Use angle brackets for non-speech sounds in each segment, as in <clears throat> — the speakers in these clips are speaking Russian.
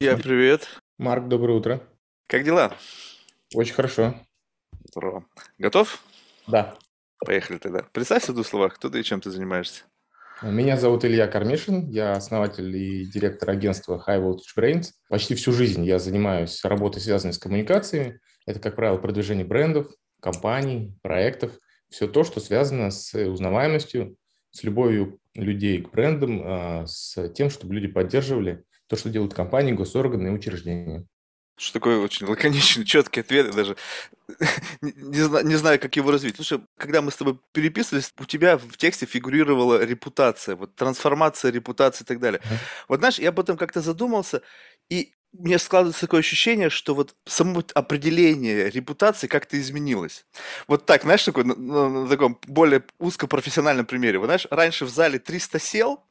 Я привет. Марк, доброе утро. Как дела? Очень хорошо. Здорово. Готов? Да. Поехали тогда. Представься в двух словах, кто ты и чем ты занимаешься. Меня зовут Илья Кармишин, я основатель и директор агентства High Voltage Brains. Почти всю жизнь я занимаюсь работой, связанной с коммуникациями. Это, как правило, продвижение брендов, компаний, проектов. Все то, что связано с узнаваемостью, с любовью людей к брендам, а, с тем, чтобы люди поддерживали то, что делают компании, госорганы и учреждения. Что такое очень лаконичный, четкий ответ, даже <laughs> не, не, не знаю, как его развить. Слушай, когда мы с тобой переписывались, у тебя в тексте фигурировала репутация, вот трансформация репутации и так далее. Mm-hmm. Вот знаешь, я об этом как-то задумался, и мне складывается такое ощущение, что вот само определение репутации как-то изменилось. Вот так, знаешь, такой, на, на, на таком более узкопрофессиональном примере. Вот знаешь, раньше в зале 300 сел,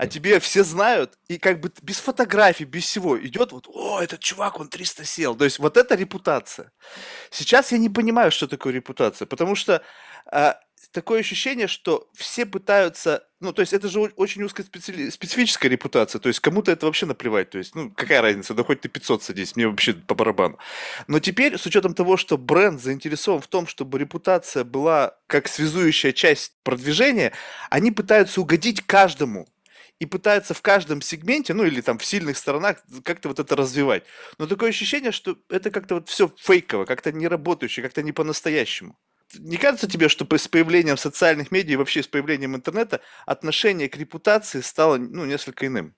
а тебе все знают, и как бы без фотографий, без всего идет вот, о, этот чувак, он 300 сел. То есть вот это репутация. Сейчас я не понимаю, что такое репутация, потому что а, такое ощущение, что все пытаются, ну, то есть это же очень узкая специ... специфическая репутация, то есть кому-то это вообще наплевать, то есть, ну, какая разница, да хоть ты 500 садись, мне вообще по барабану. Но теперь, с учетом того, что бренд заинтересован в том, чтобы репутация была как связующая часть продвижения, они пытаются угодить каждому, и пытаются в каждом сегменте, ну или там в сильных сторонах как-то вот это развивать. Но такое ощущение, что это как-то вот все фейково, как-то не работающее, как-то не по-настоящему. Не кажется тебе, что с появлением социальных медиа и вообще с появлением интернета отношение к репутации стало ну, несколько иным?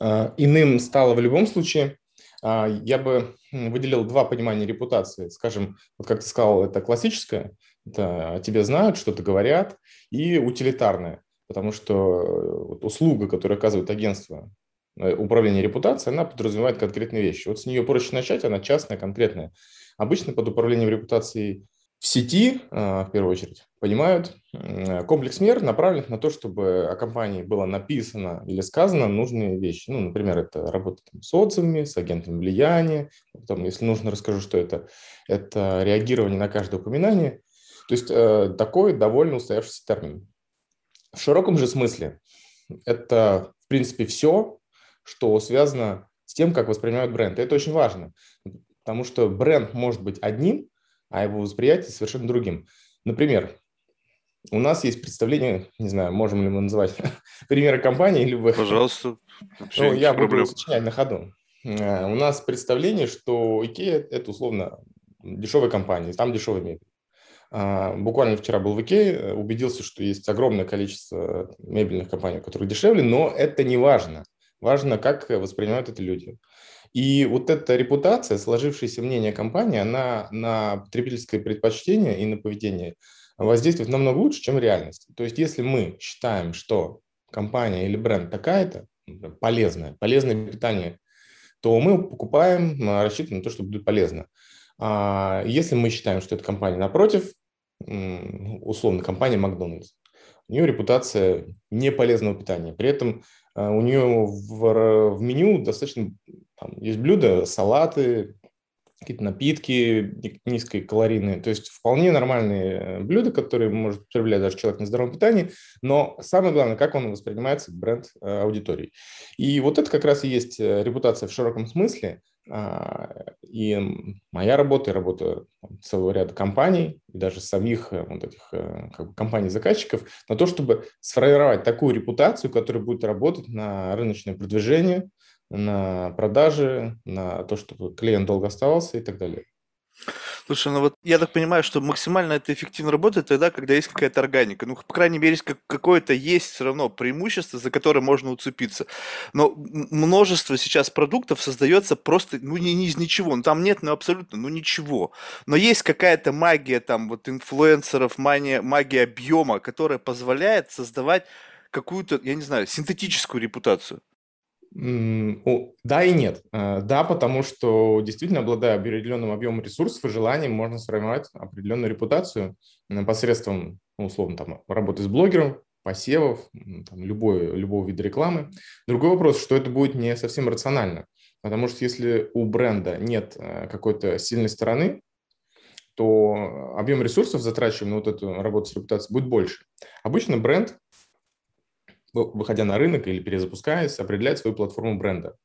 А, иным стало в любом случае. А, я бы выделил два понимания репутации. Скажем, вот как ты сказал, это классическое, это тебе знают, что-то говорят, и утилитарное потому что э, услуга, которую оказывает агентство э, управления репутацией, она подразумевает конкретные вещи. Вот с нее проще начать, она частная, конкретная. Обычно под управлением репутацией в сети, э, в первую очередь, понимают комплекс мер, направленных на то, чтобы о компании было написано или сказано нужные вещи. Ну, например, это работа там, с отзывами, с агентами влияния. Потом, если нужно, расскажу, что это. Это реагирование на каждое упоминание. То есть такой довольно устоявшийся термин. В широком же смысле это, в принципе, все, что связано с тем, как воспринимают бренд. И это очень важно, потому что бренд может быть одним, а его восприятие совершенно другим. Например, у нас есть представление, не знаю, можем ли мы называть <laughs> примеры компании, либо... Пожалуйста. <laughs> Ну, я буду сочинять на ходу. Э, у нас представление, что IKEA – это условно дешевая компания, там дешевый мебель. А, буквально вчера был в Икее, э, убедился, что есть огромное количество мебельных компаний, которые дешевле, но это не важно. Важно, как воспринимают это люди. И вот эта репутация, сложившееся мнение компании, она на потребительское предпочтение и на поведение воздействует намного лучше, чем реальность. То есть если мы считаем, что компания или бренд такая-то, полезная, полезное питание, то мы покупаем, рассчитываем на то, что будет полезно. А если мы считаем, что эта компания, напротив, условно, компания Макдональдс. У нее репутация неполезного питания. При этом а, у нее в, в меню достаточно там, есть блюда, салаты, какие-то напитки низкокалорийные. То есть вполне нормальные э, блюда, которые может употреблять даже человек на здоровом питании. Но самое главное, как он воспринимается бренд э, аудитории. И вот это как раз и есть э, репутация в широком смысле – и моя работа, и работа целого ряда компаний, и даже самих э, вот этих э, как бы, компаний-заказчиков, на то, чтобы сформировать такую репутацию, которая будет работать на рыночное продвижение, на продажи, на то, чтобы клиент долго оставался и так далее. Слушай, ну вот я так понимаю, что максимально это эффективно работает тогда, когда есть какая-то органика. Ну, по крайней мере, как, какое-то есть все равно преимущество, за которое можно уцепиться. Но множество сейчас продуктов создается просто, ну, не, не из ничего. Ну, там нет, ну, абсолютно, ну, ничего. Но есть какая-то магия там вот инфлюенсеров, магия, магия объема, которая позволяет создавать какую-то, я не знаю, синтетическую репутацию. Да и нет. Э, да, потому что действительно, обладая определенным объемом ресурсов и желанием, можно сформировать определенную репутацию посредством, ну, условно, там, работы с блогером, посевов, там, любой, любого вида рекламы. Другой вопрос, что это будет не совсем рационально. Потому что если у бренда нет э, какой-то сильной стороны, то объем ресурсов, затрачиваемый на вот эту работу с репутацией, будет больше. Обычно бренд выходя на рынок или перезапускаясь, определять свою платформу бренда.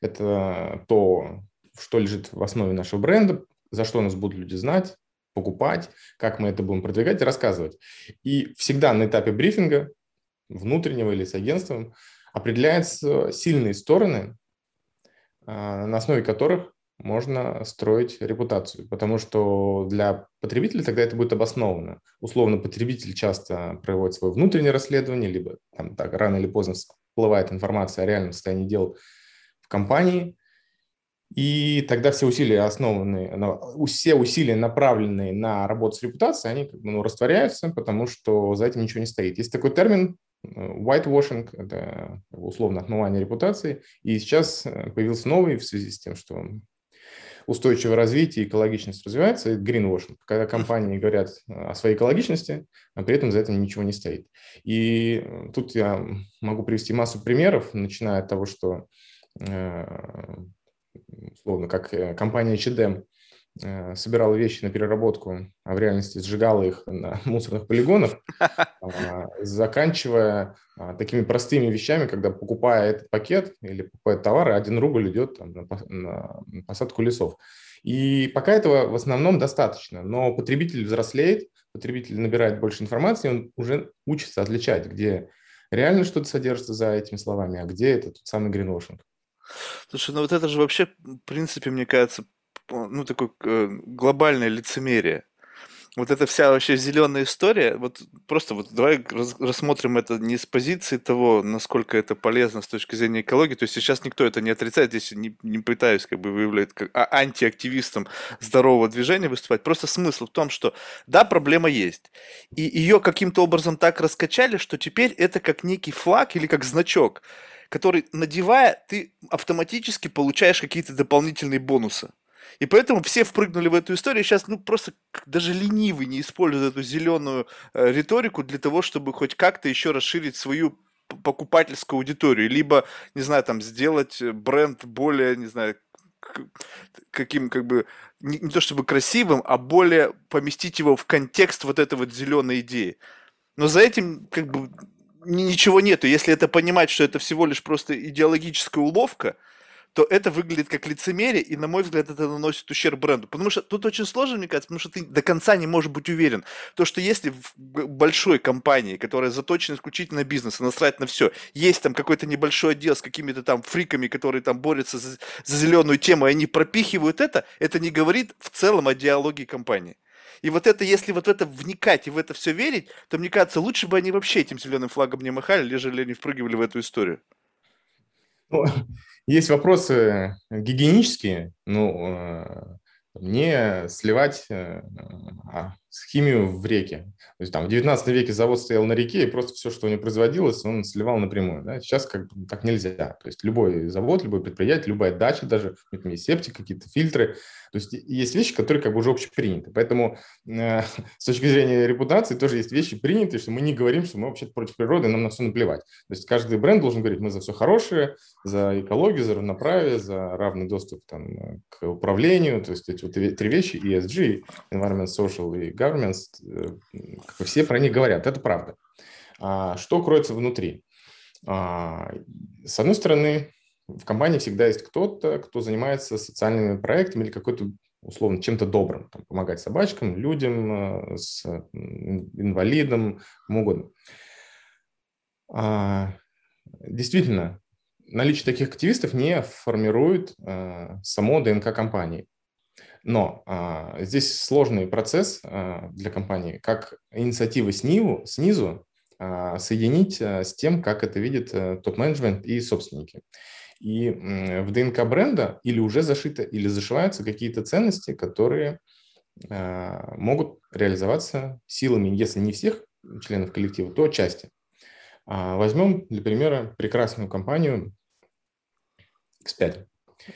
это то, что лежит в основе нашего бренда, за что нас будут люди знать, покупать, как мы это будем продвигать и рассказывать. И всегда на этапе брифинга, внутреннего или с агентством, определяются сильные стороны, а, на основе которых можно строить репутацию, потому что для потребителя тогда это будет обосновано. Условно, потребитель часто проводит свое внутреннее расследование, либо там так рано или поздно всплывает информация о реальном состоянии дел в компании, и тогда все усилия основанные, все усилия, направленные на работу с репутацией, они как бы, ну, растворяются, потому что за этим ничего не стоит. Есть такой термин э, whitewashing, это условно отмывание репутации, и сейчас э, появился новый в связи с тем, что устойчивое развитие, экологичность развивается, это greenwashing, когда компании говорят о своей экологичности, а при этом за этим ничего не стоит. И тут я могу привести массу примеров, начиная от того, что э, условно, как э, компания H&M собирала вещи на переработку, а в реальности сжигала их на <laughs> мусорных полигонах, <laughs> а, заканчивая а, такими простыми вещами, когда покупая этот пакет или покупая товары, один рубль идет там, на посадку лесов. И пока этого в основном достаточно, но потребитель взрослеет, потребитель набирает больше информации, он уже учится отличать, где реально что-то содержится за этими словами, а где это тот самый гринвошинг. Слушай, ну вот это же вообще, в принципе, мне кажется, ну, такое э, глобальное лицемерие. Вот эта вся вообще зеленая история, вот просто вот давай рассмотрим это не с позиции того, насколько это полезно с точки зрения экологии. То есть сейчас никто это не отрицает, здесь не, не пытаюсь как бы выявлять как а, антиактивистом здорового движения выступать. Просто смысл в том, что да, проблема есть. И ее каким-то образом так раскачали, что теперь это как некий флаг или как значок который, надевая, ты автоматически получаешь какие-то дополнительные бонусы. И поэтому все впрыгнули в эту историю. Сейчас, ну, просто даже ленивый не использует эту зеленую э, риторику для того, чтобы хоть как-то еще расширить свою покупательскую аудиторию. Либо, не знаю, там, сделать бренд более, не знаю, каким, как бы, не, не то чтобы красивым, а более поместить его в контекст вот этой вот зеленой идеи. Но за этим, как бы, ничего нету. Если это понимать, что это всего лишь просто идеологическая уловка, то это выглядит как лицемерие, и, на мой взгляд, это наносит ущерб бренду. Потому что тут очень сложно, мне кажется, потому что ты до конца не можешь быть уверен. То, что если в большой компании, которая заточена исключительно на бизнес, и насрать на все, есть там какой-то небольшой отдел с какими-то там фриками, которые там борются за, за зеленую тему, и они пропихивают это, это не говорит в целом о диалоге компании. И вот это, если вот это вникать и в это все верить, то, мне кажется, лучше бы они вообще этим зеленым флагом не махали, нежели они впрыгивали в эту историю. Ну, <laughs> есть вопросы гигиенические, ну, э, не сливать э, а, химию в реке. То есть там в 19 веке завод стоял на реке, и просто все, что у него производилось, он сливал напрямую. Да? Сейчас как так нельзя. То есть любой завод, любой предприятие, любая дача даже, них есть септик, какие-то фильтры. То есть есть вещи, которые как бы уже общеприняты. Поэтому э, <laughs> с точки зрения репутации тоже есть вещи принятые, что мы не говорим, что мы вообще против природы, нам на все наплевать. То есть каждый бренд должен говорить, мы за все хорошее, за экологию, за равноправие, за равный доступ там, к управлению. То есть эти вот три вещи, ESG, Environment, Social и Government, э, все про них говорят, это правда. А что кроется внутри? А, с одной стороны, в компании всегда есть кто-то, кто занимается социальными проектами или какой-то условно чем-то добрым, там, помогать собачкам, людям, э, с инвалидам, кому угодно. А, действительно, наличие таких активистов не формирует а, само ДНК компании. Но а, здесь сложный процесс а, для компании, как инициативы снизу, снизу а, соединить а, с тем, как это видит а, топ-менеджмент и собственники. И в ДНК бренда или уже зашито, или зашиваются какие-то ценности, которые а, могут реализоваться силами, если не всех членов коллектива, то части. А, возьмем для примера прекрасную компанию X5.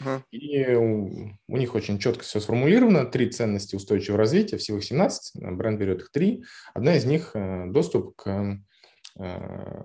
Uh-huh. И у, у них очень четко все сформулировано. Три ценности устойчивого развития, всего их 17, бренд берет их три. Одна из них э, – доступ к, э,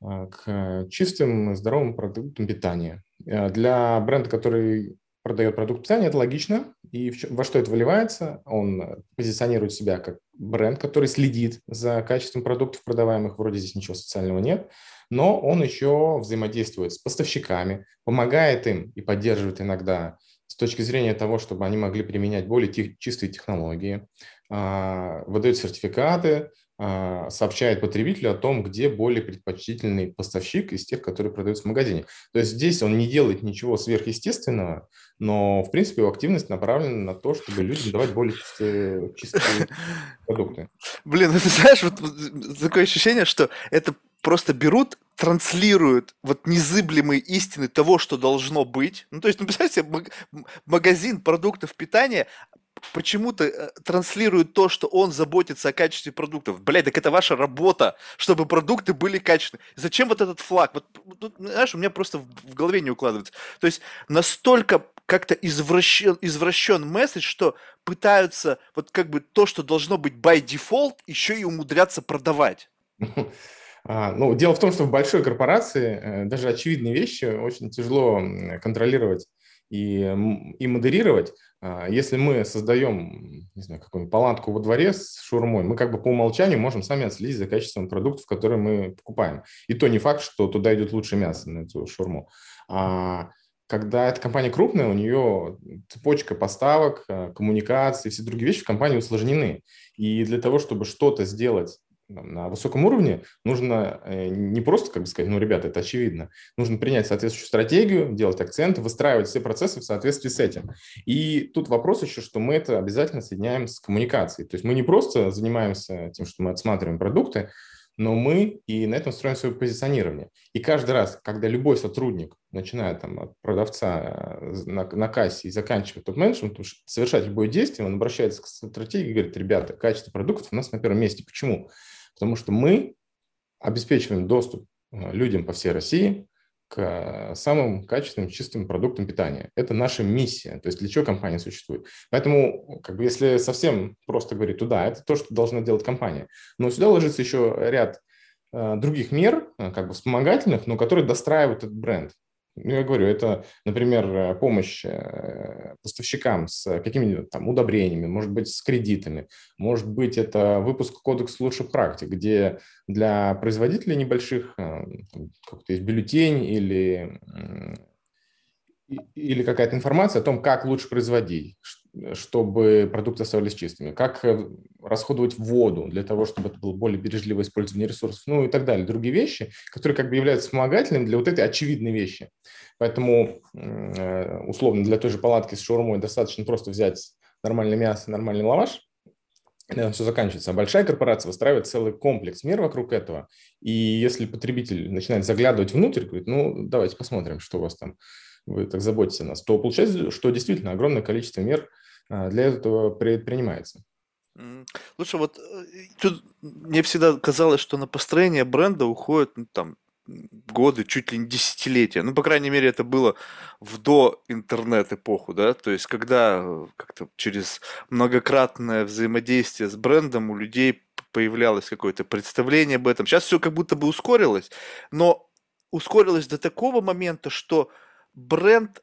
к чистым, здоровым продуктам питания. Э, для бренда, который продает продукт питания, это логично. И во что это выливается? Он позиционирует себя как бренд, который следит за качеством продуктов продаваемых. Вроде здесь ничего социального нет. Но он еще взаимодействует с поставщиками, помогает им и поддерживает иногда с точки зрения того, чтобы они могли применять более чистые технологии, а, выдает сертификаты, а, сообщает потребителю о том, где более предпочтительный поставщик из тех, которые продаются в магазине. То есть здесь он не делает ничего сверхъестественного, но, в принципе, его активность направлена на то, чтобы людям давать более чистые, чистые <laughs> продукты. Блин, ну ты знаешь, вот такое ощущение, что это просто берут, транслируют вот незыблемые истины того, что должно быть. Ну, то есть, ну, представьте, магазин продуктов питания почему-то э, транслирует то, что он заботится о качестве продуктов. Блядь, так это ваша работа, чтобы продукты были качественные. Зачем вот этот флаг? Вот, тут, знаешь, у меня просто в голове не укладывается. То есть настолько как-то извращен, извращен месседж, что пытаются вот как бы то, что должно быть by default, еще и умудряться продавать. <laughs> А, ну, дело в том, что в большой корпорации э, даже очевидные вещи очень тяжело контролировать и, и модерировать. А, если мы создаем, не знаю, какую-нибудь палатку во дворе с шурмой, мы как бы по умолчанию можем сами отследить за качеством продуктов, которые мы покупаем. И то не факт, что туда идет лучше мясо на эту шурму. А когда эта компания крупная, у нее цепочка поставок, а, коммуникации, все другие вещи в компании усложнены. И для того, чтобы что-то сделать на высоком уровне нужно э, не просто, как бы сказать, ну, ребята, это очевидно, нужно принять соответствующую стратегию, делать акценты, выстраивать все процессы в соответствии с этим. И тут вопрос еще, что мы это обязательно соединяем с коммуникацией. То есть мы не просто занимаемся тем, что мы отсматриваем продукты, но мы и на этом строим свое позиционирование. И каждый раз, когда любой сотрудник, начиная там от продавца э, на, на кассе и заканчивая топ-менеджментом, совершать любое действие, он обращается к стратегии и говорит, ребята, качество продуктов у нас на первом месте. Почему? Потому что мы обеспечиваем доступ э, людям по всей России к э, самым качественным, чистым продуктам питания. Это наша миссия, то есть для чего компания существует. Поэтому, как бы, если совсем просто говорить, то да, это то, что должна делать компания. Но сюда ложится еще ряд э, других мер, как бы вспомогательных, но которые достраивают этот бренд. Ну, я говорю, это, например, э, помощь э, поставщикам с какими-нибудь там удобрениями, может быть, с кредитами, может быть, это выпуск кодекс лучших практик, где для производителей небольших э, какой-то есть бюллетень или или какая-то информация о том, как лучше производить, чтобы продукты оставались чистыми, как э, расходовать воду для того, чтобы это было более бережливое использование ресурсов, ну и так далее. Другие вещи, которые как бы являются вспомогательными для вот этой очевидной вещи. Поэтому, э, условно, для той же палатки с шаурмой достаточно просто взять нормальное мясо, нормальный лаваш, и этом все заканчивается. А большая корпорация выстраивает целый комплекс мер вокруг этого. И если потребитель начинает заглядывать внутрь, говорит, ну, давайте посмотрим, что у вас там вы так заботитесь о нас, то получается, что действительно огромное количество мер а, для этого предпринимается. Лучше вот э, тут мне всегда казалось, что на построение бренда уходят ну, там годы, чуть ли не десятилетия. Ну, по крайней мере, это было в до интернет-эпоху, да, то есть когда э, как-то через многократное взаимодействие с брендом у людей появлялось какое-то представление об этом. Сейчас все как будто бы ускорилось, но ускорилось до такого момента, что бренд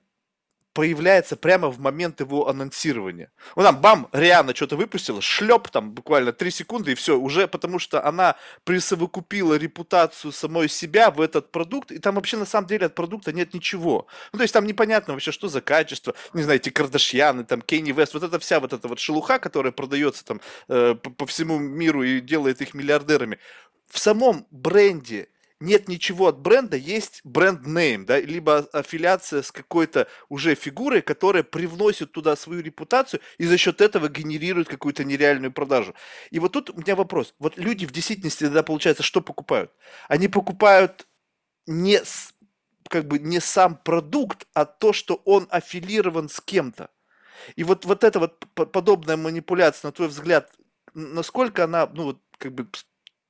появляется прямо в момент его анонсирования. Ну там, бам, Риана что-то выпустила, шлеп там буквально 3 секунды и все, уже потому что она присовокупила репутацию самой себя в этот продукт, и там вообще на самом деле от продукта нет ничего. Ну то есть там непонятно вообще, что за качество, не знаю, эти Кардашьяны, там, Кенни Вест, вот эта вся вот эта вот шелуха, которая продается там э, по, по всему миру и делает их миллиардерами. В самом бренде нет ничего от бренда, есть бренд-нейм, да, либо аффилиация с какой-то уже фигурой, которая привносит туда свою репутацию и за счет этого генерирует какую-то нереальную продажу. И вот тут у меня вопрос. Вот люди в действительности тогда, получается, что покупают? Они покупают не, как бы не сам продукт, а то, что он аффилирован с кем-то. И вот, вот эта вот подобная манипуляция, на твой взгляд, насколько она, ну, вот, как бы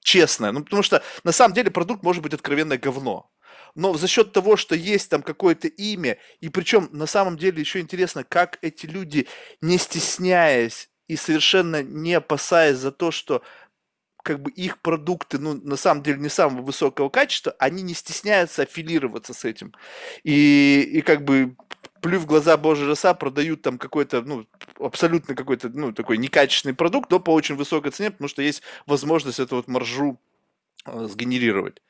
честное. Ну, потому что на самом деле продукт может быть откровенное говно. Но за счет того, что есть там какое-то имя, и причем на самом деле еще интересно, как эти люди, не стесняясь и совершенно не опасаясь за то, что как бы их продукты, ну, на самом деле не самого высокого качества, они не стесняются аффилироваться с этим. И, и как бы плю в глаза божьи роса, продают там какой-то, ну, абсолютно какой-то, ну, такой некачественный продукт, но по очень высокой цене, потому что есть возможность эту вот маржу э, сгенерировать.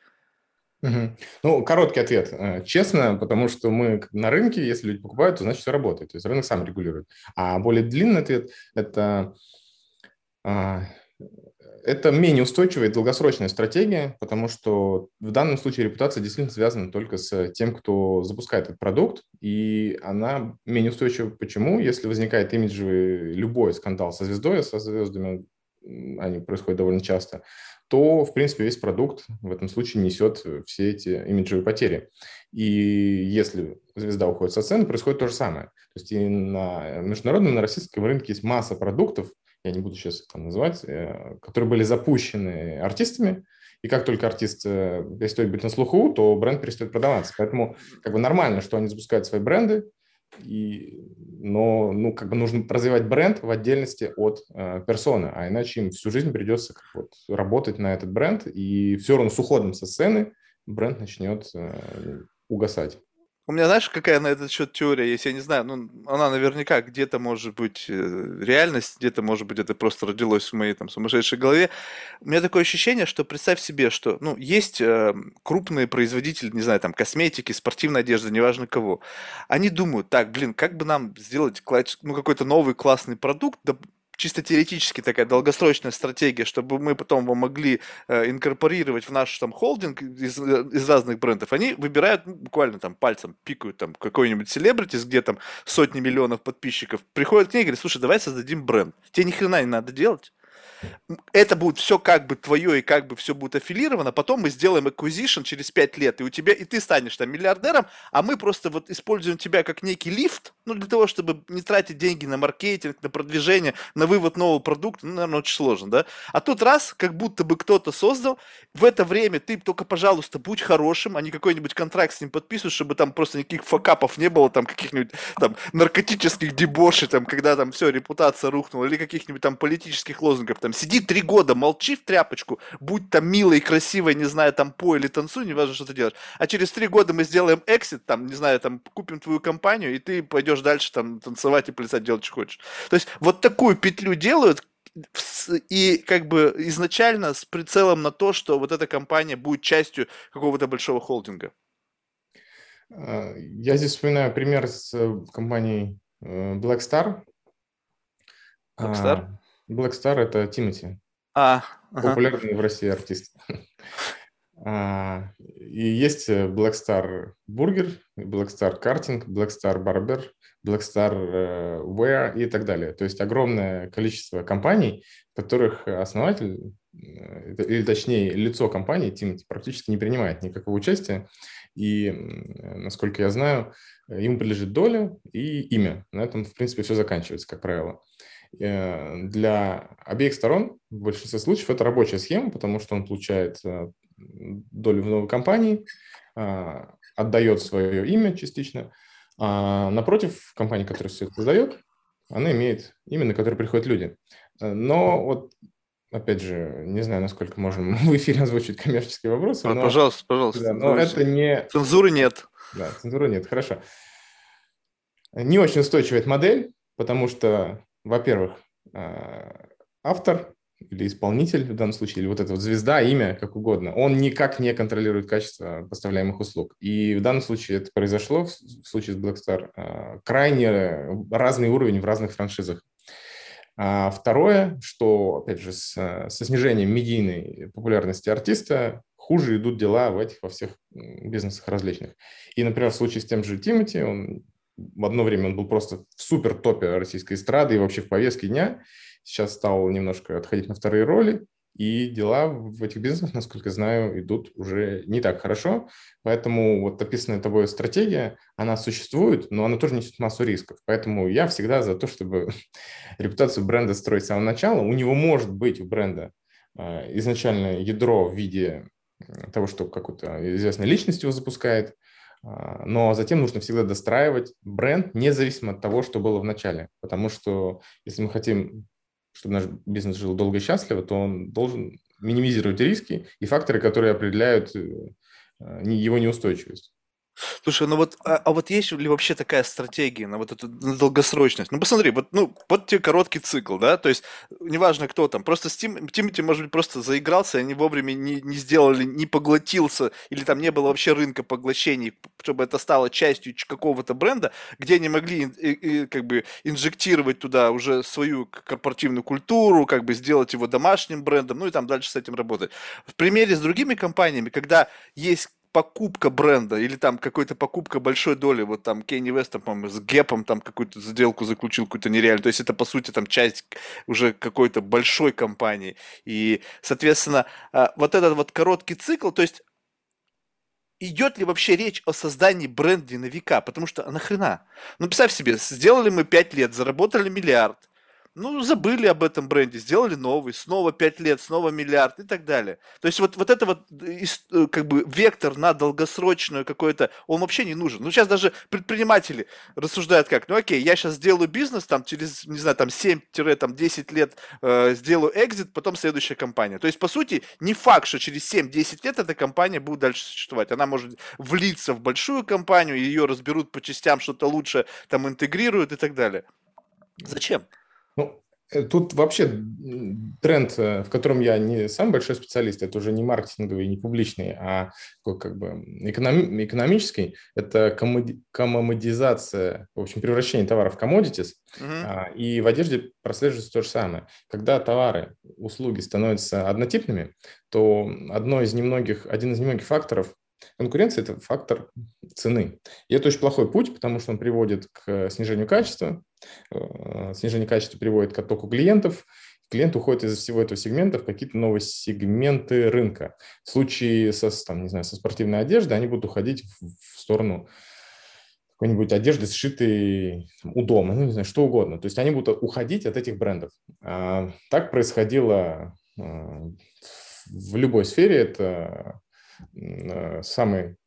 Угу. Ну, короткий ответ. Э, честно, потому что мы на рынке, если люди покупают, то значит все работает. То есть рынок сам регулирует. А более длинный ответ – это а, это менее устойчивая и долгосрочная стратегия, потому что в данном случае репутация действительно связана только с тем, кто запускает этот продукт, и она менее устойчива. Почему? Если возникает имиджевый любой скандал со звездой, со звездами, они происходят довольно часто, то, в принципе, весь продукт в этом случае несет все эти имиджевые потери. И если звезда уходит со сцены, происходит то же самое. То есть и на международном, на российском рынке есть масса продуктов, я не буду сейчас их там называть, э, которые были запущены артистами, и как только артист э, перестает быть на слуху, то бренд перестает продаваться. Поэтому как бы нормально, что они запускают свои бренды, и, но ну, как бы нужно развивать бренд в отдельности от э, персоны, а иначе им всю жизнь придется как вот, работать на этот бренд, и все равно с уходом со сцены бренд начнет э, угасать. У меня, знаешь, какая на этот счет теория есть? Я не знаю, ну, она наверняка где-то может быть э, реальность, где-то, может быть, это просто родилось в моей там сумасшедшей голове. У меня такое ощущение, что представь себе, что, ну, есть э, крупные производители, не знаю, там, косметики, спортивной одежды, неважно кого. Они думают, так, блин, как бы нам сделать, ну, какой-то новый классный продукт, да, чисто теоретически такая долгосрочная стратегия, чтобы мы потом его могли э, инкорпорировать в наш там холдинг из, из разных брендов, они выбирают ну, буквально там пальцем пикают там какой-нибудь селебритис, где там сотни миллионов подписчиков, приходят к ней и говорят, слушай, давай создадим бренд. Тебе ни хрена не надо делать это будет все как бы твое и как бы все будет аффилировано, потом мы сделаем acquisition через 5 лет, и у тебя, и ты станешь там миллиардером, а мы просто вот используем тебя как некий лифт, ну, для того, чтобы не тратить деньги на маркетинг, на продвижение, на вывод нового продукта, ну, наверное, очень сложно, да? А тут раз, как будто бы кто-то создал, в это время ты только, пожалуйста, будь хорошим, а не какой-нибудь контракт с ним подписываешь, чтобы там просто никаких факапов не было, там каких-нибудь там наркотических дебошей, там, когда там все, репутация рухнула, или каких-нибудь там политических лозунгов, там, сиди три года, молчи в тряпочку, будь там милой, красивой, не знаю, там, по или танцуй, неважно, что ты делаешь. А через три года мы сделаем эксит, там, не знаю, там, купим твою компанию, и ты пойдешь дальше там танцевать и плясать, делать, что хочешь. То есть вот такую петлю делают, и как бы изначально с прицелом на то, что вот эта компания будет частью какого-то большого холдинга. А, я здесь вспоминаю пример с э, компанией э, Blackstar. Blackstar? Blackstar – это Тимати. А, ага. Популярный в России артист. <laughs> А, и есть э, Blackstar Burger, Blackstar Karting, Blackstar Barber, Blackstar э, Wear и так далее. То есть огромное количество компаний, которых основатель, э, или точнее лицо компании, Тимати, практически не принимает никакого участия. И, насколько я знаю, ему принадлежит доля и имя. На этом, в принципе, все заканчивается, как правило. Э, для обеих сторон в большинстве случаев это рабочая схема, потому что он получает э, долю в новой компании, э, отдает свое имя частично. А напротив, компания, которая все это создает, она имеет имя, на которое приходят люди. Но вот опять же, не знаю, насколько можем <laughs> в эфире озвучить коммерческие вопросы. А, но, пожалуйста, пожалуйста. Да, но это не... Цензуры нет. Да, цензуры нет, хорошо. Не очень устойчивая эта модель, потому что во-первых, а, автор или исполнитель в данном случае, или вот эта вот звезда, имя, как угодно, он никак не контролирует качество поставляемых услуг. И в данном случае это произошло, в случае с Blackstar, а, крайне разный уровень в разных франшизах. А второе, что, опять же, с, со снижением медийной популярности артиста хуже идут дела в этих, во всех бизнесах различных. И, например, в случае с тем же Тимати, он в одно время он был просто в супер топе российской эстрады и вообще в повестке дня. Сейчас стал немножко отходить на вторые роли, и дела в этих бизнесах, насколько знаю, идут уже не так хорошо. Поэтому вот описанная тобой стратегия, она существует, но она тоже несет массу рисков. Поэтому я всегда за то, чтобы <laughs> репутацию бренда строить с самого начала. У него может быть у бренда э, изначально ядро в виде того, что какую-то известной личность его запускает, но затем нужно всегда достраивать бренд, независимо от того, что было в начале. Потому что если мы хотим, чтобы наш бизнес жил долго и счастливо, то он должен минимизировать риски и факторы, которые определяют э, его неустойчивость. Слушай, ну вот, а, а вот есть ли вообще такая стратегия на вот эту на долгосрочность? Ну посмотри, вот, ну, вот тебе короткий цикл, да, то есть неважно кто там, просто Steam, Тимати, может быть, просто заигрался, они вовремя не, не сделали, не поглотился, или там не было вообще рынка поглощений, чтобы это стало частью какого-то бренда, где они могли и, и, как бы инжектировать туда уже свою корпоративную культуру, как бы сделать его домашним брендом, ну и там дальше с этим работать. В примере с другими компаниями, когда есть покупка бренда или там какой-то покупка большой доли, вот там Кенни Вест, по-моему, с Гэпом там какую-то сделку заключил, какую-то нереальную, то есть это, по сути, там часть уже какой-то большой компании, и, соответственно, а, вот этот вот короткий цикл, то есть идет ли вообще речь о создании бренда на века, потому что нахрена? Ну, представь себе, сделали мы 5 лет, заработали миллиард, ну, забыли об этом бренде, сделали новый, снова 5 лет, снова миллиард и так далее. То есть вот, вот это вот э, э, как бы вектор на долгосрочную какой-то, он вообще не нужен. Ну, сейчас даже предприниматели рассуждают как, ну, окей, я сейчас сделаю бизнес, там, через, не знаю, там, 7-10 лет э, сделаю экзит, потом следующая компания. То есть, по сути, не факт, что через 7-10 лет эта компания будет дальше существовать. Она может влиться в большую компанию, ее разберут по частям, что-то лучше там интегрируют и так далее. Зачем? Э, Тут вообще тренд, э, в котором я не самый большой специалист, это уже не маркетинговый, не публичный, а такой как бы экономи- экономический, это коммоди- коммодизация, в общем, превращение товаров в commodities, uh-huh. и в одежде прослеживается то же самое. Когда товары, услуги становятся однотипными, то одно из немногих, один из немногих факторов Конкуренция – это фактор цены. И это очень плохой путь, потому что он приводит к снижению качества. Э, снижение качества приводит к оттоку клиентов. Клиент уходит из всего этого сегмента в какие-то новые сегменты рынка. В случае со, там, не знаю, со спортивной одеждой они будут уходить в сторону какой-нибудь одежды, сшитой у дома, ну, не знаю, что угодно. То есть они будут уходить от этих брендов. А, так происходило э, в любой сфере. Это Э, самый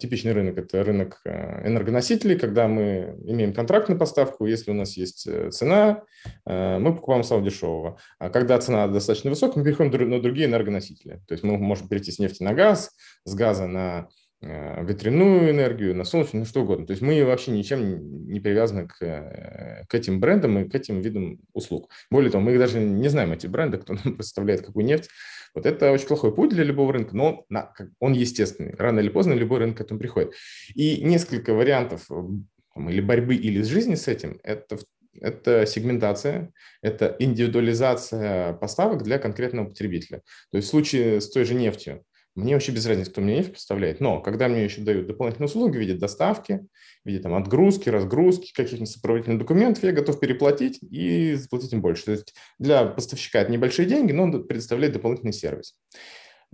типичный рынок – это рынок э, энергоносителей, когда мы имеем контракт на поставку, если у нас есть цена, мы покупаем самого дешевого. А когда цена достаточно высокая, мы переходим на другие энергоносители. То есть мы можем перейти с нефти на газ, с газа на ветряную энергию, на солнечную, ну что угодно. То есть мы вообще ничем не привязаны к, к этим брендам и к этим видам услуг. Более того, мы даже не знаем эти бренды, кто нам <laughs> представляет какую нефть, вот это очень плохой путь для любого рынка, но он естественный. Рано или поздно любой рынок к этому приходит. И несколько вариантов или борьбы, или жизни с этим – это это сегментация, это индивидуализация поставок для конкретного потребителя. То есть в случае с той же нефтью мне вообще без разницы, кто мне нефть поставляет. Но когда мне еще дают дополнительные услуги в виде доставки, в виде там, отгрузки, разгрузки, каких-нибудь сопроводительных документов, я готов переплатить и заплатить им больше. То есть для поставщика это небольшие деньги, но он предоставляет дополнительный сервис.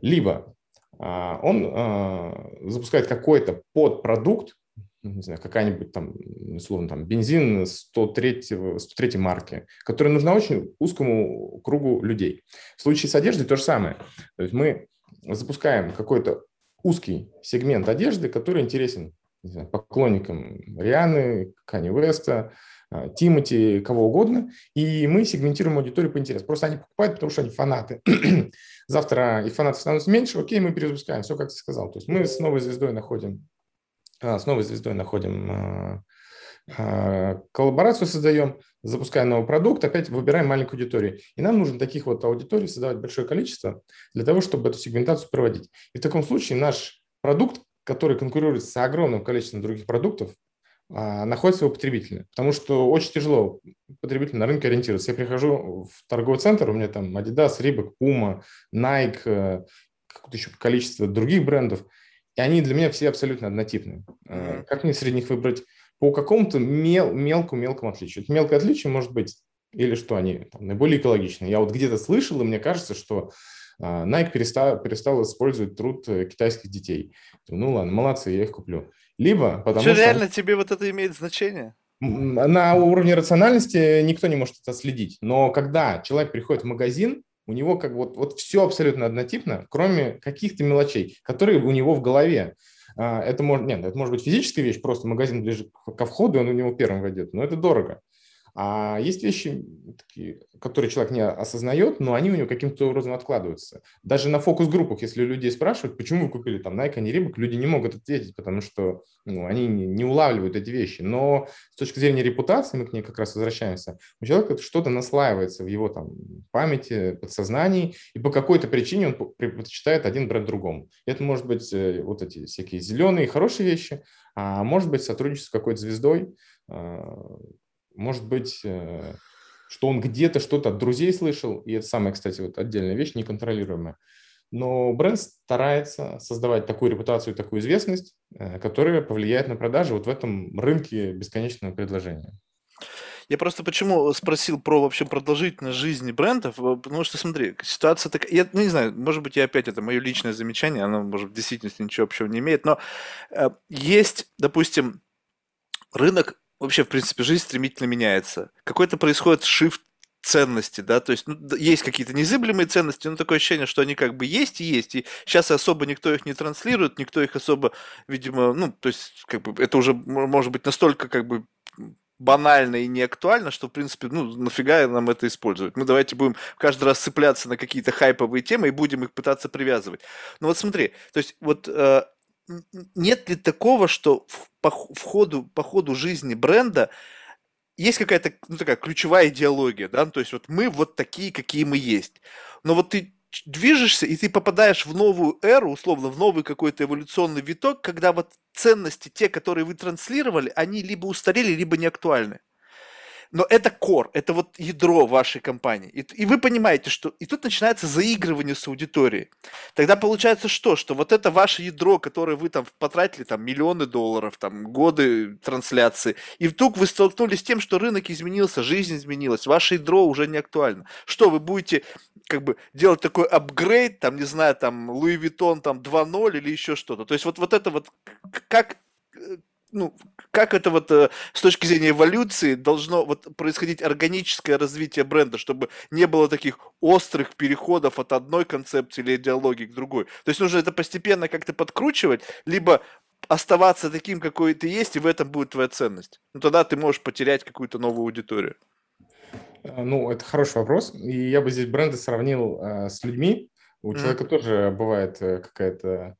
Либо а, он а, запускает какой-то подпродукт, ну, не знаю, какая-нибудь там, условно, там, бензин 103, 103 марки, которая нужна очень узкому кругу людей. В случае с одеждой то же самое. То есть мы запускаем какой-то узкий сегмент одежды, который интересен знаю, поклонникам Рианы, Кани Веста, а, Тимати, кого угодно, и мы сегментируем аудиторию по интересу. Просто они покупают, потому что они фанаты. <clears throat> Завтра их фанатов становится меньше, окей, мы перезапускаем, все как ты сказал. То есть мы с новой звездой находим, а, с новой звездой находим а, коллаборацию создаем, запускаем новый продукт, опять выбираем маленькую аудиторию. И нам нужно таких вот аудиторий создавать большое количество для того, чтобы эту сегментацию проводить. И в таком случае наш продукт, который конкурирует с огромным количеством других продуктов, а, находится у потребителя. Потому что очень тяжело потребителю на рынке ориентироваться. Я прихожу в торговый центр, у меня там Adidas, Reebok, Puma, Nike, э, какое-то еще количество других брендов, и они для меня все абсолютно однотипные. Mm-hmm. Как мне среди них выбрать по какому-то мел, мелкому-мелкому отличию. Это мелкое отличие может быть или что они там, наиболее экологичны. Я вот где-то слышал, и мне кажется, что а, Nike перестал, перестал использовать труд э, китайских детей. Ну ладно, молодцы, я их куплю. Либо потому что... Что реально тебе вот это имеет значение? На уровне рациональности никто не может это следить. Но когда человек приходит в магазин, у него как вот, вот все абсолютно однотипно, кроме каких-то мелочей, которые у него в голове. А, это может, нет, это может быть физическая вещь, просто магазин ближе ко входу, он у него первым войдет, но это дорого. А есть вещи, такие, которые человек не осознает, но они у него каким-то образом откладываются. Даже на фокус-группах, если людей спрашивают, почему вы купили там Nike, а не Reebok, люди не могут ответить, потому что ну, они не, улавливают эти вещи. Но с точки зрения репутации, мы к ней как раз возвращаемся, у человека что-то наслаивается в его там памяти, подсознании, и по какой-то причине он предпочитает один бренд другому. Это может быть э, вот эти всякие зеленые, хорошие вещи, а может быть сотрудничество с какой-то звездой, а, может быть, э, что он где-то что-то от друзей слышал, и это самая, кстати, вот отдельная вещь, неконтролируемая. Но бренд старается создавать такую репутацию, такую известность, э, которая повлияет на продажи вот в этом рынке бесконечного предложения. Я просто почему спросил про вообще продолжительность жизни брендов, потому что, смотри, ситуация такая, я ну, не знаю, может быть, я опять, это мое личное замечание, оно, может, в действительности ничего общего не имеет, но э, есть, допустим, рынок вообще, в принципе, жизнь стремительно меняется. Какой-то происходит шифт ценности, да, то есть ну, есть какие-то незыблемые ценности, но такое ощущение, что они как бы есть и есть, и сейчас особо никто их не транслирует, никто их особо, видимо, ну, то есть как бы это уже может быть настолько как бы банально и не актуально, что, в принципе, ну, нафига нам это использовать? Мы давайте будем каждый раз цепляться на какие-то хайповые темы и будем их пытаться привязывать. Ну вот смотри, то есть вот э, нет ли такого, что в, по, в ходу, по ходу жизни бренда есть какая-то ну, такая ключевая идеология, да, то есть вот мы вот такие, какие мы есть. Но вот ты движешься, и ты попадаешь в новую эру, условно, в новый какой-то эволюционный виток, когда вот ценности, те, которые вы транслировали, они либо устарели, либо не актуальны но это core, это вот ядро вашей компании. И, и вы понимаете, что и тут начинается заигрывание с аудиторией. Тогда получается что? Что вот это ваше ядро, которое вы там потратили там миллионы долларов, там годы трансляции, и вдруг вы столкнулись с тем, что рынок изменился, жизнь изменилась, ваше ядро уже не актуально. Что вы будете как бы делать такой апгрейд, там, не знаю, там, Луи Виттон там 2.0 или еще что-то. То есть вот, вот это вот, как, ну, как это вот э, с точки зрения эволюции должно вот происходить органическое развитие бренда, чтобы не было таких острых переходов от одной концепции или идеологии к другой. То есть нужно это постепенно как-то подкручивать, либо оставаться таким, какой ты есть, и в этом будет твоя ценность. Ну тогда ты можешь потерять какую-то новую аудиторию. Э, ну, это хороший вопрос. И я бы здесь бренды сравнил э, с людьми. У mm. человека тоже бывает э, какая-то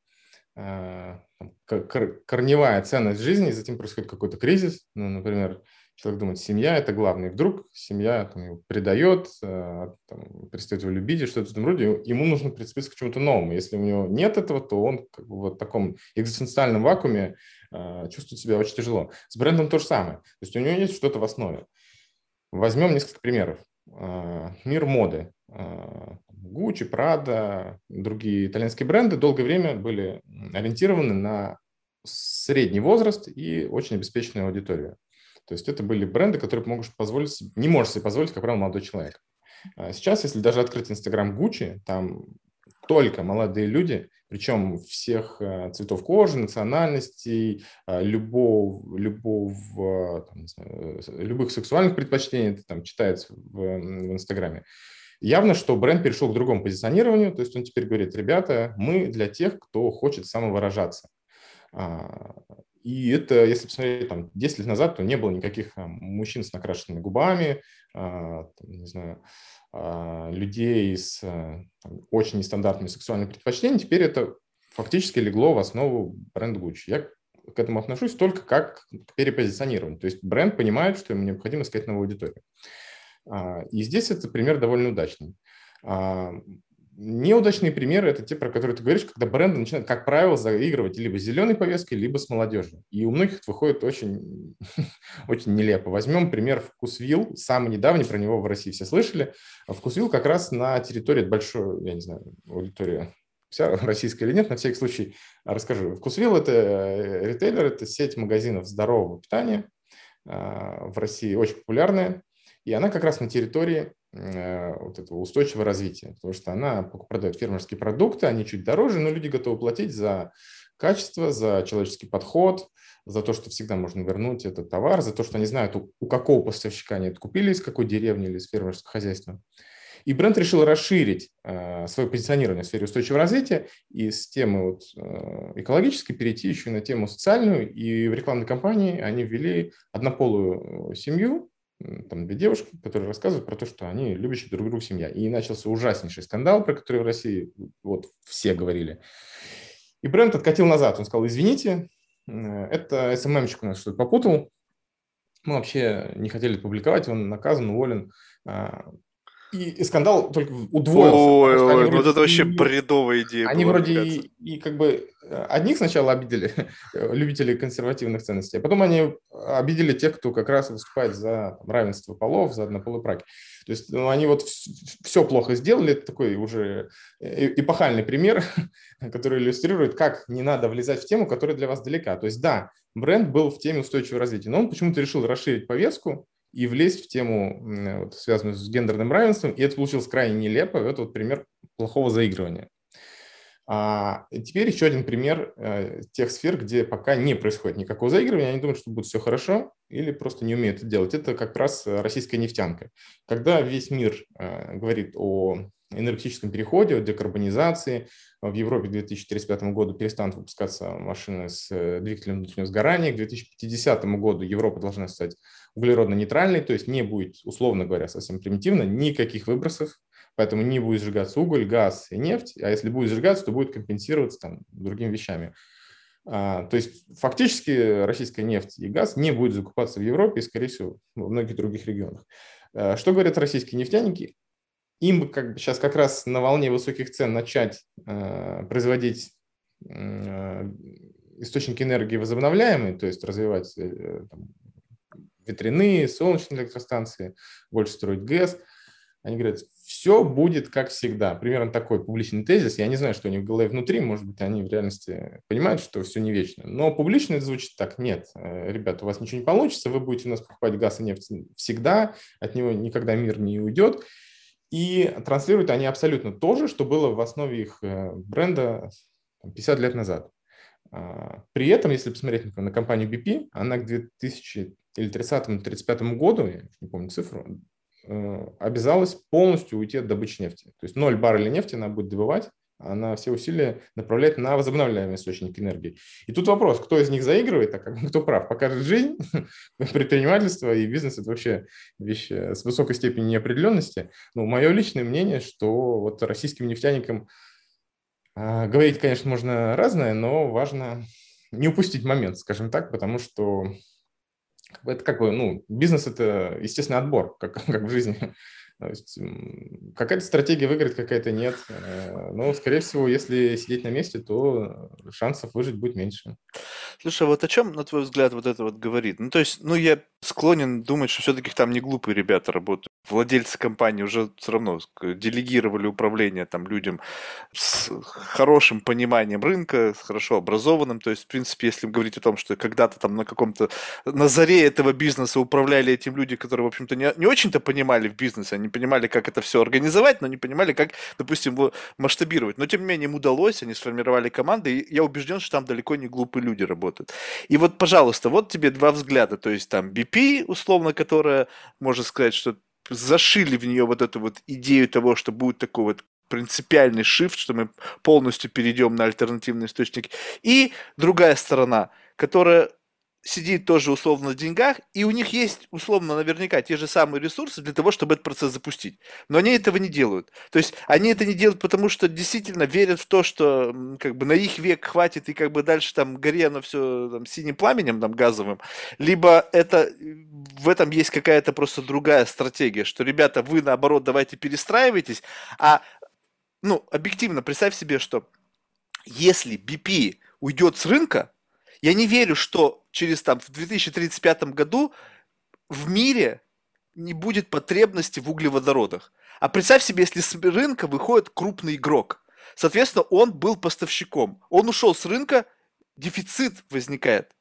э, корневая ценность жизни, и затем происходит какой-то кризис, ну, например, человек думает, семья – это главное, и вдруг семья там, его предает, э, там, перестает его любить и что-то в этом роде, ему нужно прицепиться к чему-то новому. Если у него нет этого, то он как бы, вот в таком экзистенциальном вакууме э, чувствует себя очень тяжело. С брендом то же самое. То есть у него есть что-то в основе. Возьмем несколько примеров. Э, мир моды. Гуччи, Прада, другие итальянские бренды долгое время были ориентированы на средний возраст и очень обеспеченную аудиторию. То есть это были бренды, которые можешь позволить, не можешь себе позволить, как правило, молодой человек. А сейчас, если даже открыть Инстаграм Гуччи, там только молодые люди, причем всех э, цветов кожи, национальностей, э, любов, любов там, знаю, любых сексуальных предпочтений, это там читается в, в Инстаграме. Явно, что бренд перешел к другому позиционированию, то есть он теперь говорит, ребята, мы для тех, кто хочет самовыражаться. А, и это, если посмотреть, там, 10 лет назад, то не было никаких мужчин с накрашенными губами, а, там, не знаю, а, людей с там, очень нестандартными сексуальными предпочтениями. Теперь это фактически легло в основу бренда Gucci. Я к этому отношусь только как к перепозиционированию. То есть бренд понимает, что ему необходимо искать новую аудиторию. А, и здесь этот пример довольно удачный. А, неудачные примеры – это те, про которые ты говоришь, когда бренды начинают, как правило, заигрывать либо с зеленой повесткой, либо с молодежью. И у многих это выходит очень, <laughs> очень нелепо. Возьмем пример Вкусвилл, самый недавний, про него в России все слышали. Вкусвилл как раз на территории большой, я не знаю, аудитория вся <laughs> российская или нет, на всякий случай расскажу. Вкусвилл – это э, ритейлер, это сеть магазинов здорового питания а, в России, очень популярная. И она как раз на территории э, вот этого устойчивого развития, потому что она продает фермерские продукты, они чуть дороже, но люди готовы платить за качество, за человеческий подход, за то, что всегда можно вернуть этот товар, за то, что они знают, у, какого поставщика они это купили, из какой деревни или из фермерского хозяйства. И бренд решил расширить э, свое позиционирование в сфере устойчивого развития и с темы вот, э, экологической перейти еще на тему социальную. И в рекламной кампании они ввели однополую семью, там две девушки, которые рассказывают про то, что они любящие друг другу семья. И начался ужаснейший скандал, про который в России вот все говорили. И бренд откатил назад. Он сказал, извините, это СММщик у нас что-то попутал. Мы вообще не хотели публиковать, он наказан, уволен. И, и скандал только удвоился. Ой, ой, ну вот это вообще бредовая идея. Они вроде и, и как бы э, одних сначала обидели, <laughs> любителей консервативных ценностей, а потом они обидели тех, кто как раз выступает за там, равенство полов, за однополые браки. То есть ну, они вот все плохо сделали. Это такой уже э, эпохальный пример, <laughs> который иллюстрирует, как не надо влезать в тему, которая для вас далека. То есть да, бренд был в теме устойчивого развития, но он почему-то решил расширить повестку, и влезть в тему, вот, связанную с гендерным равенством, и это получилось крайне нелепо. Это вот пример плохого заигрывания. А теперь еще один пример э, тех сфер, где пока не происходит никакого заигрывания, они думают, что будет все хорошо или просто не умеют это делать. Это как раз российская нефтянка. Когда весь мир э, говорит о энергетическом переходе, о декарбонизации, в Европе к 2035 году перестанут выпускаться машины с э, двигателем внутреннего сгорания, к 2050 году Европа должна стать углеродно-нейтральной, то есть не будет, условно говоря, совсем примитивно, никаких выбросов, поэтому не будет сжигаться уголь, газ и нефть, а если будет сжигаться, то будет компенсироваться там, другими вещами. А, то есть фактически российская нефть и газ не будет закупаться в Европе и, скорее всего, во многих других регионах. А, что говорят российские нефтяники? Им как бы сейчас как раз на волне высоких цен начать а, производить источники энергии возобновляемые, то есть развивать э, там, ветряные, солнечные электростанции, больше строить ГЭС. Они говорят, все будет как всегда. Примерно такой публичный тезис. Я не знаю, что у них в голове внутри. Может быть, они в реальности понимают, что все не вечно. Но публично это звучит так. Нет, э, ребята, у вас ничего не получится. Вы будете у нас покупать газ и нефть всегда. От него никогда мир не уйдет. И транслируют они абсолютно то же, что было в основе их э, бренда 50 лет назад. А, при этом, если посмотреть на компанию BP, она к 2000 или 30-35 году, я не помню цифру, э, обязалась полностью уйти от добычи нефти. То есть 0 барреля нефти она будет добывать, она все усилия направляет на возобновляемые источники энергии. И тут вопрос, кто из них заигрывает, а кто прав. Покажет жизнь, <laughs> предпринимательство и бизнес – это вообще вещи с высокой степенью неопределенности. Ну, мое личное мнение, что вот российским нефтяникам э, говорить, конечно, можно разное, но важно не упустить момент, скажем так, потому что это как бы, ну, бизнес – это естественный отбор, как, <laughs> как в жизни. То есть какая-то стратегия выиграть, какая-то нет. Э, но, скорее всего, если сидеть на месте, то шансов выжить будет меньше. Слушай, вот о чем, на твой взгляд, вот это вот говорит? Ну, то есть, ну, я склонен думать, что все-таки там не глупые ребята работают. Владельцы компании уже все равно делегировали управление там людям с хорошим пониманием рынка, с хорошо образованным. То есть, в принципе, если говорить о том, что когда-то там на каком-то, на заре этого бизнеса управляли этим люди, которые, в общем-то, не, не очень-то понимали в бизнесе, они понимали, как это все организовать, но не понимали, как, допустим, его масштабировать. Но, тем не менее, им удалось, они сформировали команды, и я убежден, что там далеко не глупые люди работают. И вот, пожалуйста, вот тебе два взгляда. То есть, там, BP условно, которая, можно сказать, что зашили в нее вот эту вот идею того, что будет такой вот принципиальный шифт, что мы полностью перейдем на альтернативные источники. И другая сторона, которая сидит тоже условно в деньгах, и у них есть условно наверняка те же самые ресурсы для того, чтобы этот процесс запустить. Но они этого не делают. То есть они это не делают, потому что действительно верят в то, что как бы на их век хватит, и как бы дальше там гори оно все там, синим пламенем там, газовым. Либо это в этом есть какая-то просто другая стратегия, что, ребята, вы наоборот давайте перестраивайтесь, а ну, объективно, представь себе, что если BP уйдет с рынка, я не верю, что через там в 2035 году в мире не будет потребности в углеводородах. А представь себе, если с рынка выходит крупный игрок. Соответственно, он был поставщиком. Он ушел с рынка, дефицит возникает.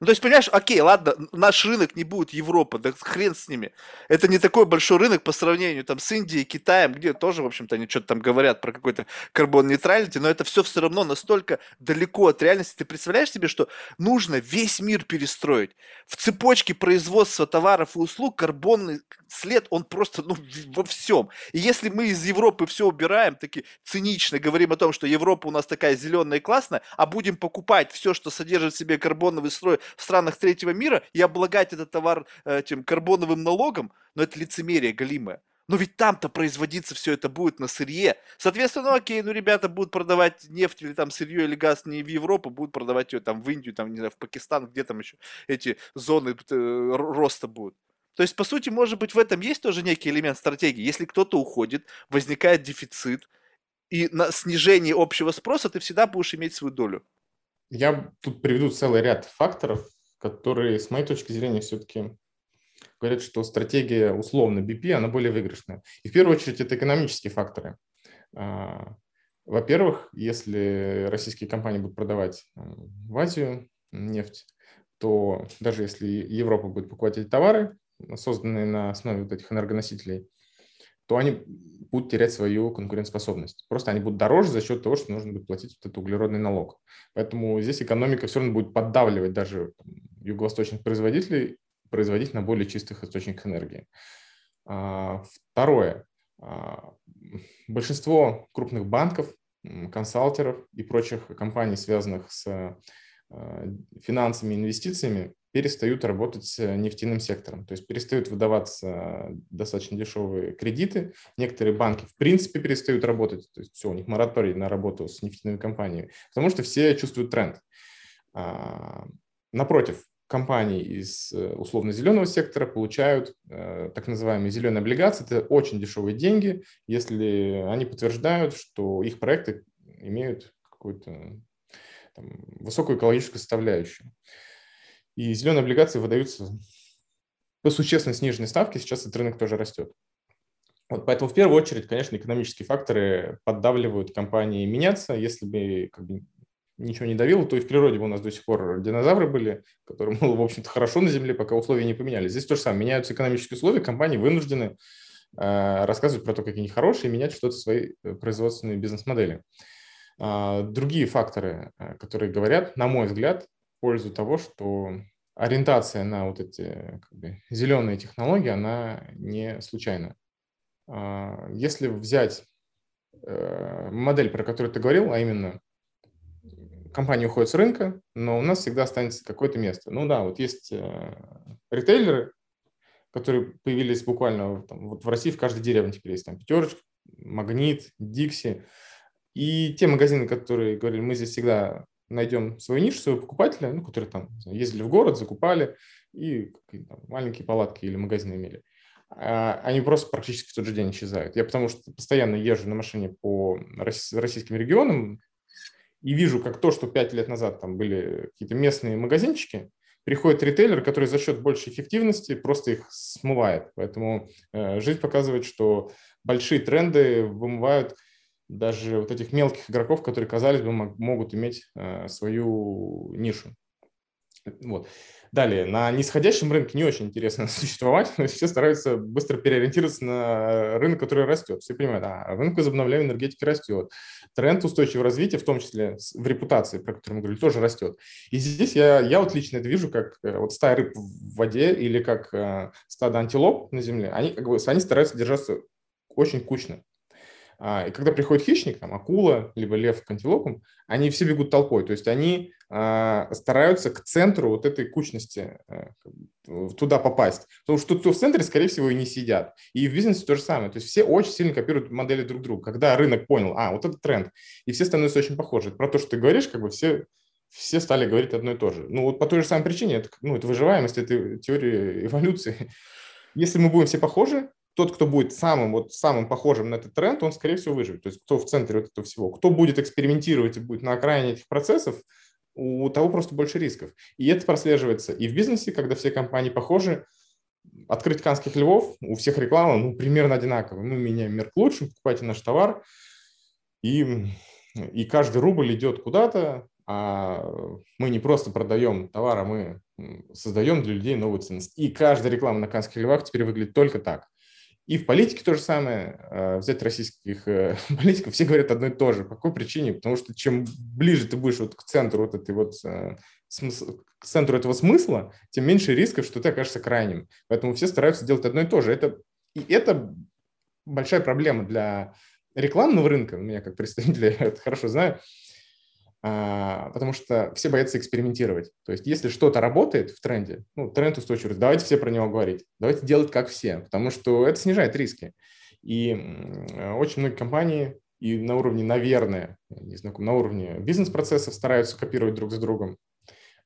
Ну, то есть, понимаешь, окей, ладно, наш рынок не будет Европа, да хрен с ними. Это не такой большой рынок по сравнению там с Индией, Китаем, где тоже, в общем-то, они что-то там говорят про какой-то карбон-нейтралити, но это все все равно настолько далеко от реальности. Ты представляешь себе, что нужно весь мир перестроить? В цепочке производства товаров и услуг карбонный след, он просто, ну, во всем. И если мы из Европы все убираем, таки цинично говорим о том, что Европа у нас такая зеленая и классная, а будем покупать все, что содержит в себе карбоновый строй в странах третьего мира и облагать этот товар этим карбоновым налогом, но это лицемерие галимое. Но ведь там-то производиться все это будет на сырье. Соответственно, ну окей, ну ребята будут продавать нефть или там сырье или газ не в Европу, будут продавать ее там в Индию, там, не знаю, в Пакистан, где там еще эти зоны э, роста будут. То есть, по сути, может быть, в этом есть тоже некий элемент стратегии. Если кто-то уходит, возникает дефицит, и на снижение общего спроса ты всегда будешь иметь свою долю. Я тут приведу целый ряд факторов, которые, с моей точки зрения, все-таки говорят, что стратегия условно BP, она более выигрышная. И в первую очередь это экономические факторы. А, во-первых, если российские компании будут продавать в Азию нефть, то даже если Европа будет покупать эти товары, созданные на основе вот этих энергоносителей, то они будут терять свою конкурентоспособность. Просто они будут дороже за счет того, что нужно будет платить вот этот углеродный налог. Поэтому здесь экономика все равно будет поддавливать даже юго-восточных производителей производить на более чистых источниках энергии. А, второе. А, большинство крупных банков, консалтеров и прочих компаний, связанных с а, финансами и инвестициями, перестают работать с нефтяным сектором, то есть перестают выдаваться достаточно дешевые кредиты. Некоторые банки в принципе перестают работать, то есть все, у них мораторий на работу с нефтяными компаниями, потому что все чувствуют тренд. Напротив, компании из э, условно-зеленого сектора получают э, так называемые зеленые облигации. Это очень дешевые деньги, если они подтверждают, что их проекты имеют какую-то высокую экологическую составляющую. И зеленые облигации выдаются по существенно сниженной ставке, сейчас этот рынок тоже растет. Вот поэтому в первую очередь, конечно, экономические факторы поддавливают компании меняться. Если бы как бы, ничего не давило, то и в природе у нас до сих пор динозавры были, которым было, в общем-то, хорошо на Земле, пока условия не поменялись. Здесь то же самое. Меняются экономические условия, компании вынуждены э, рассказывать про то, какие они хорошие, и менять что-то свои э, производственные бизнес-модели. А, другие факторы, э, которые говорят, на мой взгляд, в пользу того, что ориентация на вот эти как бы, зеленые технологии, она не случайна. А, если взять модель, про которую ты говорил, а именно компания уходит с рынка, но у нас всегда останется какое-то место. Ну да, вот есть э, ритейлеры, которые появились буквально там, вот в России в каждой деревне теперь есть там пятерочка, магнит, Дикси. И те магазины, которые говорили, мы здесь всегда найдем свою нишу, своего покупателя, ну, которые там ездили в город, закупали и там, маленькие палатки или магазины имели. А, они просто практически в тот же день исчезают. Я потому что постоянно езжу на машине по российским регионам, и вижу, как то, что пять лет назад там были какие-то местные магазинчики, приходит ритейлер, который за счет большей эффективности просто их смывает. Поэтому э, жизнь показывает, что большие тренды вымывают даже вот этих мелких игроков, которые, казалось бы, могут иметь э, свою нишу. Вот. Далее, на нисходящем рынке не очень интересно <laughs> существовать, но все стараются быстро переориентироваться на рынок, который растет. Все понимают, а рынок возобновляемой энергетики растет. Тренд устойчивого развития, в том числе в репутации, про которую мы говорили, тоже растет. И здесь я, я вот лично это вижу, как э, вот стая рыб в воде или как э, стадо антилоп на земле. Они, как бы, они стараются держаться очень кучно. А, и когда приходит хищник, там акула, либо лев к антилопам, они все бегут толпой. То есть они а, стараются к центру вот этой кучности э, туда попасть. Потому что кто в центре, скорее всего, и не сидят. И в бизнесе то же самое. То есть все очень сильно копируют модели друг друга. Когда рынок понял, а, вот этот тренд, и все становятся очень похожи. Про то, что ты говоришь, как бы все все стали говорить одно и то же. Ну, вот по той же самой причине, это, ну, это выживаемость, это теория эволюции. <laughs> Если мы будем все похожи, тот, кто будет самым, вот, самым похожим на этот тренд, он, скорее всего, выживет. То есть кто в центре вот этого всего. Кто будет экспериментировать и будет на окраине этих процессов, у того просто больше рисков. И это прослеживается и в бизнесе, когда все компании похожи. Открыть канских львов, у всех реклама ну, примерно одинаковая. Мы меняем мир к лучшему, покупайте наш товар. И, и каждый рубль идет куда-то, а мы не просто продаем товар, а мы создаем для людей новую ценность. И каждая реклама на канских львах теперь выглядит только так. И в политике то же самое. А, взять российских э, <laughs> политиков, все говорят одно и то же. По какой причине? Потому что чем ближе ты будешь вот к центру вот этой вот э, к центру этого смысла, тем меньше рисков, что ты окажешься крайним. Поэтому все стараются делать одно и то же. Это, и это большая проблема для рекламного рынка. Меня как представителя <laughs> я это хорошо знаю. А, потому что все боятся экспериментировать. То есть если что-то работает в тренде, ну, тренд устойчивый, давайте все про него говорить, давайте делать как все, потому что это снижает риски. И очень многие компании и на уровне, наверное, не знаю, на уровне бизнес-процессов стараются копировать друг за другом,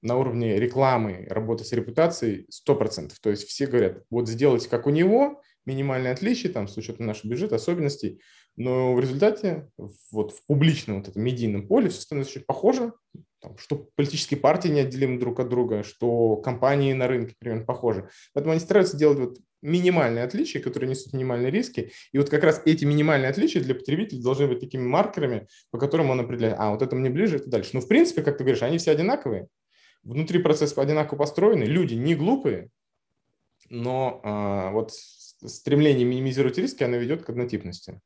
на уровне рекламы, работы с репутацией 100%. То есть все говорят, вот сделайте как у него, минимальные отличия, там, с учетом нашего бюджета, особенностей, но в результате вот в публичном вот этом медийном поле все становится чуть похоже, там, что политические партии неотделимы друг от друга, что компании на рынке примерно похожи. Поэтому они стараются делать вот минимальные отличия, которые несут минимальные риски. И вот как раз эти минимальные отличия для потребителя должны быть такими маркерами, по которым он определяет, а вот это мне ближе, это дальше. Ну, в принципе, как ты говоришь, они все одинаковые, внутри процесса одинаково построены, люди не глупые, но а, вот стремление минимизировать риски, оно ведет к однотипности.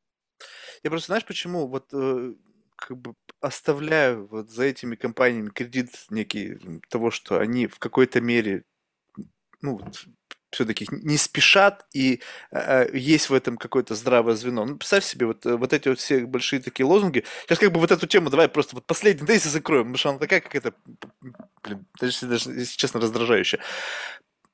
Я просто, знаешь, почему вот э, как бы оставляю вот за этими компаниями кредит некий того, что они в какой-то мере, ну, все-таки не спешат, и э, есть в этом какое-то здравое звено. Ну, представь себе, вот, э, вот эти вот все большие такие лозунги. Сейчас как бы вот эту тему давай просто вот последний тезис закроем, потому что она такая какая-то, блин, даже, даже, если честно, раздражающая.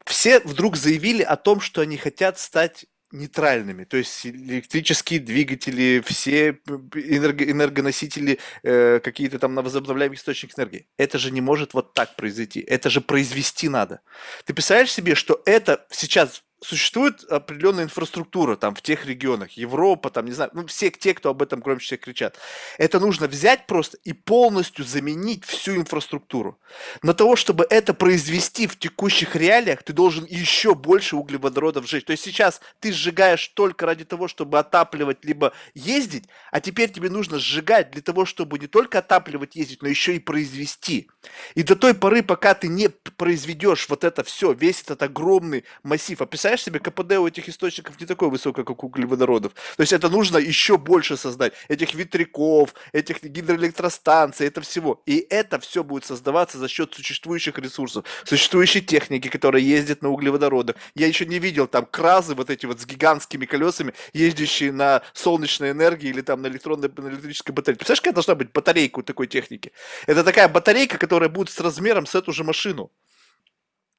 Все вдруг заявили о том, что они хотят стать нейтральными, то есть электрические двигатели, все энерго, энергоносители, э, какие-то там на возобновляемых источниках энергии. Это же не может вот так произойти. Это же произвести надо. Ты представляешь себе, что это сейчас существует определенная инфраструктура там в тех регионах, Европа, там, не знаю, ну, все те, кто об этом громче всех кричат. Это нужно взять просто и полностью заменить всю инфраструктуру. На того, чтобы это произвести в текущих реалиях, ты должен еще больше углеводородов сжечь. То есть сейчас ты сжигаешь только ради того, чтобы отапливать либо ездить, а теперь тебе нужно сжигать для того, чтобы не только отапливать, ездить, но еще и произвести. И до той поры, пока ты не произведешь вот это все, весь этот огромный массив, а представляешь себе, КПД у этих источников не такое высокое, как у углеводородов. То есть это нужно еще больше создать. Этих ветряков, этих гидроэлектростанций, это всего. И это все будет создаваться за счет существующих ресурсов, существующей техники, которая ездит на углеводородах. Я еще не видел там кразы вот эти вот с гигантскими колесами, ездящие на солнечной энергии или там на электронной, на электрической батарее. Представляешь, какая должна быть батарейка у такой техники? Это такая батарейка, которая будет с размером с эту же машину.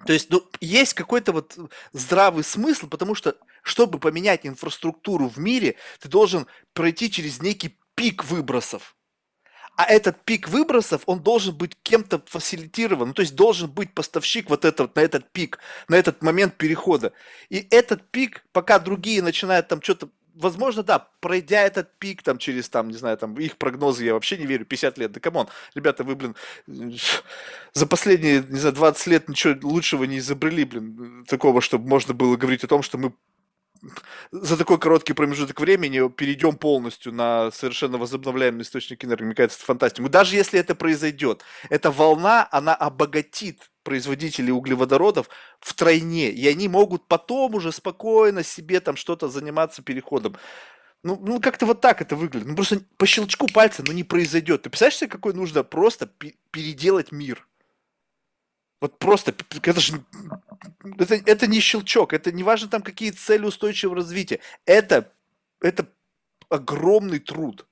То есть, ну, есть какой-то вот здравый смысл, потому что, чтобы поменять инфраструктуру в мире, ты должен пройти через некий пик выбросов. А этот пик выбросов, он должен быть кем-то фасилитирован, ну, то есть должен быть поставщик вот этот, на этот пик, на этот момент перехода. И этот пик, пока другие начинают там что-то возможно, да, пройдя этот пик там через, там, не знаю, там, их прогнозы, я вообще не верю, 50 лет, да come on, ребята, вы, блин, <laughs> за последние, не знаю, 20 лет ничего лучшего не изобрели, блин, такого, чтобы можно было говорить о том, что мы за такой короткий промежуток времени перейдем полностью на совершенно возобновляемый источник энергии. Мне кажется, это фантастика. Даже если это произойдет, эта волна, она обогатит производителей углеводородов в тройне, и они могут потом уже спокойно себе там что-то заниматься переходом. Ну, ну как-то вот так это выглядит. Ну, просто по щелчку пальца, ну, не произойдет. Ты представляешь себе, какой нужно просто переделать мир? Вот просто, это же, это, это не щелчок, это не важно там какие цели устойчивого развития. Это, это огромный труд.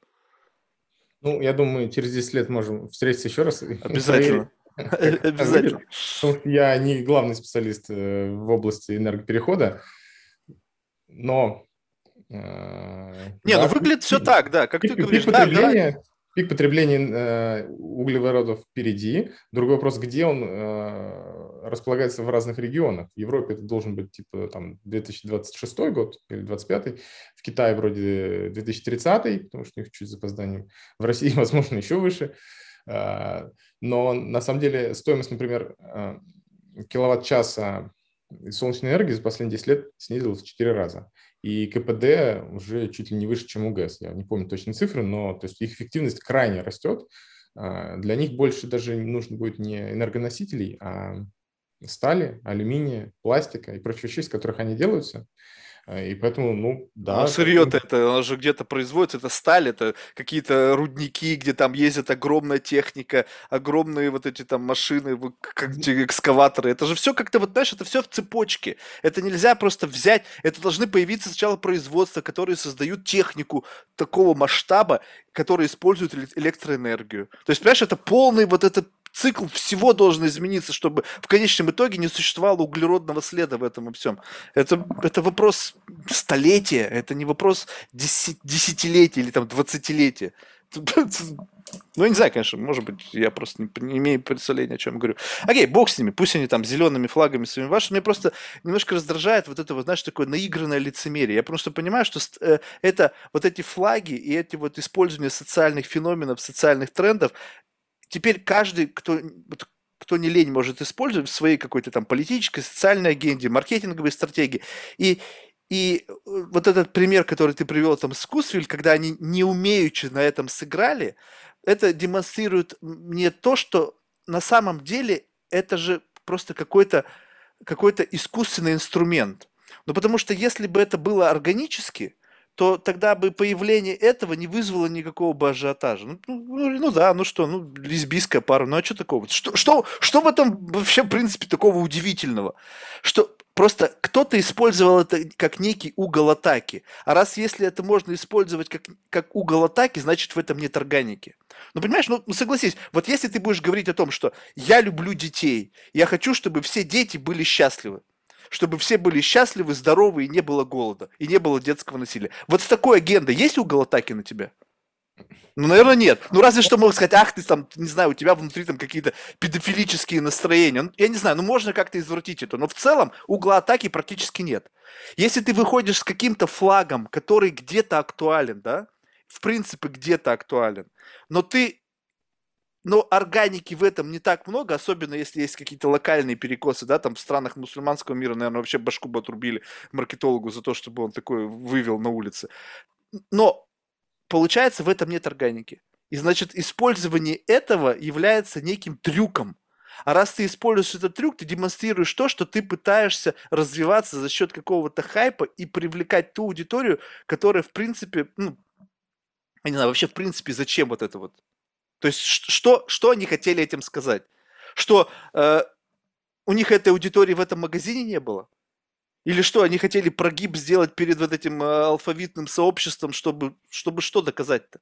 Ну, я думаю, через 10 лет можем встретиться еще раз. Обязательно. <laughs> Обязательно. Я не главный специалист э, в области энергоперехода, но... Э, не, ну выглядит все так, да, как ты говоришь. Да, Пик потребления э, углеводородов впереди. Другой вопрос, где он располагается в разных регионах. В Европе это должен быть типа там 2026 год или 2025. В Китае вроде 2030, потому что у них чуть запозданием. В России, <laughs> возможно, еще выше. А, но на самом деле стоимость, например, киловатт-часа солнечной энергии за последние 10 лет снизилась в 4 раза. И КПД уже чуть ли не выше, чем у ГЭС. Я не помню точные цифры, но то есть их эффективность крайне растет. А, для них больше даже нужно будет не энергоносителей, а стали, алюминия, пластика и прочих вещей, из которых они делаются. И поэтому, ну, да. А сырье-то это, оно же где-то производится, это сталь, это какие-то рудники, где там ездит огромная техника, огромные вот эти там машины, как экскаваторы. Это же все как-то, вот знаешь, это все в цепочке. Это нельзя просто взять, это должны появиться сначала производства, которые создают технику такого масштаба, которые используют электроэнергию. То есть, понимаешь, это полный вот этот цикл всего должен измениться, чтобы в конечном итоге не существовало углеродного следа в этом и всем. Это, это вопрос столетия, это не вопрос десятилетия или там двадцатилетия. <laughs> Ну, я не знаю, конечно, может быть, я просто не, не имею представления, о чем говорю. Окей, бог с ними, пусть они там зелеными флагами своими вашими. Мне просто немножко раздражает вот это вот, знаешь, такое наигранное лицемерие. Я просто понимаю, что э, это вот эти флаги и эти вот использование социальных феноменов, социальных трендов, теперь каждый, кто, кто не лень, может использовать в своей какой-то там политической, социальной агенде, маркетинговой стратегии. И, и э, вот этот пример, который ты привел там с Кусвиль, когда они не умеючи на этом сыграли, это демонстрирует мне то, что на самом деле это же просто какой-то какой-то искусственный инструмент. Ну, потому что если бы это было органически, то тогда бы появление этого не вызвало никакого бы ажиотажа. Ну, ну, ну, ну да, ну что, ну лесбийская пара, ну а что такого? Что, что, что в этом вообще, в принципе, такого удивительного? Что просто кто-то использовал это как некий угол атаки. А раз если это можно использовать как, как угол атаки, значит в этом нет органики. Ну, понимаешь, ну, согласись, вот если ты будешь говорить о том, что я люблю детей, я хочу, чтобы все дети были счастливы, чтобы все были счастливы, здоровы и не было голода, и не было детского насилия. Вот с такой агендой есть угол атаки на тебя? Ну, наверное, нет. Ну, разве что можно сказать, ах, ты там, не знаю, у тебя внутри там какие-то педофилические настроения. Ну, я не знаю, ну, можно как-то извратить это, но в целом угла атаки практически нет. Если ты выходишь с каким-то флагом, который где-то актуален, да, в принципе, где-то актуален, но ты но органики в этом не так много, особенно если есть какие-то локальные перекосы, да, там в странах мусульманского мира, наверное, вообще башку бы отрубили маркетологу за то, чтобы он такое вывел на улице. Но получается, в этом нет органики. И значит, использование этого является неким трюком. А раз ты используешь этот трюк, ты демонстрируешь то, что ты пытаешься развиваться за счет какого-то хайпа и привлекать ту аудиторию, которая, в принципе, ну, я не знаю, вообще, в принципе, зачем вот это вот то есть что, что они хотели этим сказать? Что э, у них этой аудитории в этом магазине не было? Или что, они хотели прогиб сделать перед вот этим э, алфавитным сообществом, чтобы, чтобы что доказать-то?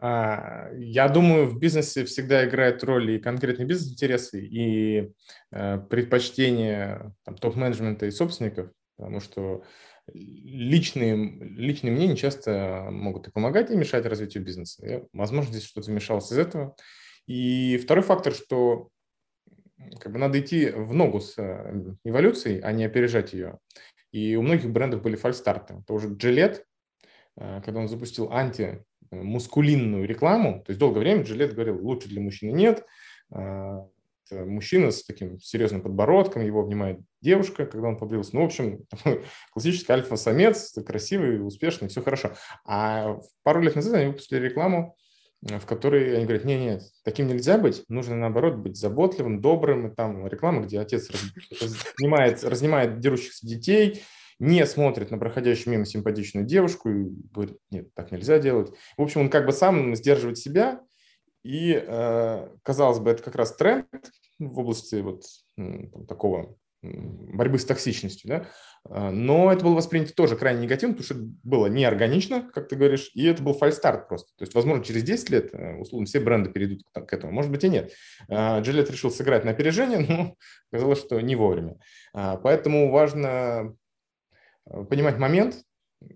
А, я думаю, в бизнесе всегда играет роль и конкретные бизнес-интересы, и э, предпочтения топ-менеджмента и собственников, потому что личные, личные мнения часто могут и помогать, и мешать развитию бизнеса. Я, возможно, здесь что-то вмешалось из этого. И второй фактор, что как бы надо идти в ногу с э, эволюцией, а не опережать ее. И у многих брендов были фальстарты. Тоже Gillette, э, когда он запустил антимускулинную рекламу, то есть долгое время Gillette говорил, лучше для мужчины нет, э, мужчина с таким серьезным подбородком, его обнимает девушка, когда он побрился. Ну, в общем, <laughs> классический альфа-самец, красивый, успешный, все хорошо. А пару лет назад они выпустили рекламу, в которой они говорят, нет, нет, таким нельзя быть, нужно наоборот быть заботливым, добрым. И там реклама, где отец разнимает, разнимает дерущихся детей, не смотрит на проходящую мимо симпатичную девушку и говорит, нет, так нельзя делать. В общем, он как бы сам сдерживает себя, и, э, казалось бы, это как раз тренд в области вот там, такого борьбы с токсичностью, да? А, но это было воспринято тоже крайне негативно, потому что это было неорганично, как ты говоришь, и это был фальстарт просто. То есть, возможно, через 10 лет, э, условно, все бренды перейдут к этому, может быть и нет. Джилет решил сыграть на опережение, <laughs> но казалось, что не вовремя. А, поэтому важно э, понимать момент,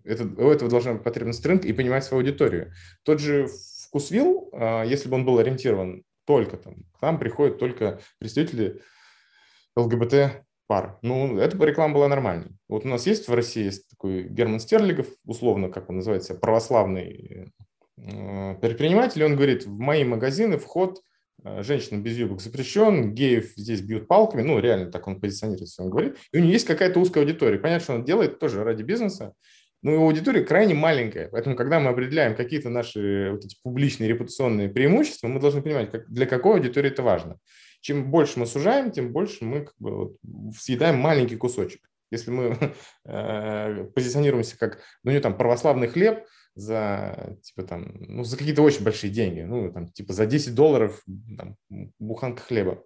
это, у этого должна быть потребность рынка и понимать свою аудиторию. Тот же вкусвилл, а, если бы он был ориентирован только там, к нам приходят только представители ЛГБТ пар. Ну, эта реклама была нормальной. Вот у нас есть в России есть такой Герман Стерлигов, условно, как он называется, православный э, предприниматель, он говорит, в мои магазины вход э, женщинам без юбок запрещен, геев здесь бьют палками, ну, реально так он позиционируется, он говорит. И у него есть какая-то узкая аудитория. Понятно, что он делает тоже ради бизнеса, но его аудитория крайне маленькая. Поэтому, когда мы определяем какие-то наши вот эти публичные репутационные преимущества, мы должны понимать, как, для какой аудитории это важно. Чем больше мы сужаем, тем больше мы как бы вот съедаем маленький кусочек. Если мы <laughs> э, позиционируемся как, ну, не там, православный хлеб за, типа, там, ну, за какие-то очень большие деньги, ну, там, типа, за 10 долларов там, буханка хлеба.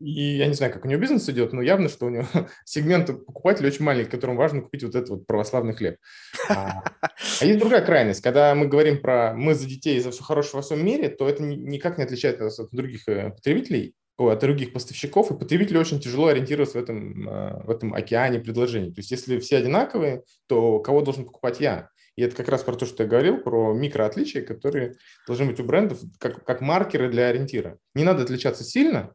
И я не знаю, как у него бизнес идет, но явно, что у него <laughs> сегмент покупателей очень маленький, которым важно купить вот этот вот православный хлеб. А, а есть другая крайность. Когда мы говорим про «мы за детей и за все хорошее во всем мире», то это никак не отличает нас от других э, потребителей, от других поставщиков, и потребителю очень тяжело ориентироваться в этом, э, в этом океане предложений. То есть если все одинаковые, то кого должен покупать я? И это как раз про то, что я говорил, про микроотличия, которые должны быть у брендов как, как маркеры для ориентира. Не надо отличаться сильно,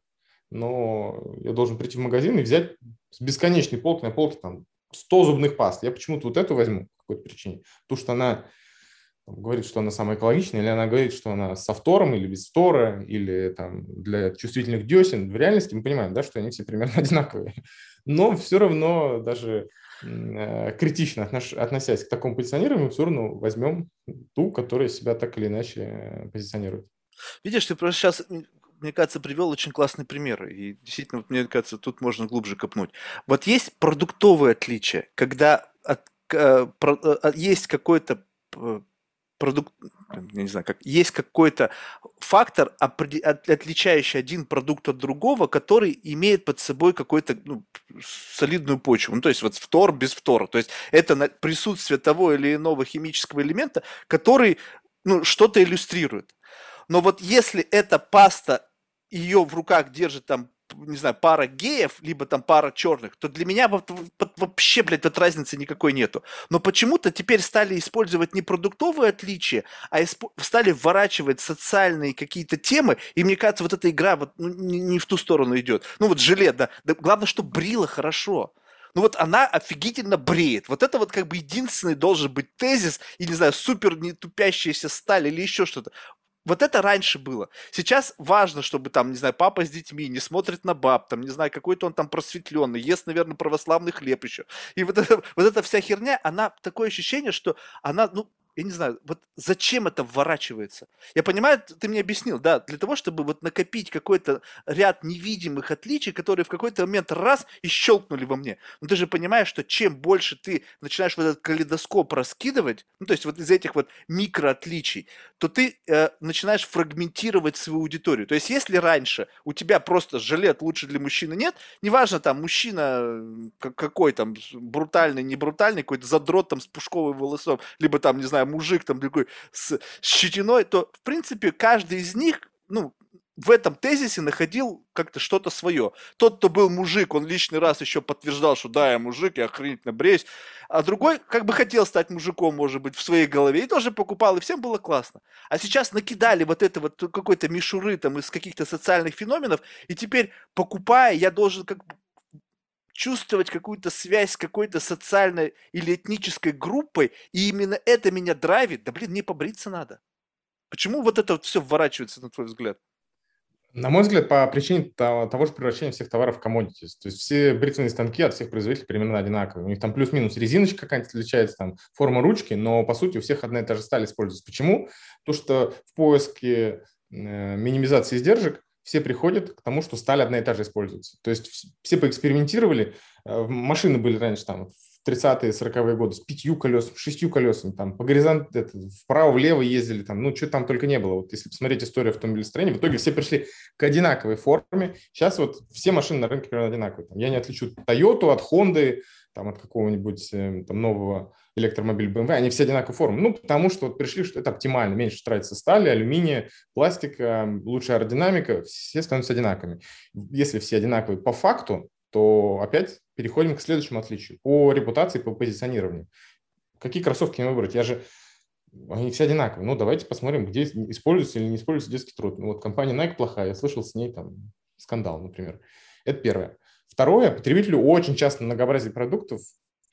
но я должен прийти в магазин и взять с бесконечной полки на полке там 100 зубных паст. Я почему-то вот эту возьму по какой-то причине. Потому что она говорит, что она самая экологичная, или она говорит, что она со фтором или без фтора, или там для чувствительных десен. В реальности мы понимаем, да, что они все примерно <laughs> одинаковые. Но все равно даже э, критично относясь к такому позиционированию, все равно возьмем ту, которая себя так или иначе э, позиционирует. Видишь, ты просто сейчас мне кажется, привел очень классный пример. И действительно, вот, мне кажется, тут можно глубже копнуть. Вот есть продуктовые отличия, когда от, э, про, э, есть какой-то продукт, я не знаю, как есть какой-то фактор, отличающий один продукт от другого, который имеет под собой какую-то ну, солидную почву. Ну, то есть вот втор без втора. То есть это присутствие того или иного химического элемента, который ну, что-то иллюстрирует. Но вот если эта паста, ее в руках держит там не знаю, пара геев, либо там пара черных, то для меня вообще, блядь, тут разницы никакой нету. Но почему-то теперь стали использовать не продуктовые отличия, а стали вворачивать социальные какие-то темы, и мне кажется, вот эта игра вот ну, не, не в ту сторону идет. Ну вот жилет, да. да главное, что брила хорошо. Ну вот она офигительно бреет. Вот это вот как бы единственный должен быть тезис, и не знаю, супер не тупящаяся сталь или еще что-то. Вот это раньше было. Сейчас важно, чтобы там, не знаю, папа с детьми не смотрит на баб, там, не знаю, какой-то он там просветленный, ест, наверное, православный хлеб еще. И вот, это, вот эта вся херня, она такое ощущение, что она, ну, я не знаю, вот зачем это вворачивается? Я понимаю, ты мне объяснил, да, для того, чтобы вот накопить какой-то ряд невидимых отличий, которые в какой-то момент раз и щелкнули во мне. Но ты же понимаешь, что чем больше ты начинаешь вот этот калейдоскоп раскидывать, ну, то есть вот из этих вот микроотличий, то ты э, начинаешь фрагментировать свою аудиторию. То есть если раньше у тебя просто жилет лучше для мужчины нет, неважно там мужчина какой там, брутальный, не брутальный, какой-то задрот там с пушковым волосом, либо там, не знаю, мужик там такой с щетиной, то, в принципе, каждый из них, ну, в этом тезисе находил как-то что-то свое. Тот, кто был мужик, он лишний раз еще подтверждал, что да, я мужик, я охренительно бреюсь. А другой как бы хотел стать мужиком, может быть, в своей голове и тоже покупал, и всем было классно. А сейчас накидали вот это вот какой-то мишуры там из каких-то социальных феноменов, и теперь, покупая, я должен как чувствовать какую-то связь с какой-то социальной или этнической группой, и именно это меня драйвит, да блин, мне побриться надо. Почему вот это вот все вворачивается, на твой взгляд? На мой взгляд, по причине того, того же превращения всех товаров в commodities. То есть все бритвенные станки от всех производителей примерно одинаковые. У них там плюс-минус резиночка какая-нибудь отличается, там форма ручки, но по сути у всех одна и та же сталь используется. Почему? То, что в поиске э, минимизации издержек все приходят к тому, что сталь одна и та же используется. То есть все поэкспериментировали, э, машины были раньше там в 30-е, 40-е годы с пятью колесами, шестью колесами, там по горизонту, вправо-влево ездили, там, ну, что там только не было. Вот если посмотреть историю автомобилестроения, в итоге все пришли к одинаковой форме. Сейчас вот все машины на рынке примерно одинаковые. Там, я не отличу Toyota от Honda, там, от какого-нибудь э, там, нового электромобиль BMW, они все одинаковой формы. Ну, потому что вот пришли, что это оптимально. Меньше тратится стали, алюминия, пластика, лучшая аэродинамика, все становятся одинаковыми. Если все одинаковые по факту, то опять переходим к следующему отличию. По репутации, по позиционированию. Какие кроссовки мне выбрать? Я же они все одинаковые. Ну, давайте посмотрим, где используется или не используется детский труд. Ну, вот компания Nike плохая, я слышал с ней там скандал, например. Это первое. Второе, потребителю очень часто многообразие продуктов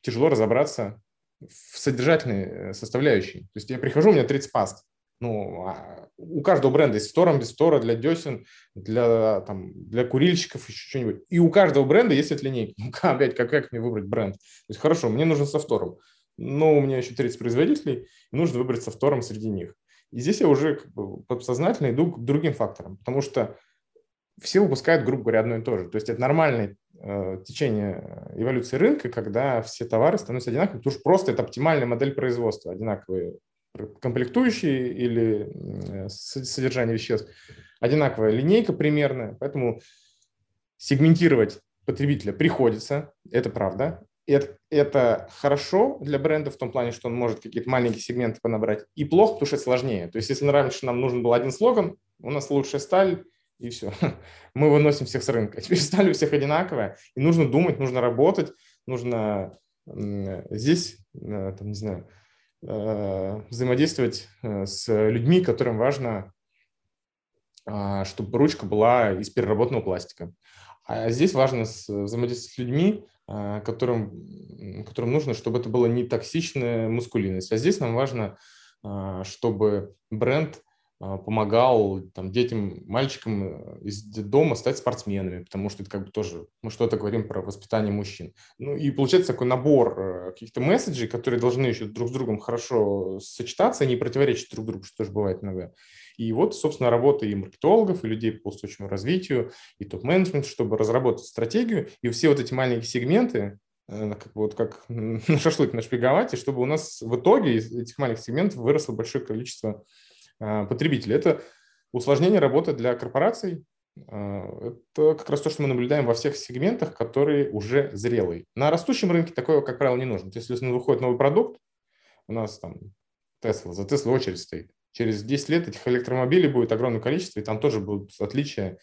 тяжело разобраться в содержательной э, составляющей. То есть я прихожу, у меня 30 паст. Ну, а у каждого бренда есть втором, без втора, для десен, для, там, для курильщиков, еще что-нибудь. И у каждого бренда есть эта линейка. Ну, <laughs> опять, как, как мне выбрать бренд? То есть, хорошо, мне нужен со втором. Но у меня еще 30 производителей, нужно выбрать со втором среди них. И здесь я уже как бы подсознательно иду к другим факторам, потому что все выпускают, грубо говоря, одно и то же. То есть это нормальный э, течение эволюции рынка, когда все товары становятся одинаковыми, потому что просто это оптимальная модель производства, одинаковые комплектующие или содержание веществ, одинаковая линейка примерно, поэтому сегментировать потребителя приходится, это правда. Это, это хорошо для бренда в том плане, что он может какие-то маленькие сегменты понабрать, и плохо, потому что это сложнее. То есть если раньше нам нужен был один слоган, у нас лучшая сталь, и все. <laughs> Мы выносим всех с рынка. Теперь сталь у всех одинаковая, и нужно думать, нужно работать, нужно здесь, э, там, не знаю, э, взаимодействовать э, с людьми, которым важно, а, чтобы ручка была из переработанного пластика. А здесь важно взаимодействовать с людьми, а, которым, которым нужно, чтобы это было не токсичная мускулинность. А здесь нам важно, а, чтобы бренд помогал там, детям, мальчикам э, из дома стать спортсменами, потому что это как бы тоже, мы что-то говорим про воспитание мужчин. Ну и получается такой набор э, каких-то месседжей, которые должны еще друг с другом хорошо сочетаться, не противоречить друг другу, что тоже бывает иногда. И вот, собственно, работа и маркетологов, и людей по устойчивому развитию, и топ-менеджмент, чтобы разработать стратегию, и все вот эти маленькие сегменты, э, как, вот как <laughs> на шашлык нашпиговать, и чтобы у нас в итоге из этих маленьких сегментов выросло большое количество а, потребителей. Это усложнение работы для корпораций, а, это как раз то, что мы наблюдаем во всех сегментах, которые уже зрелые. На растущем рынке такое, как правило, не нужно. Если выходит новый продукт, у нас там Tesla, за Tesla очередь стоит. Через 10 лет этих электромобилей будет огромное количество, и там тоже будут отличия,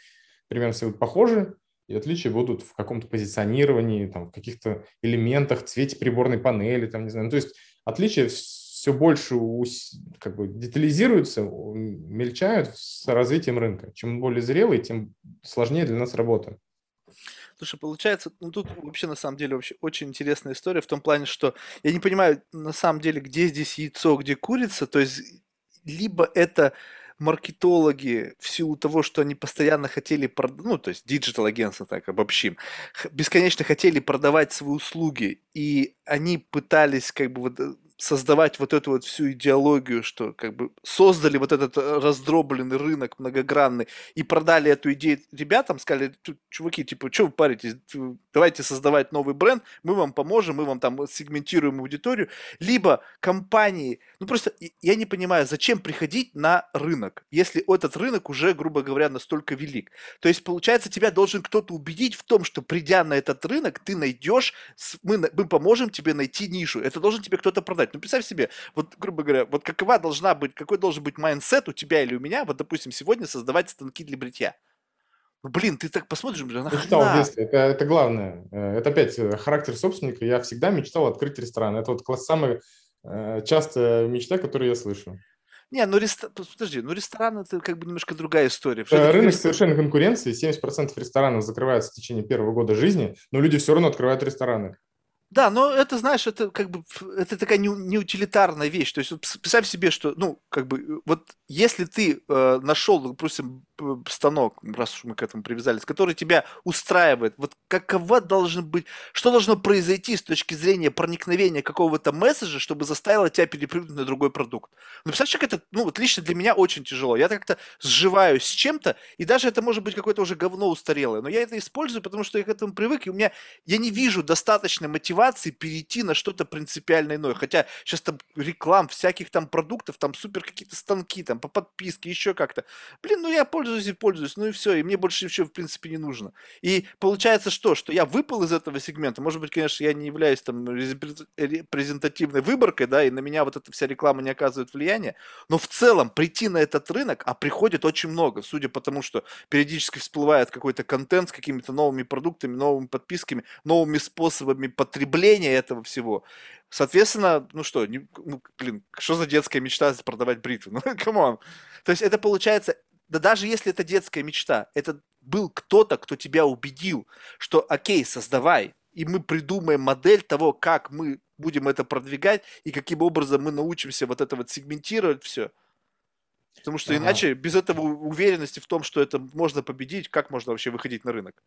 примерно все будут похожи, и отличия будут в каком-то позиционировании, там, в каких-то элементах, цвете приборной панели, там, не знаю. Ну, то есть отличия все больше как бы детализируются, мельчают с развитием рынка. Чем более зрелый, тем сложнее для нас работа. Слушай, получается, ну тут вообще на самом деле вообще очень интересная история в том плане, что я не понимаю на самом деле, где здесь яйцо, где курица. То есть либо это маркетологи в силу того, что они постоянно хотели, ну, то есть digital агентство, так обобщим, бесконечно хотели продавать свои услуги, и они пытались как бы вот э, создавать вот эту вот всю идеологию, что как бы создали вот этот э, раздробленный рынок многогранный и продали эту идею ребятам, сказали, чуваки, типа, что вы паритесь, давайте создавать новый бренд, мы вам поможем, мы вам там сегментируем аудиторию, либо компании, ну просто я не понимаю, зачем приходить на рынок, если этот рынок уже, грубо говоря, настолько велик. То есть, получается, тебя должен кто-то убедить в том, что придя на этот рынок, ты найдешь, мы, мы поможем тебе найти нишу, это должен тебе кто-то продать делать. Ну, представь себе, вот, грубо говоря, вот какова должна быть, какой должен быть mindset у тебя или у меня, вот, допустим, сегодня создавать станки для бритья. Ну, блин, ты так посмотришь, блин, нахрена? Мечтал в детстве, это, это главное. Э, это опять э, характер собственника. Я всегда мечтал открыть ресторан. Это вот класс самая э, частая мечта, которую я слышу. Не, ну рестор... подожди, ну ресторан это как бы немножко другая история. Рынок говоришь... совершенно конкуренции, 70% ресторанов закрываются в течение первого года жизни, но люди все равно открывают рестораны. Да, но это, знаешь, это как бы это такая неутилитарная вещь. То есть вот представь себе, что, ну, как бы, вот если ты э, нашел, допустим, станок, раз уж мы к этому привязались, который тебя устраивает, вот какова должен быть, что должно произойти с точки зрения проникновения какого-то месседжа, чтобы заставило тебя перепрыгнуть на другой продукт. Ну, представляешь, как это, ну, вот лично для меня очень тяжело. Я как-то сживаюсь с чем-то, и даже это может быть какое-то уже говно устарелое, но я это использую, потому что я к этому привык, и у меня, я не вижу достаточной мотивации перейти на что-то принципиально иное. Хотя сейчас там реклам, всяких там продуктов, там супер какие-то станки, там по подписке, еще как-то. Блин, ну я пользуюсь и пользуюсь, ну и все, и мне больше ничего в принципе не нужно. И получается что? Что я выпал из этого сегмента. Может быть, конечно, я не являюсь там репрезентативной выборкой, да, и на меня вот эта вся реклама не оказывает влияния, но в целом прийти на этот рынок, а приходит очень много, судя по тому, что периодически всплывает какой-то контент с какими-то новыми продуктами, новыми подписками, новыми способами потребления этого всего. Соответственно, ну что, не, ну, блин, что за детская мечта продавать бритвы? <laughs> Ну, come on. То есть это получается, да даже если это детская мечта, это был кто-то, кто тебя убедил, что окей, создавай, и мы придумаем модель того, как мы будем это продвигать, и каким образом мы научимся вот это вот сегментировать все. Потому что ага. иначе без этого уверенности в том, что это можно победить, как можно вообще выходить на рынок?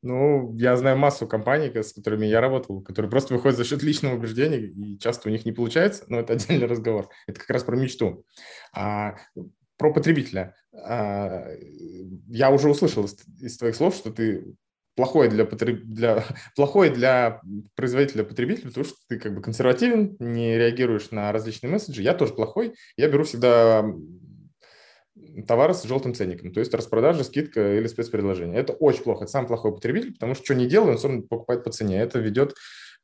Ну, я знаю массу компаний, с которыми я работал, которые просто выходят за счет личного убеждения, и часто у них не получается, но это отдельный разговор. Это как раз про мечту. А, про потребителя. А, я уже услышал из, твоих слов, что ты плохое для, потреб... для... <laughs> плохое для производителя потребителя, потому что ты как бы консервативен, не реагируешь на различные месседжи. Я тоже плохой. Я беру всегда товары с желтым ценником, то есть распродажа, скидка или спецпредложение. Это очень плохо, это самый плохой потребитель, потому что что не делает, он все покупает по цене. Это ведет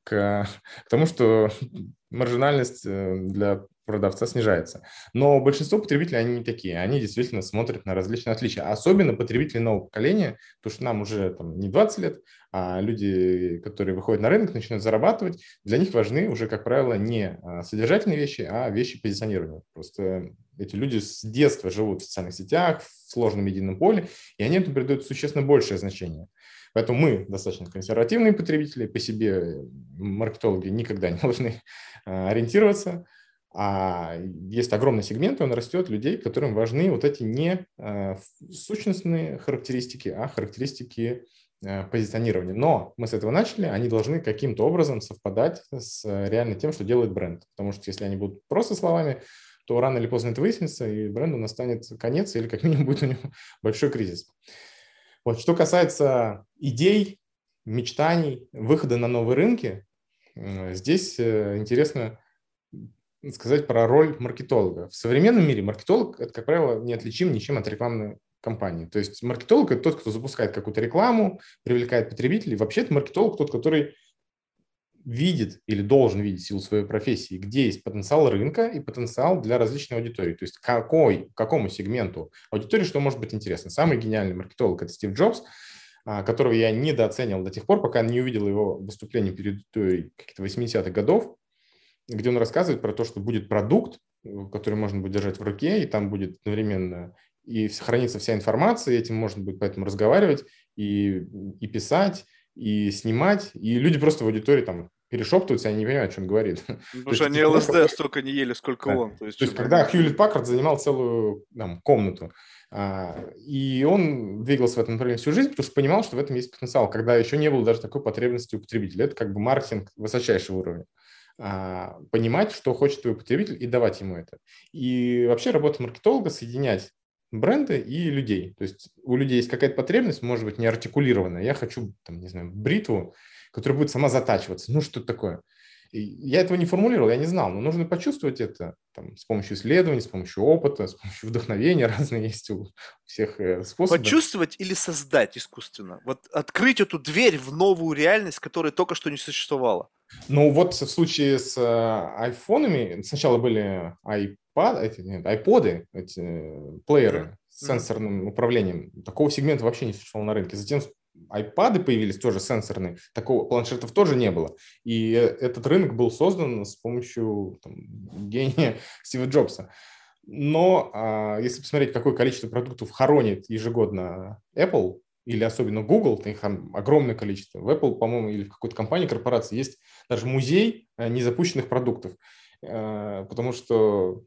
к, <laughs> к тому, что <laughs> маржинальность э, для продавца снижается. Но большинство потребителей, они не такие. Они действительно смотрят на различные отличия. Особенно потребители нового поколения, потому что нам уже там, не 20 лет, а люди, которые выходят на рынок, начинают зарабатывать, для них важны уже, как правило, не а, содержательные вещи, а вещи позиционирования. Просто эти люди с детства живут в социальных сетях, в сложном медийном поле, и они этому придают существенно большее значение. Поэтому мы достаточно консервативные потребители, по себе маркетологи никогда не <laughs> должны а, ориентироваться. А есть огромный сегмент, и он растет людей, которым важны вот эти не а, сущностные характеристики, а характеристики а, позиционирования. Но мы с этого начали, они должны каким-то образом совпадать с реально тем, что делает бренд. Потому что если они будут просто словами, то рано или поздно это выяснится, и бренду настанет конец, или как минимум <laughs> будет у него большой кризис. Вот, что касается идей, мечтаний, выхода на новые рынки, здесь э, интересно сказать про роль маркетолога. В современном мире маркетолог, это, как правило, неотличим ничем от рекламной компании. То есть маркетолог – это тот, кто запускает какую-то рекламу, привлекает потребителей. Вообще-то маркетолог – тот, который видит или должен видеть силу своей профессии, где есть потенциал рынка и потенциал для различной аудитории. То есть какой, какому сегменту аудитории что может быть интересно. Самый гениальный маркетолог – это Стив Джобс, а, которого я недооценивал до тех пор, пока не увидел его выступление перед каких-то 80-х годов, где он рассказывает про то, что будет продукт, который можно будет держать в руке, и там будет одновременно и сохранится вся информация, и этим можно будет поэтому разговаривать и, и писать, и снимать, и люди просто в аудитории там перешептываются, они не понимают, о чем он говорит. <laughs> Потому что они ЛСД столько не ели, сколько он. То есть, когда Хьюлит Паккард занимал целую там, комнату, а, и он двигался в этом направлении всю жизнь, потому что понимал, что в этом есть потенциал, когда еще не было даже такой потребности у потребителя. Это как бы маркетинг высочайшего уровня. Понимать, что хочет твой потребитель и давать ему это. И вообще работа маркетолога соединять бренды и людей. То есть у людей есть какая-то потребность, может быть, не артикулированная. Я хочу, там, не знаю, бритву, которая будет сама затачиваться. Ну, что такое? И я этого не формулировал, я не знал, но нужно почувствовать это там, с помощью исследований, с помощью опыта, с помощью вдохновения, <laughs> разные есть у всех э, способов. Почувствовать или создать искусственно? Вот открыть эту дверь в новую реальность, которая только что не существовала. Ну вот в случае с э, айфонами сначала были iPad, эти, нет, iPod, эти э, плееры с сенсорным управлением. Такого сегмента вообще не существовало на рынке. Затем iPad появились тоже сенсорные, такого планшетов тоже не было. И э, этот рынок был создан с помощью там, гения <laughs> Стива Джобса. Но а, если посмотреть, какое количество продуктов хоронит ежегодно Apple, или особенно Google, их огромное количество. В Apple, по-моему, или в какой-то компании, корпорации есть даже музей э, незапущенных продуктов, э, потому что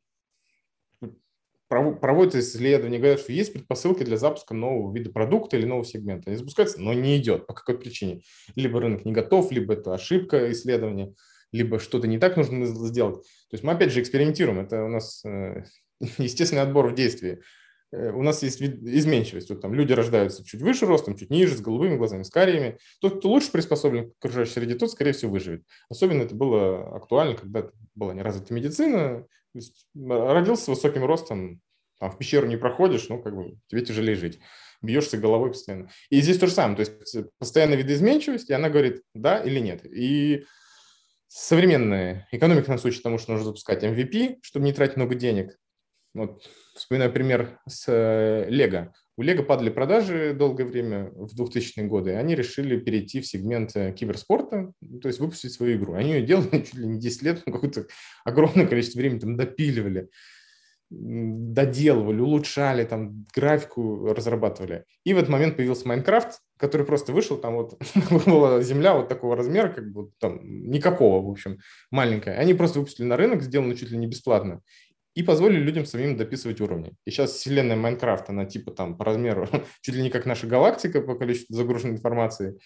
проводят исследования, говорят, что есть предпосылки для запуска нового вида продукта или нового сегмента. Они запускаются, но не идет. По какой причине? Либо рынок не готов, либо это ошибка исследования, либо что-то не так нужно сделать. То есть мы опять же экспериментируем. Это у нас э, <laughs> естественный отбор в действии. Э, у нас есть изменчивость. Вот там люди рождаются чуть выше ростом, чуть ниже, с голубыми глазами, с кариями. Тот, кто лучше приспособлен к окружающей среде, тот, скорее всего, выживет. Особенно это было актуально, когда была неразвита медицина. Родился с высоким ростом, там в пещеру не проходишь, ну, как бы тебе тяжелее жить. Бьешься головой постоянно. И здесь то же самое. То есть э, постоянно видоизменчивость, и она говорит да или нет. И современная экономика нас учит тому, что нужно запускать MVP, чтобы не тратить много денег. Вот вспоминаю пример с Лего. У Лего падали продажи долгое время в 2000-е годы, и они решили перейти в сегмент э, киберспорта, то есть выпустить свою игру. Они ее делали <laughs> чуть ли не 10 лет, какое-то огромное количество времени там допиливали, доделывали, улучшали, там графику разрабатывали. И в этот момент появился Майнкрафт, который просто вышел, там вот <laughs> была земля вот такого размера, как бы там никакого, в общем, маленькая. Они просто выпустили на рынок, сделано чуть ли не бесплатно и позволили людям самим дописывать уровни. И сейчас вселенная Майнкрафт, она типа там по размеру <laughs> чуть ли не как наша галактика по количеству загруженной информации.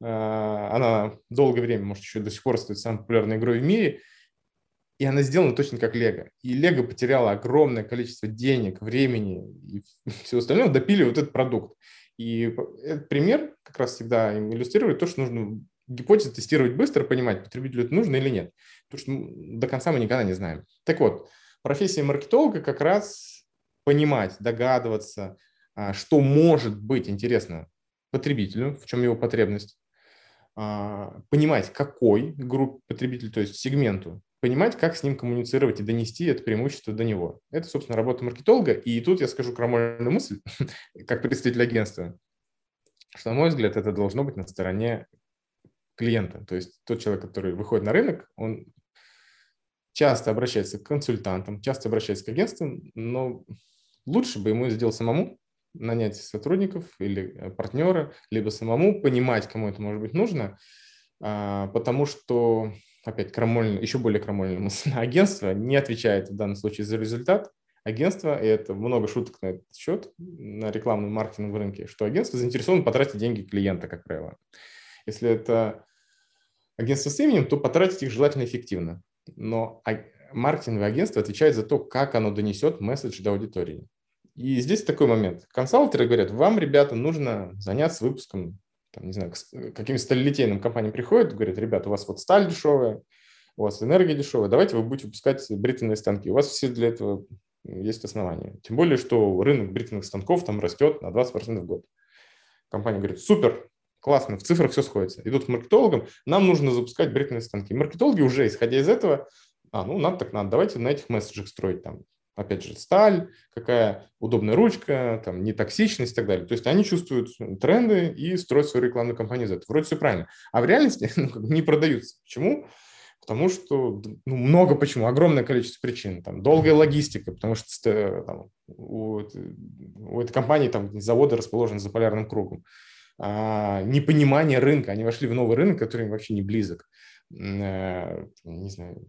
А, она долгое время, может, еще до сих пор стоит самой популярной игрой в мире. И она сделана точно как Лего. И Лего потеряла огромное количество денег, времени и <laughs> всего остального, допили вот этот продукт. И этот пример как раз всегда иллюстрирует то, что нужно гипотезы тестировать быстро, понимать, потребителю это нужно или нет. Потому что до конца мы никогда не знаем. Так вот, профессия маркетолога как раз понимать, догадываться, а, что может быть интересно потребителю, в чем его потребность, а, понимать, какой группе потребителей, то есть сегменту, понимать, как с ним коммуницировать и донести это преимущество до него. Это, собственно, работа маркетолога. И тут я скажу крамольную мысль, <laughs> как представитель агентства, что, на мой взгляд, это должно быть на стороне клиента. То есть тот человек, который выходит на рынок, он часто обращается к консультантам, часто обращается к агентствам, но лучше бы ему сделать самому, нанять сотрудников или э, партнера, либо самому понимать, кому это может быть нужно, а, потому что, опять, крамольно, еще более крамольная <laughs> агентство не отвечает в данном случае за результат, агентство, и это много шуток на этот счет, на рекламном маркетинговом рынке, что агентство заинтересовано потратить деньги клиента, как правило. Если это агентство с именем, то потратить их желательно эффективно. Но маркетинговое агентство отвечает за то, как оно донесет месседж до аудитории. И здесь такой момент. Консалтеры говорят, вам, ребята, нужно заняться выпуском, там, не знаю, каким сталелитейным компаниям приходят, говорят, ребята, у вас вот сталь дешевая, у вас энергия дешевая, давайте вы будете выпускать бритвенные станки. У вас все для этого есть основания. Тем более, что рынок бритвенных станков там растет на 20% в год. Компания говорит, супер, классно, в цифрах все сходится. Идут к маркетологам, нам нужно запускать бритвенные станки. Маркетологи уже, исходя из этого, а, ну, надо так надо, давайте на этих месседжах строить там опять же, сталь, какая удобная ручка, там, нетоксичность и так далее. То есть они чувствуют тренды и строят свою рекламную кампанию за это. Вроде все правильно. А в реальности <laughs> ну, не продаются. Почему? Потому что ну, много почему, огромное количество причин. Там, долгая логистика, потому что там, у, у этой компании там, заводы расположены за полярным кругом. А, непонимание рынка. Они вошли в новый рынок, который им вообще не близок. А, не знаю,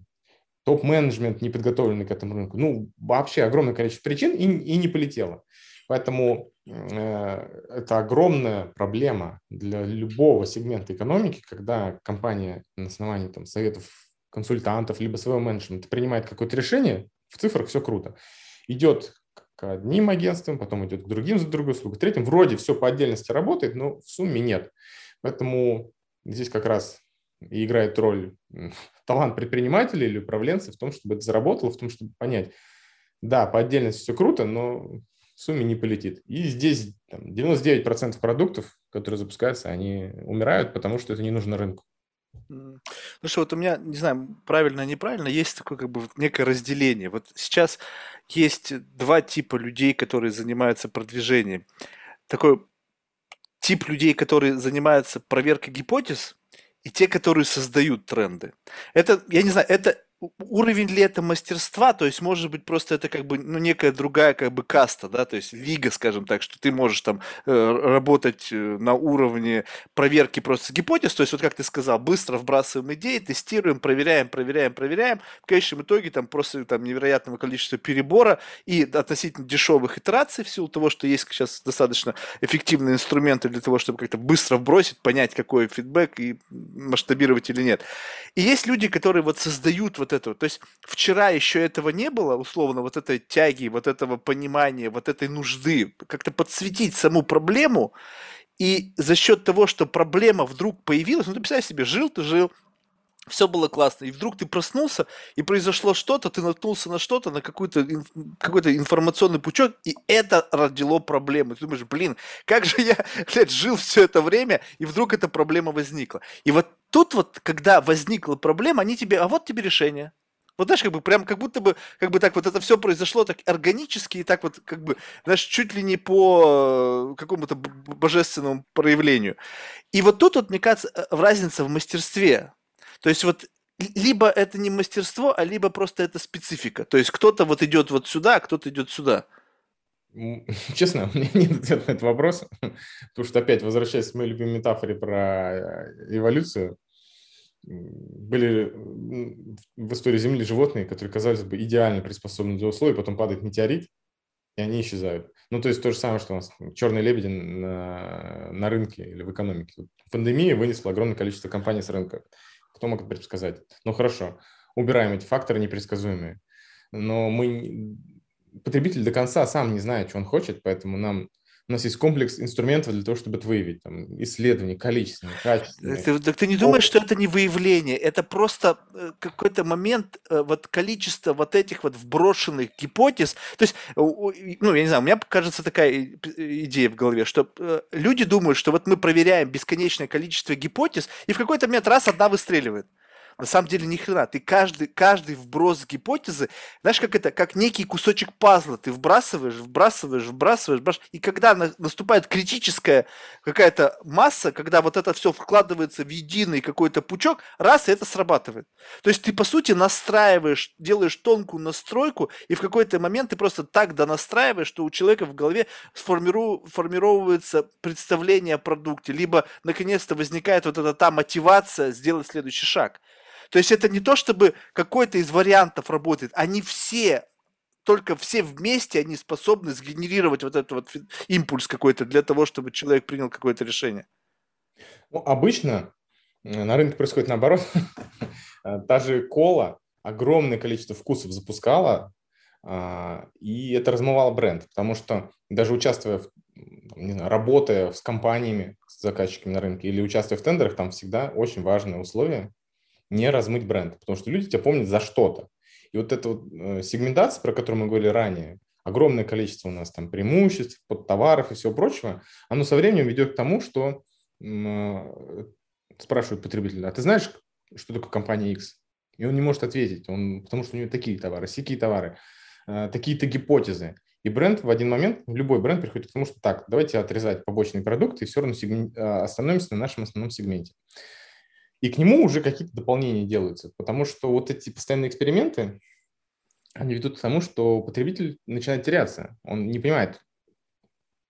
топ-менеджмент не подготовленный к этому рынку. Ну, вообще огромное количество причин и, и не полетело. Поэтому э, это огромная проблема для любого сегмента экономики, когда компания на основании там, советов консультантов либо своего менеджмента принимает какое-то решение, в цифрах все круто. Идет к одним агентствам, потом идет к другим за другой услугой, к третьим. Вроде все по отдельности работает, но в сумме нет. Поэтому здесь как раз и играет роль <laughs> талант предпринимателя или управленца в том, чтобы это заработало, в том, чтобы понять, да, по отдельности все круто, но в сумме не полетит. И здесь там, 99% продуктов, которые запускаются, они умирают, потому что это не нужно рынку. Ну что, вот у меня, не знаю, правильно, неправильно, есть такое как бы некое разделение. Вот сейчас есть два типа людей, которые занимаются продвижением. Такой тип людей, которые занимаются проверкой гипотез, и те, которые создают тренды. Это, я не знаю, это уровень ли это мастерства, то есть, может быть, просто это как бы, ну, некая другая как бы каста, да, то есть лига, скажем так, что ты можешь там э, работать э, на уровне проверки просто гипотез, то есть, вот как ты сказал, быстро вбрасываем идеи, тестируем, проверяем, проверяем, проверяем, в конечном итоге там просто там невероятного количества перебора и относительно дешевых итераций в силу того, что есть сейчас достаточно эффективные инструменты для того, чтобы как-то быстро вбросить, понять, какой фидбэк и масштабировать или нет. И есть люди, которые вот создают вот вот этого. То есть вчера еще этого не было, условно, вот этой тяги, вот этого понимания, вот этой нужды, как-то подсветить саму проблему, и за счет того, что проблема вдруг появилась, ну ты представь себе, жил ты, жил, все было классно, и вдруг ты проснулся, и произошло что-то, ты наткнулся на что-то, на какой-то какой-то информационный пучок, и это родило проблему. Ты думаешь, блин, как же я, <laughs> блядь, жил все это время, и вдруг эта проблема возникла. И вот тут вот, когда возникла проблема, они тебе, а вот тебе решение. Вот знаешь, как бы прям как будто бы, как бы так вот это все произошло так органически и так вот, как бы, знаешь, чуть ли не по какому-то божественному проявлению. И вот тут вот, мне кажется, э, разница в мастерстве. То есть вот либо это не мастерство, а либо просто это специфика. То есть кто-то вот идет вот сюда, а кто-то идет сюда. <laughs> Честно, <laughs> у меня нет ответа на этот вопрос, <laughs> потому что опять возвращаясь к моей любимой метафоре про э, эволюцию, были в истории Земли животные, которые казались бы идеально приспособлены для условий, потом падает метеорит, и они исчезают. Ну, то есть то же самое, что у нас черные лебеди на, на рынке или в экономике. Пандемия вынесла огромное количество компаний с рынка. Кто мог предсказать? Ну хорошо, убираем эти факторы непредсказуемые. Но мы потребитель до конца сам не знает, что он хочет, поэтому нам У нас есть комплекс инструментов для того, чтобы это выявить. Там, исследования, количественные, качественные. Ты, так ты не думаешь, что это не выявление? Это просто э, какой-то момент, э, вот количество вот этих вот вброшенных гипотез. То есть, ну, я не знаю, у меня кажется такая идея в голове, что э, люди думают, что вот мы проверяем бесконечное количество гипотез, и в какой-то момент раз одна выстреливает. На самом деле ни хрена. Ты каждый, каждый вброс гипотезы, знаешь, как это, как некий кусочек пазла. Ты вбрасываешь, вбрасываешь, вбрасываешь, вбрасываешь. И когда на, наступает критическая какая-то масса, когда вот это все вкладывается в единый какой-то пучок, раз, и это срабатывает. То есть ты, по сути, настраиваешь, делаешь тонкую настройку, и в какой-то момент ты просто так донастраиваешь, что у человека в голове сформиру, формировывается представление о продукте, либо наконец-то возникает вот эта та мотивация сделать следующий шаг. То есть это не то, чтобы какой-то из вариантов работает, они все только все вместе они способны сгенерировать вот этот вот импульс какой-то для того, чтобы человек принял какое-то решение. Ну, обычно э, на рынке происходит наоборот. <laughs> Та же кола огромное количество вкусов запускала, а, и это размывало бренд, потому что даже участвуя, в, не знаю, работая с компаниями, с заказчиками на рынке или участвуя в тендерах, там всегда очень важное условие не размыть бренд, потому что люди тебя помнят за что-то. И вот эта вот э, сегментация, про которую мы говорили ранее, огромное количество у нас там преимуществ, подтоваров и всего прочего, оно со временем ведет к тому, что э, спрашивают потребителя, а ты знаешь, что такое компания X? И он не может ответить, он, потому что у него такие товары, сякие товары, э, такие-то гипотезы. И бренд в один момент, любой бренд приходит к тому, что так, давайте отрезать побочные продукты и все равно сегмен... остановимся на нашем основном сегменте. И к нему уже какие-то дополнения делаются, потому что вот эти постоянные эксперименты, они ведут к тому, что потребитель начинает теряться. Он не понимает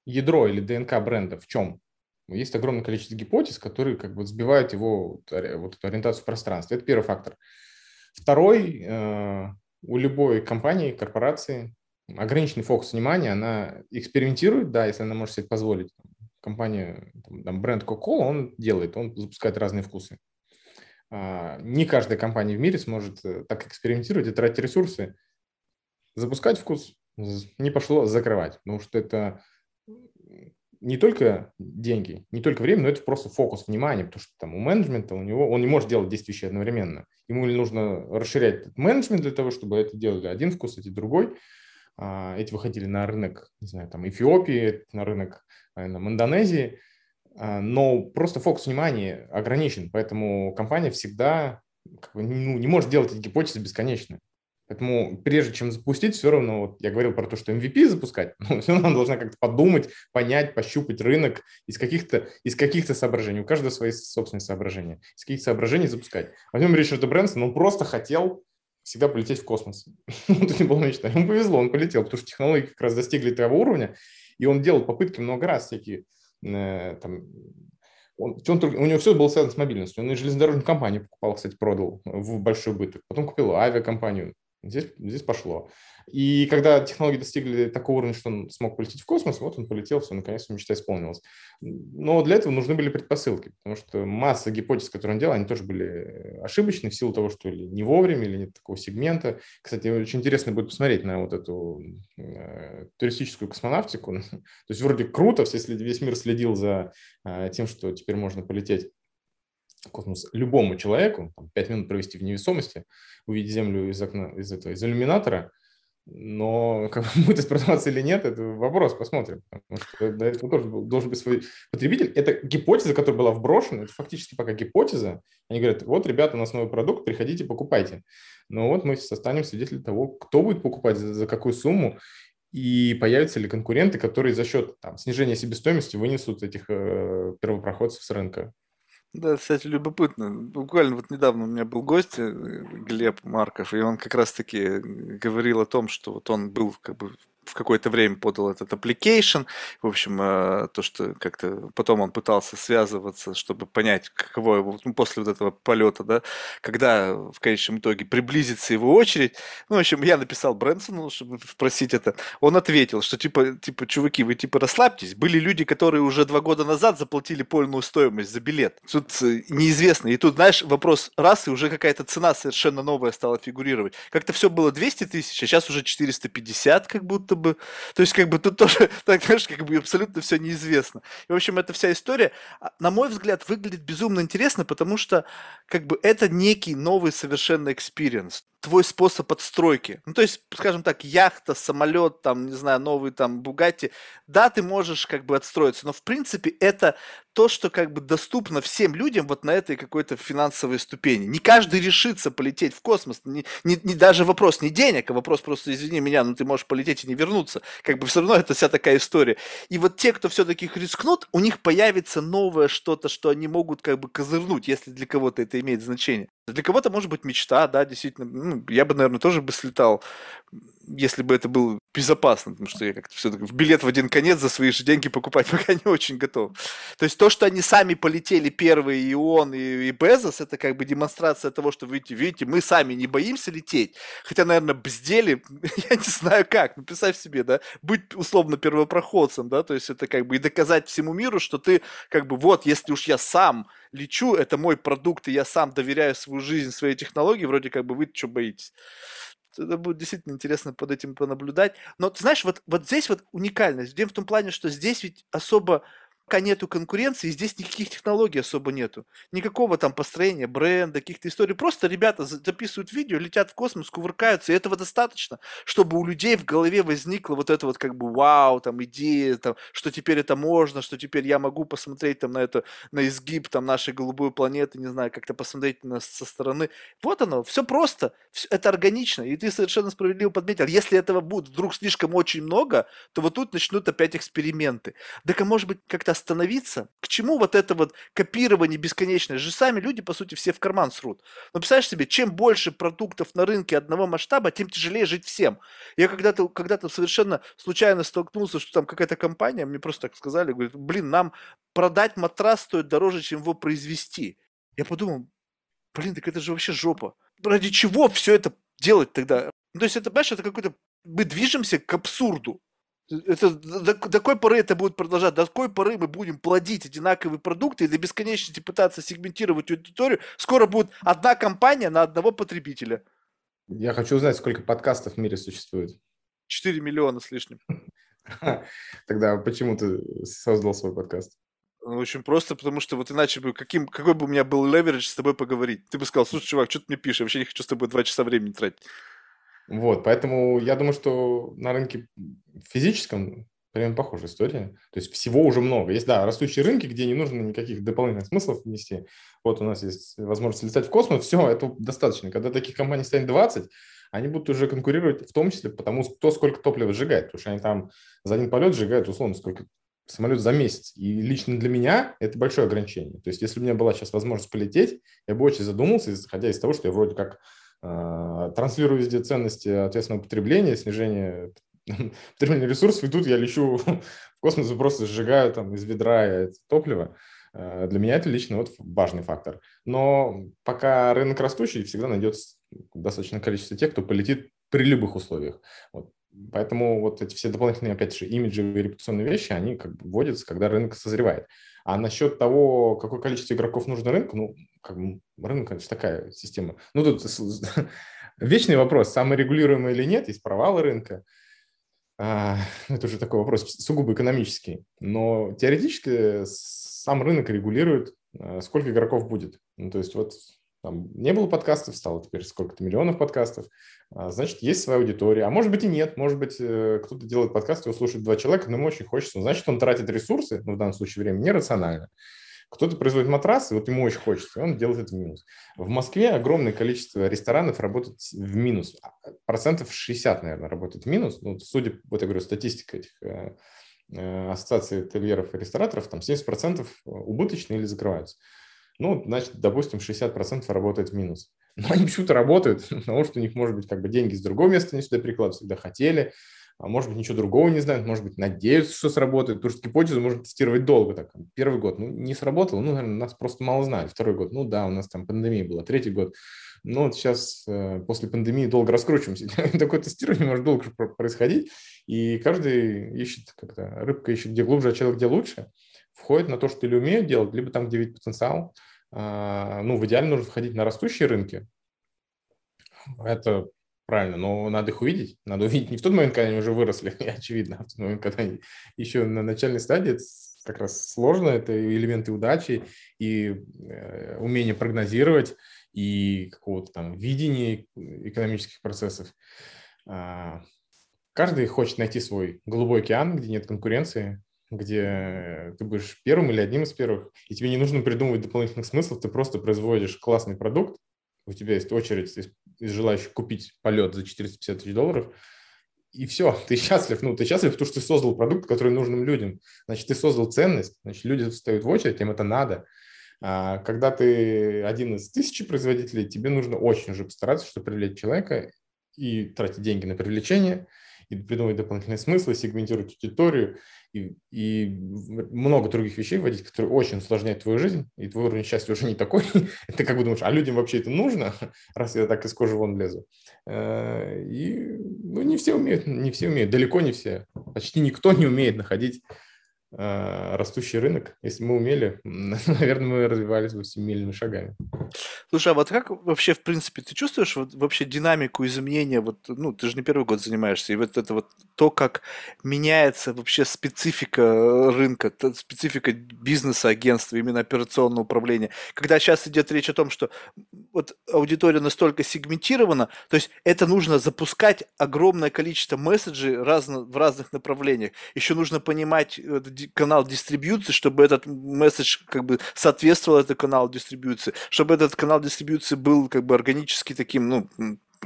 ядро или ДНК бренда в чем. Есть огромное количество гипотез, которые как бы сбивают его вот, эту ориентацию в пространстве. Это первый фактор. Второй, э, у любой компании, корпорации ограниченный фокус внимания, она экспериментирует, да, если она может себе позволить. Компания, там, бренд Coca-Cola, он делает, он запускает разные вкусы. А, не каждая компания в мире сможет э, так экспериментировать и тратить ресурсы. Запускать вкус не пошло закрывать, потому что это не только деньги, не только время, но это просто фокус внимания, потому что там у менеджмента, у него, он не может делать 10 вещей одновременно. Ему нужно расширять этот менеджмент для того, чтобы это делали один вкус, эти другой. А, эти выходили на рынок, не знаю, там Эфиопии, на рынок наверное, Индонезии. А, но просто фокус внимания ограничен, поэтому компания всегда как бы, ну, не может делать эти гипотезы бесконечно. Поэтому прежде чем запустить, все равно, вот я говорил про то, что MVP запускать, <laughs> но все равно должна как-то подумать, понять, пощупать рынок из каких-то, из каких-то соображений. У каждого свои собственные соображения. Из каких соображений запускать. Возьмем Ричарда Брэнсона, он просто хотел всегда полететь в космос. <laughs> Это не было мечта. Ему повезло, он полетел, потому что технологии как раз достигли того уровня, и он делал попытки много раз всякие там, он, он у него все было связано с мобильностью. Он и железнодорожную компанию покупал, кстати, продал в большой убыток. Потом купил авиакомпанию. Здесь, здесь пошло. И когда технологии достигли такого уровня, что он смог полететь в космос, вот он полетел, все, наконец-то мечта исполнилась. Но для этого нужны были предпосылки, потому что масса гипотез, которые он делал, они тоже были ошибочны в силу того, что или не вовремя, или нет такого сегмента. Кстати, очень интересно будет посмотреть на вот эту э, туристическую космонавтику. <laughs> То есть вроде круто, если весь мир следил за э, тем, что теперь можно полететь космос любому человеку, там, 5 минут провести в невесомости, увидеть Землю из окна, из этого, из иллюминатора, но <laughs> как будет продаваться или нет, это вопрос, посмотрим. Потому что до этого тоже должен быть свой потребитель. Это гипотеза, которая была вброшена, это фактически пока гипотеза. Они говорят, вот, ребята, у нас новый продукт, приходите, покупайте. Но вот мы станем свидетелями того, кто будет покупать, за, за какую сумму, и появятся ли конкуренты, которые за счет там, снижения себестоимости вынесут этих э, первопроходцев с рынка. Да, кстати, любопытно. Буквально вот недавно у меня был гость, э, Глеб Марков, и он как раз-таки говорил о том, что вот он был как бы в какое-то время подал этот application. В общем, э, то, что как-то потом он пытался связываться, чтобы понять, каково его, ну, после вот этого полета, да, когда в конечном итоге приблизится его очередь. Ну, в общем, я написал Брэнсону, чтобы спросить это. Он ответил, что типа, типа, чуваки, вы типа расслабьтесь. Были люди, которые уже два года назад заплатили полную стоимость за билет. Тут э, неизвестно. И тут, знаешь, вопрос раз, и уже какая-то цена совершенно новая стала фигурировать. Как-то все было 200 тысяч, а сейчас уже 450 как будто бы... То есть, как бы тут тоже, <laughs> так, знаешь, как бы абсолютно все неизвестно. И, в общем, эта вся история, а, на мой взгляд, выглядит безумно интересно, потому что, как бы, это некий новый совершенно experience твой способ отстройки. Ну, то есть, скажем так, яхта, самолет, там, не знаю, новый там Бугатти, да, ты можешь как бы отстроиться, но в принципе это то, что как бы доступно всем людям вот на этой какой-то финансовой ступени. Не каждый решится полететь в космос, не, не, не даже вопрос не денег, а вопрос просто, извини меня, ну ты можешь полететь и не вернуться. Как бы все равно это вся такая история. И вот те, кто все-таки рискнут, у них появится новое что-то, что они могут как бы козырнуть, если для кого-то это имеет значение. Для кого-то может быть мечта, да, действительно. Ну, я бы, наверное, тоже бы слетал, если бы это было безопасно, потому что я как-то все-таки в билет в один конец за свои же деньги покупать <laughs> пока не очень готов. То есть то, что они сами полетели первые, и он, и, и Безос, это как бы демонстрация того, что, видите, видите, мы сами не боимся лететь. Хотя, наверное, бздели, <laughs> я не знаю как, ну, представь себе, да, быть условно первопроходцем, да, то есть это как бы и доказать всему миру, что ты как бы вот, если уж я сам лечу, это мой продукт, и я сам доверяю свою жизнь, своей технологии, вроде как бы вы что боитесь. Это будет действительно интересно под этим понаблюдать. Но ты знаешь, вот, вот здесь вот уникальность. В том плане, что здесь ведь особо пока нету конкуренции, здесь никаких технологий особо нету. Никакого там построения бренда, каких-то историй. Просто ребята записывают видео, летят в космос, кувыркаются, и этого достаточно, чтобы у людей в голове возникла вот это вот как бы вау, там идея, там, что теперь это можно, что теперь я могу посмотреть там на это, на изгиб там нашей голубой планеты, не знаю, как-то посмотреть на, со стороны. Вот оно, все просто, все, это органично, и ты совершенно справедливо подметил. Если этого будет вдруг слишком очень много, то вот тут начнут опять эксперименты. Так а может быть как-то остановиться? К чему вот это вот копирование бесконечное? Же сами люди, по сути, все в карман срут. Но представляешь себе, чем больше продуктов на рынке одного масштаба, тем тяжелее жить всем. Я когда-то когда совершенно случайно столкнулся, что там какая-то компания, мне просто так сказали, говорит, блин, нам продать матрас стоит дороже, чем его произвести. Я подумал, блин, так это же вообще жопа. Ради чего все это делать тогда? Ну, то есть это, понимаешь, это какой-то... Мы движемся к абсурду. Это, до, какой поры это будет продолжать? До какой поры мы будем плодить одинаковые продукты и до бесконечности пытаться сегментировать аудиторию? Скоро будет одна компания на одного потребителя. Я хочу узнать, сколько подкастов в мире существует. 4 миллиона с лишним. <laughs> Тогда почему ты создал свой подкаст? Ну, очень просто, потому что вот иначе бы, каким, какой бы у меня был леверидж с тобой поговорить? Ты бы сказал, слушай, чувак, что ты мне пишешь? Я вообще не хочу с тобой два часа времени тратить. Вот, поэтому я думаю, что на рынке физическом примерно похожая история. То есть всего уже много. Есть, да, растущие рынки, где не нужно никаких дополнительных смыслов внести. Вот у нас есть возможность летать в космос, все, это достаточно. Когда таких компаний станет 20, они будут уже конкурировать в том числе потому, кто сколько топлива сжигает. Потому что они там за один полет сжигают, условно, сколько самолет за месяц. И лично для меня это большое ограничение. То есть если у меня была сейчас возможность полететь, я бы очень задумался, исходя из того, что я вроде как транслирую везде ценности ответственного потребления, снижения <laughs> потребления ресурсов, и тут я лечу <laughs> в космос и просто сжигаю там из ведра топливо. А, для меня это лично вот важный фактор. Но пока рынок растущий, всегда найдется достаточное количество тех, кто полетит при любых условиях. Вот. Поэтому вот эти все дополнительные, опять же, имиджевые репутационные вещи, они как бы вводятся, когда рынок созревает. А насчет того, какое количество игроков нужно рынку, ну, как бы рынок – это такая система. Ну, тут <laughs> вечный вопрос, саморегулируемый или нет, есть провалы рынка. А, это уже такой вопрос сугубо экономический. Но теоретически сам рынок регулирует, а, сколько игроков будет. Ну, то есть вот там не было подкастов, стало теперь сколько-то миллионов подкастов, а, значит, есть своя аудитория. А может быть и нет, может быть, э, кто-то делает подкаст, его слушает два человека, но ему очень хочется, значит, он тратит ресурсы, ну, в данном случае время, нерационально. Кто-то производит матрасы, вот ему очень хочется, и он делает это в минус. В Москве огромное количество ресторанов работает в минус. А, процентов 60, наверное, работает в минус. Ну, судя, вот я говорю, статистика этих э, э, ассоциаций ательеров и рестораторов, там 70% убыточные или закрываются ну, значит, допустим, 60% работает в минус. <laughs> Но они почему-то работают, <laughs> потому что у них, может быть, как бы деньги с другого места не сюда прикладывают, всегда хотели, а может быть, ничего другого не знают, может быть, надеются, что сработает, потому что гипотезу можно тестировать долго. Так, первый год, ну, не сработало, ну, наверное, нас просто мало знают. Второй год, ну, да, у нас там пандемия была. Третий год, ну, вот сейчас э, после пандемии долго раскручиваемся. <laughs> Такое тестирование может долго происходить, и каждый ищет как-то, рыбка ищет где глубже, а человек где лучше. Входит на то, что или умеют делать, либо там, где видит потенциал, ну, в идеале нужно входить на растущие рынки. Это правильно, но надо их увидеть. Надо увидеть не в тот момент, когда они уже выросли, <laughs> очевидно, а в тот момент, когда они еще на начальной стадии, это как раз сложно, это элементы удачи и э, умение прогнозировать, и какого-то там видения экономических процессов. А, каждый хочет найти свой голубой океан, где нет конкуренции, где ты будешь первым или одним из первых, и тебе не нужно придумывать дополнительных смыслов, ты просто производишь классный продукт, у тебя есть очередь из, желающих купить полет за 450 тысяч долларов, и все, ты счастлив. Ну, ты счастлив, потому что ты создал продукт, который нужным людям. Значит, ты создал ценность, значит, люди встают в очередь, им это надо. А когда ты один из тысячи производителей, тебе нужно очень уже постараться, чтобы привлечь человека и тратить деньги на привлечение, и придумывать дополнительные смыслы, сегментировать аудиторию и, и много других вещей вводить, которые очень усложняют твою жизнь, и твой уровень счастья уже не такой. <laughs> ты как бы думаешь, а людям вообще это нужно, <laughs> раз я так из кожи вон лезу. Э, и ну, не все умеют, не все умеют, далеко не все. Почти никто не умеет находить растущий рынок. Если мы умели, <laughs> наверное, мы развивались бы семимильными шагами. Слушай, а вот как вообще, в принципе, ты чувствуешь вот вообще динамику изменения? Вот, ну, ты же не первый год занимаешься, и вот это вот то, как меняется вообще специфика рынка, специфика бизнеса, агентства, именно операционного управления. Когда сейчас идет речь о том, что вот аудитория настолько сегментирована, то есть это нужно запускать огромное количество месседжей разно, в разных направлениях. Еще нужно понимать э, канал дистрибьюции, чтобы этот месседж как бы соответствовал этому каналу дистрибьюции, чтобы этот канал дистрибьюции был как бы органически таким, ну,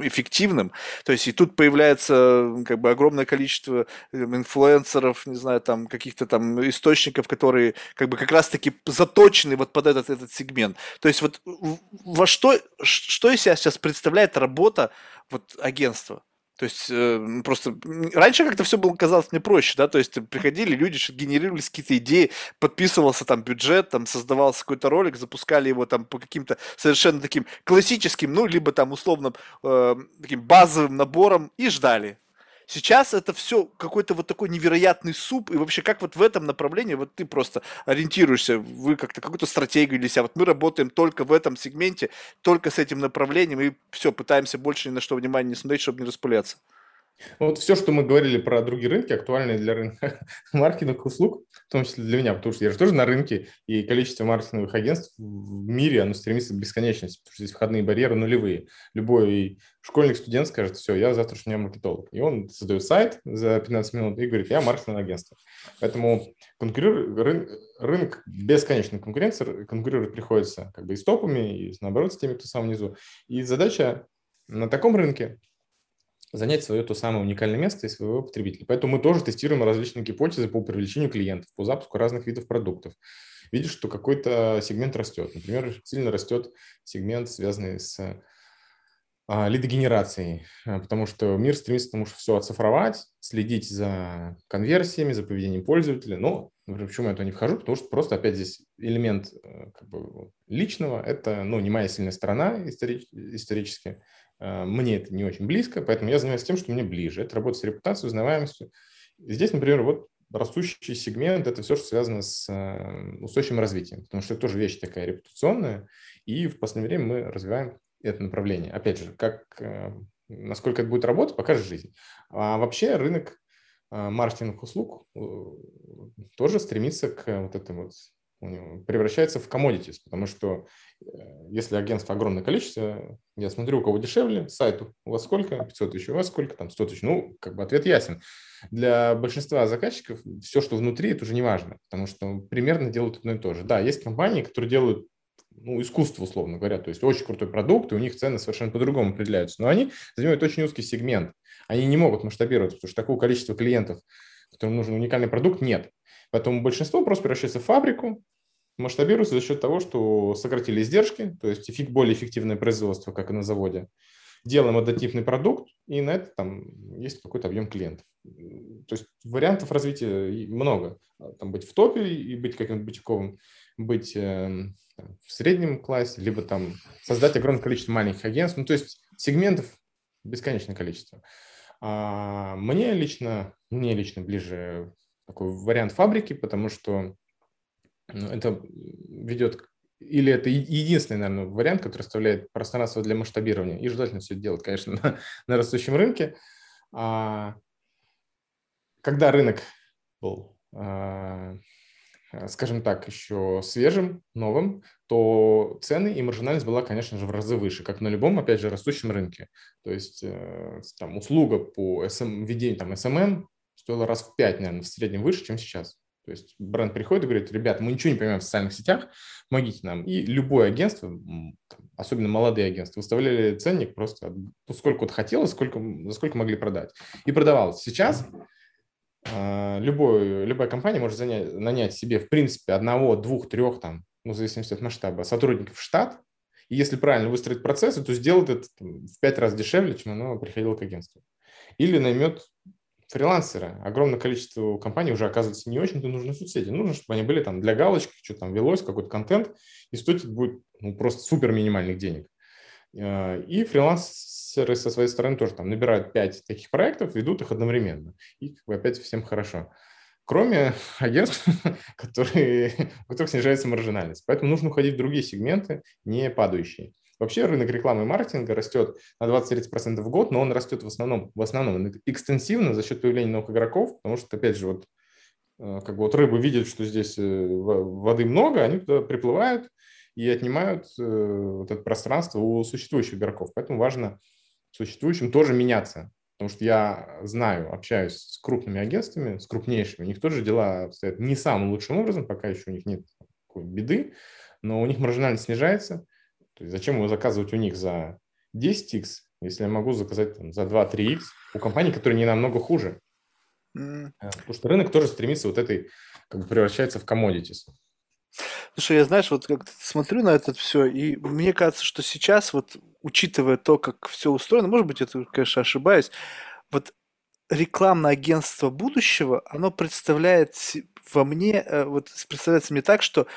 эффективным. То есть и тут появляется как бы огромное количество эм, инфлюенсеров, не знаю, там каких-то там источников, которые как бы как раз-таки заточены вот под этот, этот сегмент. То есть вот во что, что из себя сейчас представляет работа вот агентства? То есть э, просто раньше как-то все было казалось мне проще, да, то есть приходили люди, генерировались какие-то идеи, подписывался там бюджет, там создавался какой-то ролик, запускали его там по каким-то совершенно таким классическим, ну либо там условно э, таким базовым набором и ждали. Сейчас это все какой-то вот такой невероятный суп, и вообще как вот в этом направлении вот ты просто ориентируешься, вы как-то какую-то стратегию для себя, вот мы работаем только в этом сегменте, только с этим направлением, и все, пытаемся больше ни на что внимания не смотреть, чтобы не распыляться. Вот все, что мы говорили про другие рынки, актуальные для рынка <laughs> маркетинговых услуг, в том числе для меня, потому что я же тоже на рынке, и количество маркетинговых агентств в мире, оно стремится к бесконечности, потому что здесь входные барьеры нулевые. Любой школьник, студент скажет, все, я завтрашний маркетолог. И он создает сайт за 15 минут и говорит, я маркетинговое агентство. Поэтому конкурир... рын... рынок бесконечной конкуренции, конкурировать приходится как бы и с топами, и наоборот с теми, кто сам внизу. И задача на таком рынке занять свое то самое уникальное место и своего потребителя. Поэтому мы тоже тестируем различные гипотезы по привлечению клиентов, по запуску разных видов продуктов. Видишь, что какой-то сегмент растет. Например, сильно растет сегмент, связанный с а, лидогенерацией, а, потому что мир стремится к тому, чтобы все оцифровать, следить за конверсиями, за поведением пользователя. Но почему я туда не вхожу? Потому что просто опять здесь элемент э, как бы, личного – это ну, не моя сильная сторона исторически, мне это не очень близко, поэтому я занимаюсь тем, что мне ближе. Это работа с репутацией, узнаваемостью. Здесь, например, вот растущий сегмент – это все, что связано с э, устойчивым развитием, потому что это тоже вещь такая репутационная, и в последнее время мы развиваем это направление. Опять же, как, э, насколько это будет работать, покажет жизнь. А вообще рынок маркетинговых услуг тоже стремится к вот этому вот превращается в commodities, потому что э, если агентство огромное количество, я смотрю, у кого дешевле, сайту у вас сколько, 500 тысяч, у вас сколько, там 100 тысяч, ну, как бы ответ ясен. Для большинства заказчиков все, что внутри, это уже не важно, потому что примерно делают одно и то же. Да, есть компании, которые делают ну, искусство, условно говоря, то есть очень крутой продукт, и у них цены совершенно по-другому определяются, но они занимают очень узкий сегмент, они не могут масштабироваться, потому что такого количества клиентов, которым нужен уникальный продукт, нет. Поэтому большинство просто превращается в фабрику, масштабируется за счет того, что сократили издержки, то есть эффект, более эффективное производство, как и на заводе. Делаем однотипный продукт, и на это там есть какой-то объем клиентов. То есть вариантов развития много. Там быть в топе и быть каким-то бутиковым, быть э, в среднем классе, либо там создать огромное количество маленьких агентств. Ну, то есть сегментов бесконечное количество. А мне лично, мне лично ближе такой вариант фабрики, потому что это ведет или это единственный, наверное, вариант, который оставляет пространство для масштабирования. И желательно все это делать, конечно, <laughs> на, на растущем рынке. А, когда рынок был, а, скажем так, еще свежим, новым, то цены и маржинальность была, конечно же, в разы выше, как на любом, опять же, растущем рынке. То есть э, там услуга по SM, ведению там, SMM стоила раз в пять, наверное, в среднем выше, чем сейчас. То есть бренд приходит и говорит, ребята, мы ничего не понимаем в социальных сетях, помогите нам. И любое агентство, особенно молодые агентства, выставляли ценник просто сколько вот хотелось, сколько, за сколько могли продать. И продавалось. Сейчас э, любой, любая компания может занять, нанять себе, в принципе, одного, двух, трех, там, ну, в зависимости от масштаба, сотрудников в штат, и если правильно выстроить процессы, то сделает это там, в пять раз дешевле, чем оно приходило к агентству. Или наймет фрилансеры. Огромное количество компаний уже, оказывается, не очень-то нужны соцсети. Нужно, чтобы они были там для галочки, что там велось, какой-то контент, и стоить будет ну, просто супер минимальных денег. Э, и фрилансеры со своей стороны тоже там набирают 5 таких проектов, ведут их одновременно. И как бы, опять всем хорошо. Кроме <laughs> агентств, <laughs> которые, у которых снижается маржинальность. Поэтому нужно уходить в другие сегменты, не падающие. Вообще рынок рекламы и маркетинга растет на 20-30% в год, но он растет в основном, в основном экстенсивно за счет появления новых игроков, потому что, опять же, вот э, как бы вот рыбы видят, что здесь э, воды много, они туда приплывают и отнимают э, вот это пространство у существующих игроков. Поэтому важно существующим тоже меняться. Потому что я знаю, общаюсь с крупными агентствами, с крупнейшими, у них тоже дела обстоят не самым лучшим образом, пока еще у них нет беды, но у них маржинальность снижается, то есть зачем его заказывать у них за 10x, если я могу заказать там, за 2-3x у компаний, которые не намного хуже? Mm. Потому что рынок тоже стремится вот этой, как бы превращается в commodities. Слушай, я, знаешь, вот как смотрю на это все, и мне кажется, что сейчас, вот учитывая то, как все устроено, может быть, это, конечно, ошибаюсь, вот рекламное агентство будущего, оно представляет во мне, э, вот представляется мне так, что Э,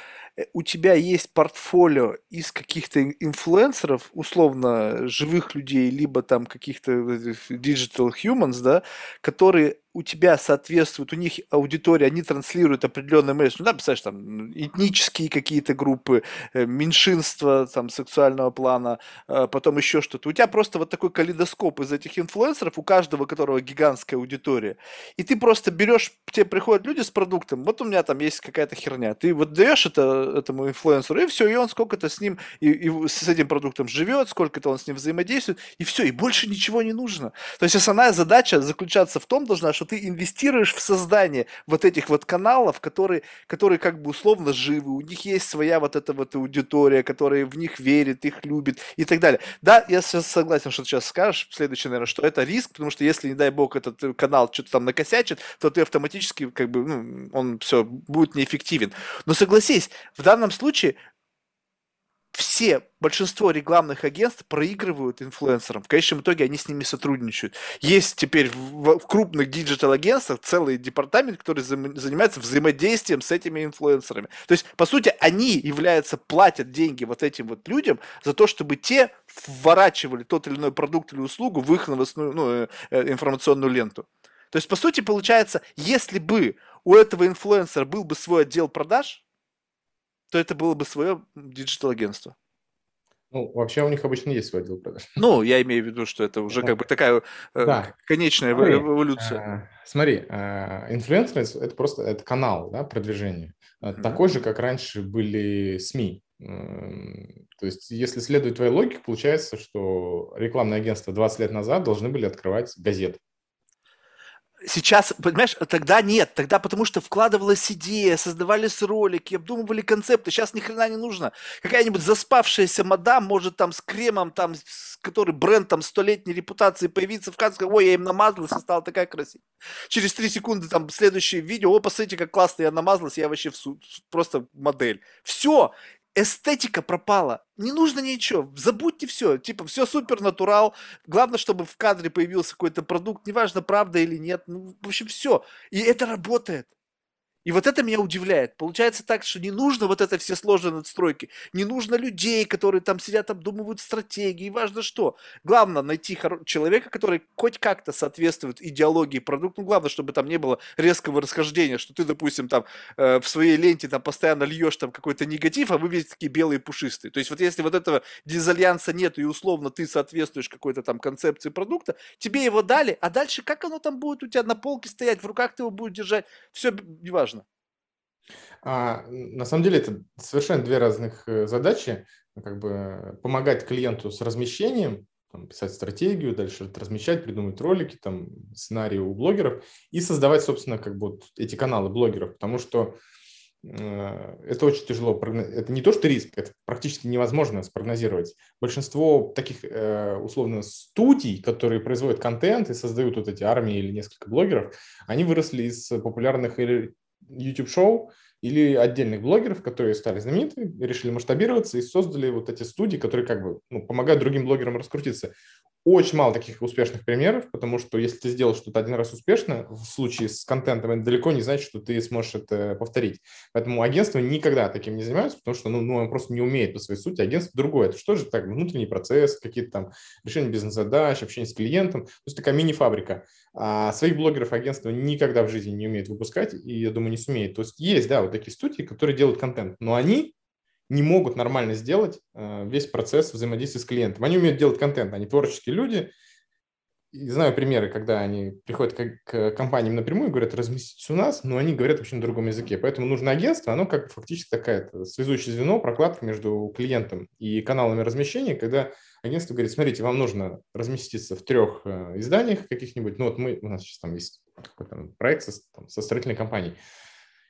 у тебя есть портфолио из каких-то инфлюенсеров, условно живых людей, либо там каких-то digital humans, да, которые у тебя соответствуют, у них аудитория, они транслируют определенный месседж, ну да, представляешь, там, этнические какие-то группы, э, меньшинства, там, сексуального плана, э, потом еще что-то. У тебя просто вот такой калейдоскоп из этих инфлюенсеров, у каждого которого гигантская аудитория. И ты просто берешь, тебе приходят люди с продуктом, вот у меня там есть какая-то херня, ты вот даешь это этому инфлюенсеру, и все, и он сколько-то с ним, и, и с этим продуктом живет, сколько-то он с ним взаимодействует, и все, и больше ничего не нужно. То есть основная задача заключаться в том должна, что ты инвестируешь в создание вот этих вот каналов, которые, которые как бы условно живы, у них есть своя вот эта вот аудитория, которая в них верит, их любит и так далее. Да, я сейчас согласен, что ты сейчас скажешь, следующее, наверное, что это риск, потому что если, не дай бог, этот э, канал что-то там накосячит, то ты автоматически, как бы, ну, он все, будет неэффективен. Но согласись, в данном случае все, большинство рекламных агентств проигрывают инфлюенсерам. В конечном итоге они с ними сотрудничают. Есть теперь в, в крупных диджитал-агентствах целый департамент, который занимается взаимодействием с этими инфлюенсерами. То есть, по сути, они являются, платят деньги вот этим вот людям за то, чтобы те вворачивали тот или иной продукт или услугу в их новостную, ну, э, э, информационную ленту. То есть, по сути, получается, если бы у этого инфлюенсера был бы свой отдел продаж, то это было бы свое digital-агентство. Ну, вообще у них обычно есть свой отдел продаж. Ну, я имею в виду, что это уже как бы такая э, да. конечная смотри, эволюция. Э, смотри, э, инфлюенсеры – это просто это канал да, продвижения. Mm-hmm. Такой же, как раньше были СМИ. То есть, если следует твоей логике, получается, что рекламные агентства 20 лет назад должны были открывать газеты. Сейчас, понимаешь, тогда нет, тогда потому что вкладывалась идея, создавались ролики, обдумывали концепты, сейчас ни хрена не нужно. Какая-нибудь заспавшаяся мадам может там с кремом, там, с, который бренд там столетней репутации появиться в кадре, ой, я им намазалась и стала такая красивая. Через три секунды там следующее видео, о, посмотрите, как классно я намазалась, я вообще в су- просто модель. Все, эстетика пропала. Не нужно ничего. Забудьте все. Типа, все супер натурал. Главное, чтобы в кадре появился какой-то продукт. Неважно, правда или нет. Ну, в общем, все. И это работает. И вот это меня удивляет. Получается так, что не нужно вот это все сложные надстройки, не нужно людей, которые там сидят, обдумывают стратегии, важно что. Главное найти человека, который хоть как-то соответствует идеологии продукта. Ну, главное, чтобы там не было резкого расхождения, что ты, допустим, там э, в своей ленте там постоянно льешь там какой-то негатив, а вы видите такие белые пушистые. То есть вот если вот этого дизальянса нет и условно ты соответствуешь какой-то там концепции продукта, тебе его дали, а дальше как оно там будет у тебя на полке стоять, в руках ты его будешь держать, все неважно. А, на самом деле это совершенно две разных э, задачи. Как бы помогать клиенту с размещением, там, писать стратегию, дальше размещать, придумать ролики, там, сценарии у блогеров и создавать, собственно, как бы вот эти каналы блогеров, потому что э, это очень тяжело. Это не то, что риск, это практически невозможно спрогнозировать. Большинство таких, э, условно, студий, которые производят контент и создают вот эти армии или несколько блогеров, они выросли из популярных YouTube-шоу или отдельных блогеров, которые стали знамениты, решили масштабироваться и создали вот эти студии, которые как бы ну, помогают другим блогерам раскрутиться. Очень мало таких успешных примеров, потому что если ты сделал что-то один раз успешно, в случае с контентом, это далеко не значит, что ты сможешь это повторить. Поэтому агентство никогда таким не занимаются, потому что ну, ну, он просто не умеет по своей сути. Агентство другое. Это что же так? Внутренний процесс, какие-то там решения бизнес-задач, общение с клиентом. То есть такая мини-фабрика. А своих блогеров агентство никогда в жизни не умеет выпускать, и, я думаю, не сумеет. То есть есть, да, вот такие студии, которые делают контент, но они не могут нормально сделать э, весь процесс взаимодействия с клиентом. Они умеют делать контент, они творческие люди. И знаю примеры, когда они приходят к, к компаниям напрямую и говорят, разместитесь у нас, но они говорят вообще на другом языке. Поэтому нужно агентство, оно как фактически такая связующее звено, прокладка между клиентом и каналами размещения, когда агентство говорит, смотрите, вам нужно разместиться в трех э, изданиях каких-нибудь. Ну вот мы, у нас сейчас там есть какой-то проект со, там, со строительной компанией.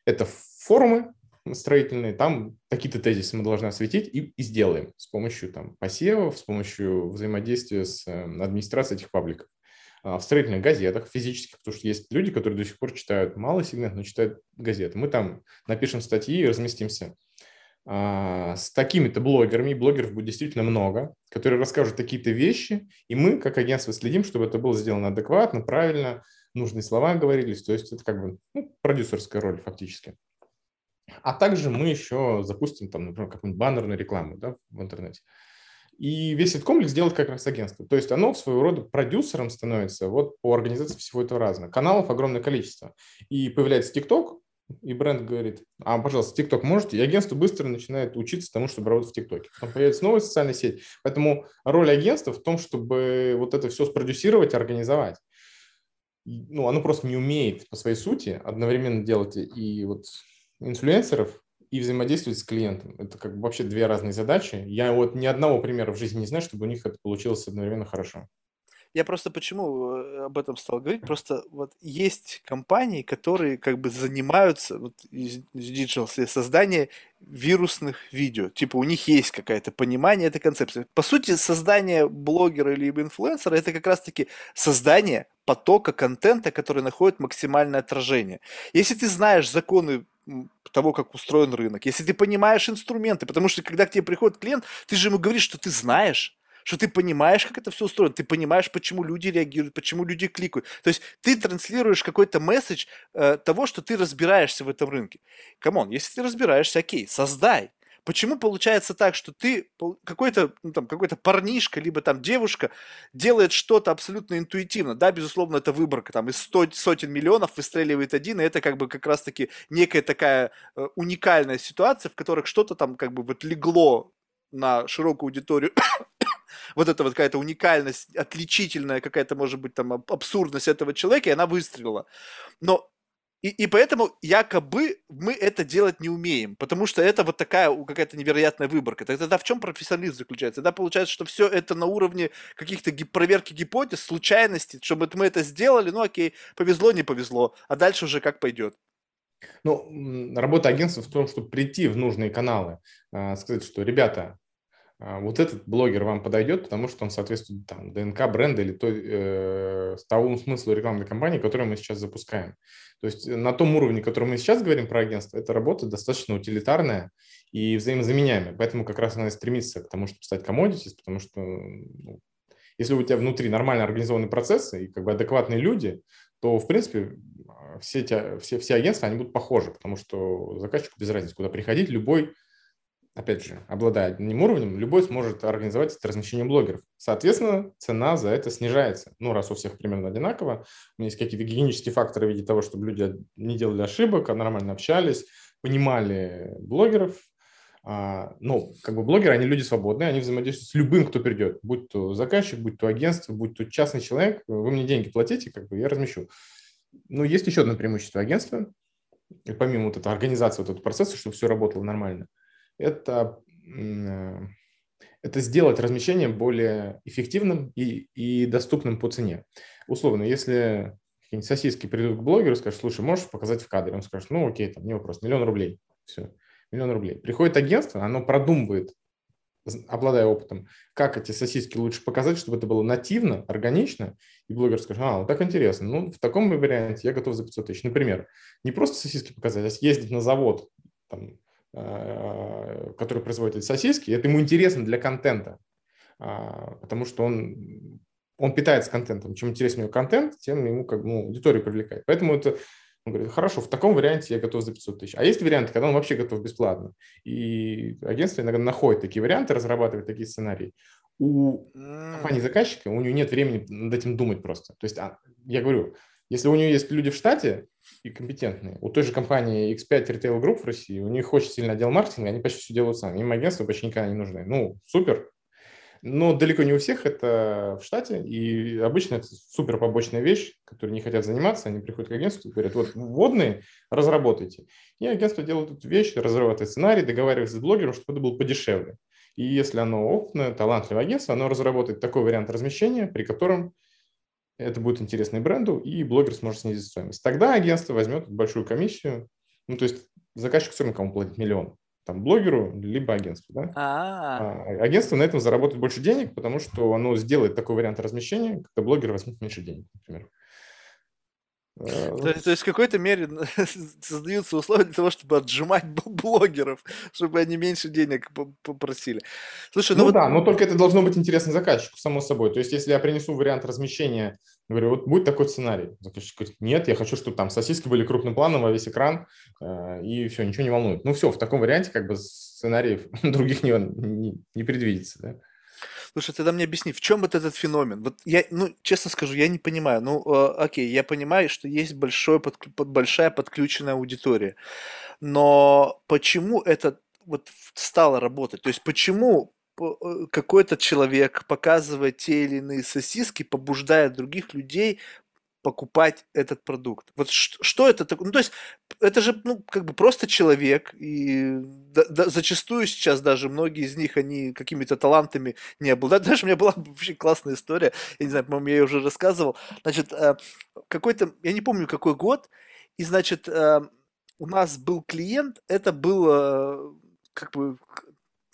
Это форумы, строительные, там какие-то тезисы мы должны осветить и, и сделаем с помощью там, посевов, с помощью взаимодействия с э, администрацией этих пабликов. А в строительных газетах физических, потому что есть люди, которые до сих пор читают малый сегмент, но читают газеты. Мы там напишем статьи и разместимся а, с такими-то блогерами, блогеров будет действительно много, которые расскажут какие-то вещи, и мы, как агентство, следим, чтобы это было сделано адекватно, правильно, нужные слова говорились, то есть это как бы ну, продюсерская роль фактически. А также мы еще запустим там, например, какую-нибудь баннерную рекламу да, в интернете. И весь этот комплекс делает как раз агентство. То есть оно своего рода продюсером становится вот по организации всего этого разного. Каналов огромное количество. И появляется TikTok, и бренд говорит, а, пожалуйста, TikTok можете? И агентство быстро начинает учиться тому, чтобы работать в ТикТоке. Потом появится новая социальная сеть. Поэтому роль агентства в том, чтобы вот это все спродюсировать, организовать. Ну, оно просто не умеет по своей сути одновременно делать и вот инфлюенсеров и взаимодействовать с клиентом. Это как бы вообще две разные задачи. Я вот ни одного примера в жизни не знаю, чтобы у них это получилось одновременно хорошо. Я просто почему э, об этом стал говорить, просто вот есть компании, которые как бы занимаются вот, из digital создание вирусных видео. Типа у них есть какое-то понимание этой концепции. По сути, создание блогера или инфлюенсера это как раз-таки создание потока контента, который находит максимальное отражение. Если ты знаешь законы того, как устроен рынок, если ты понимаешь инструменты, потому что когда к тебе приходит клиент, ты же ему говоришь, что ты знаешь, что ты понимаешь, как это все устроено, ты понимаешь, почему люди реагируют, почему люди кликают. То есть ты транслируешь какой-то месседж э, того, что ты разбираешься в этом рынке. Come on, если ты разбираешься, окей, создай. Почему получается так, что ты какой-то ну, там какой-то парнишка либо там девушка делает что-то абсолютно интуитивно, да, безусловно, это выборка там из сот, сотен миллионов выстреливает один, и это как бы как раз-таки некая такая э, уникальная ситуация, в которых что-то там как бы вот легло на широкую аудиторию <coughs> вот эта вот какая-то уникальность, отличительная какая-то, может быть, там абсурдность этого человека, и она выстрелила. Но и, и поэтому якобы мы это делать не умеем, потому что это вот такая какая-то невероятная выборка. Тогда в чем профессионализм заключается? Тогда получается, что все это на уровне каких-то гип- проверки гипотез, случайностей, чтобы мы это сделали, ну окей, повезло, не повезло, а дальше уже как пойдет. Ну, работа агентства в том, чтобы прийти в нужные каналы, а, сказать, что, ребята, вот этот блогер вам подойдет, потому что он соответствует там, ДНК бренда или той, э, тому смыслу рекламной кампании, которую мы сейчас запускаем. То есть на том уровне, который мы сейчас говорим про агентство, эта работа достаточно утилитарная и взаимозаменяемая. Поэтому как раз она и стремится к тому, чтобы стать commodities, потому что ну, если у тебя внутри нормально организованные процессы и как бы адекватные люди, то, в принципе, все, эти, все, все агентства, они будут похожи, потому что заказчику без разницы, куда приходить, любой опять же, обладая одним уровнем, любой сможет организовать это размещение блогеров. Соответственно, цена за это снижается. Ну, раз у всех примерно одинаково, у меня есть какие-то гигиенические факторы в виде того, чтобы люди не делали ошибок, а нормально общались, понимали блогеров. А, ну, как бы блогеры, они люди свободные, они взаимодействуют с любым, кто придет, будь то заказчик, будь то агентство, будь то частный человек, вы мне деньги платите, как бы я размещу. Но есть еще одно преимущество агентства, помимо вот этой организации вот этого процесса, чтобы все работало нормально – это, э, это сделать размещение более эффективным и, и доступным по цене. Условно, если какие-нибудь сосиски придут к блогеру и скажут, слушай, можешь показать в кадре? Он скажет, ну окей, там не вопрос, миллион рублей. Все, миллион рублей. Приходит агентство, оно продумывает, обладая опытом, как эти сосиски лучше показать, чтобы это было нативно, органично, и блогер скажет, а, вот так интересно, ну, в таком варианте я готов за 500 тысяч. Например, не просто сосиски показать, а съездить на завод, там, который производит эти сосиски, это ему интересно для контента, а, потому что он, он питается контентом. Чем интереснее его контент, тем ему как бы, ну, аудиторию привлекает. Поэтому это он говорит, хорошо, в таком варианте я готов за 500 тысяч. А есть варианты, когда он вообще готов бесплатно. И агентство иногда находит такие варианты, разрабатывает такие сценарии. У компании заказчика, у него нет времени над этим думать просто. То есть, а, я говорю, если у нее есть люди в штате и компетентные, у той же компании X5 Retail Group в России, у них очень сильный отдел маркетинга, они почти все делают сами. Им агентства почти никогда не нужны. Ну, супер. Но далеко не у всех это в штате, и обычно это супер побочная вещь, которой не хотят заниматься, они приходят к агентству и говорят, вот вводные разработайте. И агентство делает эту вещь, разрабатывает сценарий, договаривается с блогером, чтобы это было подешевле. И если оно опытное, талантливое агентство, оно разработает такой вариант размещения, при котором это будет интересно бренду, и блогер сможет снизить стоимость. Тогда агентство возьмет большую комиссию, ну, то есть заказчик все равно кому платит миллион, там, блогеру, либо агентству, да? А, а агентство на этом заработает больше денег, потому что оно сделает такой вариант размещения, когда блогер возьмет меньше денег, например. Э, то, то есть в какой-то мере <laughs> создаются условия для того, чтобы отжимать блогеров, чтобы они меньше денег попросили. Слушай, ну, ну вот... да, но только это должно быть интересно заказчику, само собой. То есть если я принесу вариант размещения, говорю, вот будет такой сценарий. Заказчик говорит, нет, я хочу, чтобы там сосиски были крупным планом во весь экран, э, и все, ничего не волнует. Ну все, в таком варианте как бы сценариев <laughs> других не, не, не предвидится. Да? Слушай, тогда мне объясни, в чем вот этот феномен? Вот я, ну, честно скажу, я не понимаю. Ну, э, окей, я понимаю, что есть большой, под, под, большая подключенная аудитория. Но почему это вот стало работать? То есть почему э, какой-то человек, показывая те или иные сосиски, побуждает других людей покупать этот продукт. Вот что, что это такое? Ну, то есть, это же, ну, как бы просто человек, и да, да, зачастую сейчас даже многие из них, они какими-то талантами не обладают. <laughs> Даже у меня была вообще классная история, я не знаю, по-моему, я ее уже рассказывал. Значит, э, какой-то, я не помню, какой год, и, значит, э, у нас был клиент, это было как бы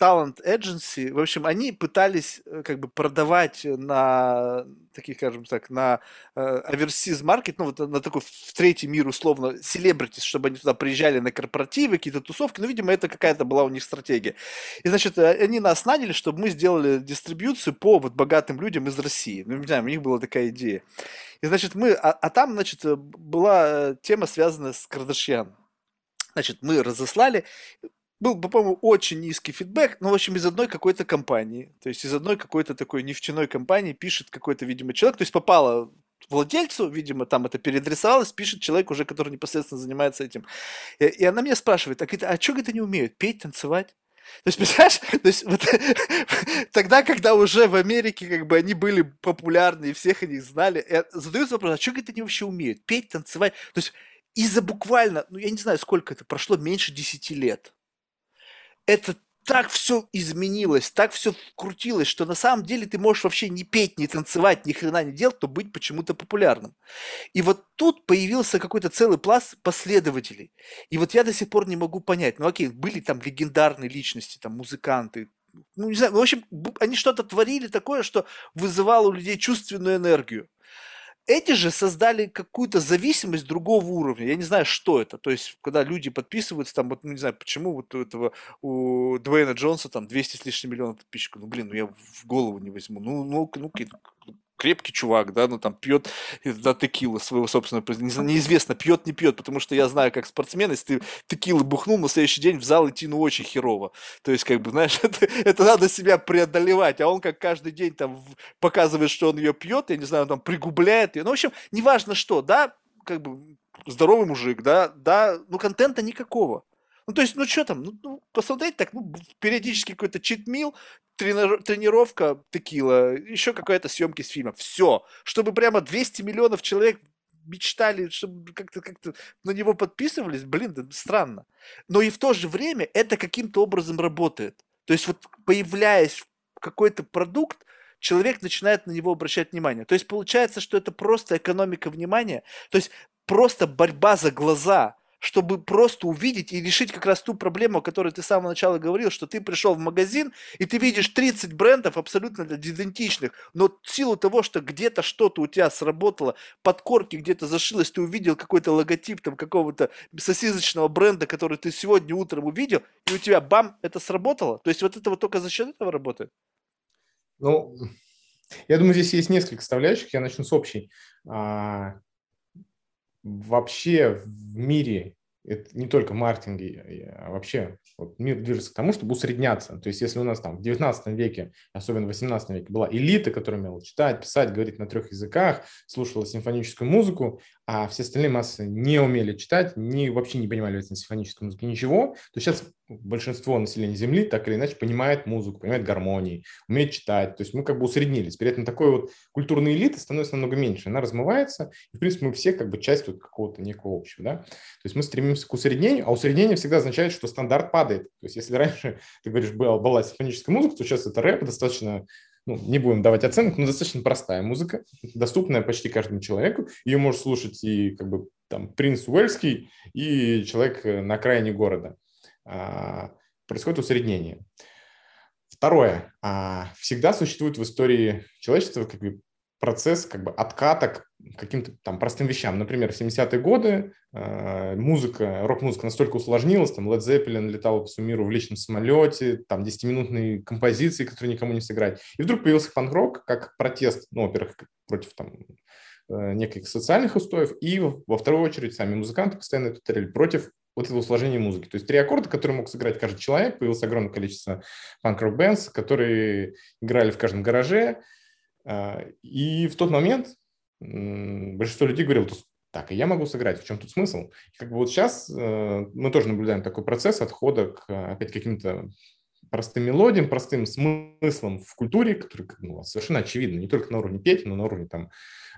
Talent Agency, в общем, они пытались э, как бы продавать на таких, скажем так, на э, overseas market, ну вот на такой в третий мир условно, селебритис, чтобы они туда приезжали на корпоративы, какие-то тусовки, ну, видимо, это какая-то была у них стратегия. И, значит, э, они нас наняли, чтобы мы сделали дистрибьюцию по вот богатым людям из России. Ну, не знаю, у них была такая идея. И, значит, мы, а, а там, значит, была тема, связанная с Кардашьян. Значит, мы разослали, был, по-моему, очень низкий фидбэк, но, в общем, из одной какой-то компании, то есть из одной какой-то такой нефтяной компании пишет какой-то, видимо, человек, то есть попало владельцу, видимо, там это переадресовалось, пишет человек уже, который непосредственно занимается этим. И, и она меня спрашивает, а, а что это не умеют? Петь, танцевать? То есть, <laughs> представляешь, то есть вот, <laughs> тогда, когда уже в Америке как бы они были популярны и всех их знали, задаются вопрос, а что это они вообще умеют? Петь, танцевать? То есть из-за буквально, ну я не знаю, сколько это прошло, меньше 10 лет это так все изменилось, так все крутилось, что на самом деле ты можешь вообще не петь, не танцевать, ни хрена не делать, то быть почему-то популярным. И вот тут появился какой-то целый пласт последователей. И вот я до сих пор не могу понять, ну окей, были там легендарные личности, там музыканты, ну не знаю, в общем, они что-то творили такое, что вызывало у людей чувственную энергию. Эти же создали какую-то зависимость другого уровня. Я не знаю, что это. То есть, когда люди подписываются, там, вот, ну, не знаю, почему вот у этого, у Дуэйна Джонса там 200 с лишним миллионов подписчиков. Ну, блин, ну я в голову не возьму. Ну, ну, ну, крепкий чувак, да, ну там пьет за текилу своего собственного неизвестно, пьет, не пьет, потому что я знаю, как спортсмен, если ты текилы бухнул, на следующий день в зал идти, ну, очень херово. То есть, как бы, знаешь, <laughs> это, это надо себя преодолевать, а он как каждый день там показывает, что он ее пьет, я не знаю, он там пригубляет ее, ну, в общем, неважно что, да, как бы здоровый мужик, да, да, ну, контента никакого. Ну, то есть, ну, что там, ну, ну, посмотреть так, ну, периодически какой-то читмил, тренер, тренировка текила, еще какая-то съемки с фильма. Все. Чтобы прямо 200 миллионов человек мечтали, чтобы как-то как на него подписывались, блин, это странно. Но и в то же время это каким-то образом работает. То есть вот появляясь какой-то продукт, человек начинает на него обращать внимание. То есть получается, что это просто экономика внимания, то есть просто борьба за глаза чтобы просто увидеть и решить как раз ту проблему, о которой ты с самого начала говорил, что ты пришел в магазин, и ты видишь 30 брендов абсолютно идентичных, но в силу того, что где-то что-то у тебя сработало, подкорки где-то зашилось, ты увидел какой-то логотип там какого-то сосисочного бренда, который ты сегодня утром увидел, и у тебя бам, это сработало. То есть вот это вот только за счет этого работает? Ну, я думаю, здесь есть несколько составляющих. Я начну с общей. А, вообще в мире, это не только в маркетинге, а вообще вот мир движется к тому, чтобы усредняться. То есть если у нас там в 19 веке, особенно в 18 веке, была элита, которая умела читать, писать, говорить на трех языках, слушала симфоническую музыку, а все остальные массы не умели читать, не, вообще не понимали в этой симфонической музыке ничего, то сейчас большинство населения Земли так или иначе понимает музыку, понимает гармонии, умеет читать. То есть мы как бы усреднились. При этом такой вот культурной элиты становится намного меньше. Она размывается, и, в принципе, мы все как бы часть вот какого-то некого общего. Да? То есть мы стремимся к усреднению, а усреднение всегда означает, что стандарт падает. То есть если раньше, ты говоришь, была, была симфоническая музыка, то сейчас это рэп, достаточно ну, не будем давать оценок, но достаточно простая музыка, доступная почти каждому человеку. Ее может слушать и как бы там принц Уэльский, и человек э, на окраине города. А, происходит усреднение. Второе. А, всегда существует в истории человечества как бы процесс как бы отката к каким-то там простым вещам. Например, в 70-е годы э, музыка, рок-музыка настолько усложнилась, там Led Zeppelin летал по всему миру в личном самолете, там 10-минутные композиции, которые никому не сыграть. И вдруг появился панк-рок как протест, ну, во-первых, против там э, неких социальных устоев, и во вторую очередь сами музыканты постоянно это повторяли против вот этого усложнения музыки. То есть три аккорда, которые мог сыграть каждый человек, появилось огромное количество панк-рок бэндс, которые играли в каждом гараже. А, и в тот момент большинство людей говорило, так, и я могу сыграть, в чем тут смысл? И как бы вот сейчас э, мы тоже наблюдаем такой процесс отхода к опять каким-то простым мелодиям, простым смыслом в культуре, который ну, совершенно очевидно, не только на уровне петь, но на уровне там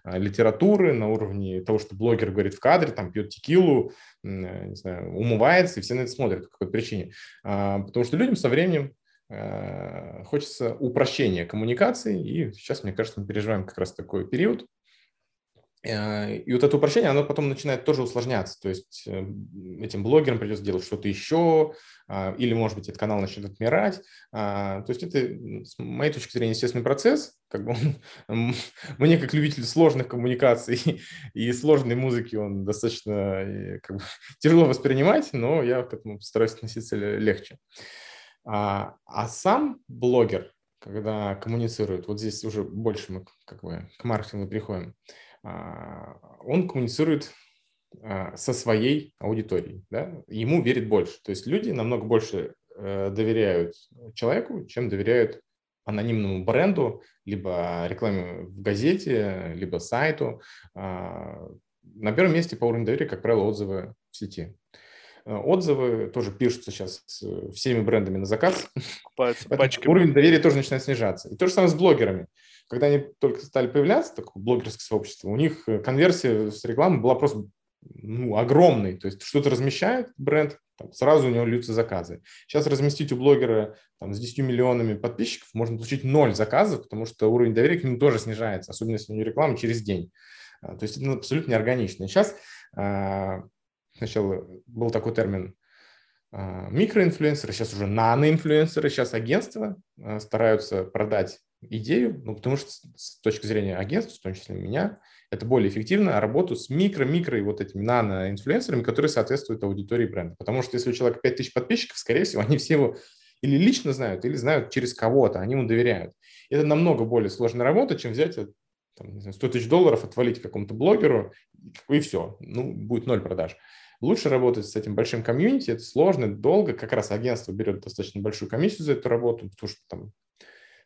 а, литературы, на уровне того, что блогер говорит в кадре, там пьет текилу, не знаю, умывается, и все на это смотрят по какой причине. А, потому что людям со временем хочется упрощения коммуникации, и сейчас, мне кажется, мы переживаем как раз такой период, Э, и вот это упрощение, оно потом начинает тоже усложняться. То есть э, этим блогерам придется делать что-то еще, а, или, может быть, этот канал начнет отмирать. А, то есть это, с моей точки зрения, естественный процесс. Как бы он, <laughs> мне, как любитель сложных коммуникаций <laughs> и сложной музыки, он достаточно э, как бы, <laughs> тяжело воспринимать, но я к этому стараюсь относиться легче. А, а сам блогер, когда коммуницирует, вот здесь уже больше мы как бы к маркетингу приходим, а, он коммуницирует а, со своей аудиторией, да? ему верит больше. То есть люди намного больше э, доверяют человеку, чем доверяют анонимному бренду, либо рекламе в газете, либо сайту. А, на первом месте по уровню доверия, как правило, отзывы в сети. Э, отзывы тоже пишутся сейчас всеми брендами на заказ. <laughs> Уровень доверия тоже начинает снижаться. И то же самое с блогерами когда они только стали появляться, такое блогерское сообщество, у них э, конверсия с рекламы была просто ну, огромной. То есть что-то размещает бренд, там, сразу у него льются заказы. Сейчас разместить у блогера там, с 10 миллионами подписчиков можно получить ноль заказов, потому что уровень доверия к нему тоже снижается, особенно если у него реклама через день. А, то есть это абсолютно неорганично. сейчас а, сначала был такой термин а, микроинфлюенсеры, сейчас уже наноинфлюенсеры, сейчас агентства стараются продать идею, ну, потому что с точки зрения агентства, в том числе меня, это более эффективно работу с микро-микро и вот этими нано-инфлюенсерами, которые соответствуют аудитории бренда. Потому что если у человека 5000 подписчиков, скорее всего, <laughs> они все его или лично знают, или знают через кого-то, они ему доверяют. Это намного более сложная работа, чем взять там, не знаю, 100 тысяч долларов отвалить какому-то блогеру, и все, ну, будет ноль продаж. Лучше работать с этим большим комьюнити, это сложно, долго, как раз агентство берет достаточно большую комиссию за эту работу, потому что там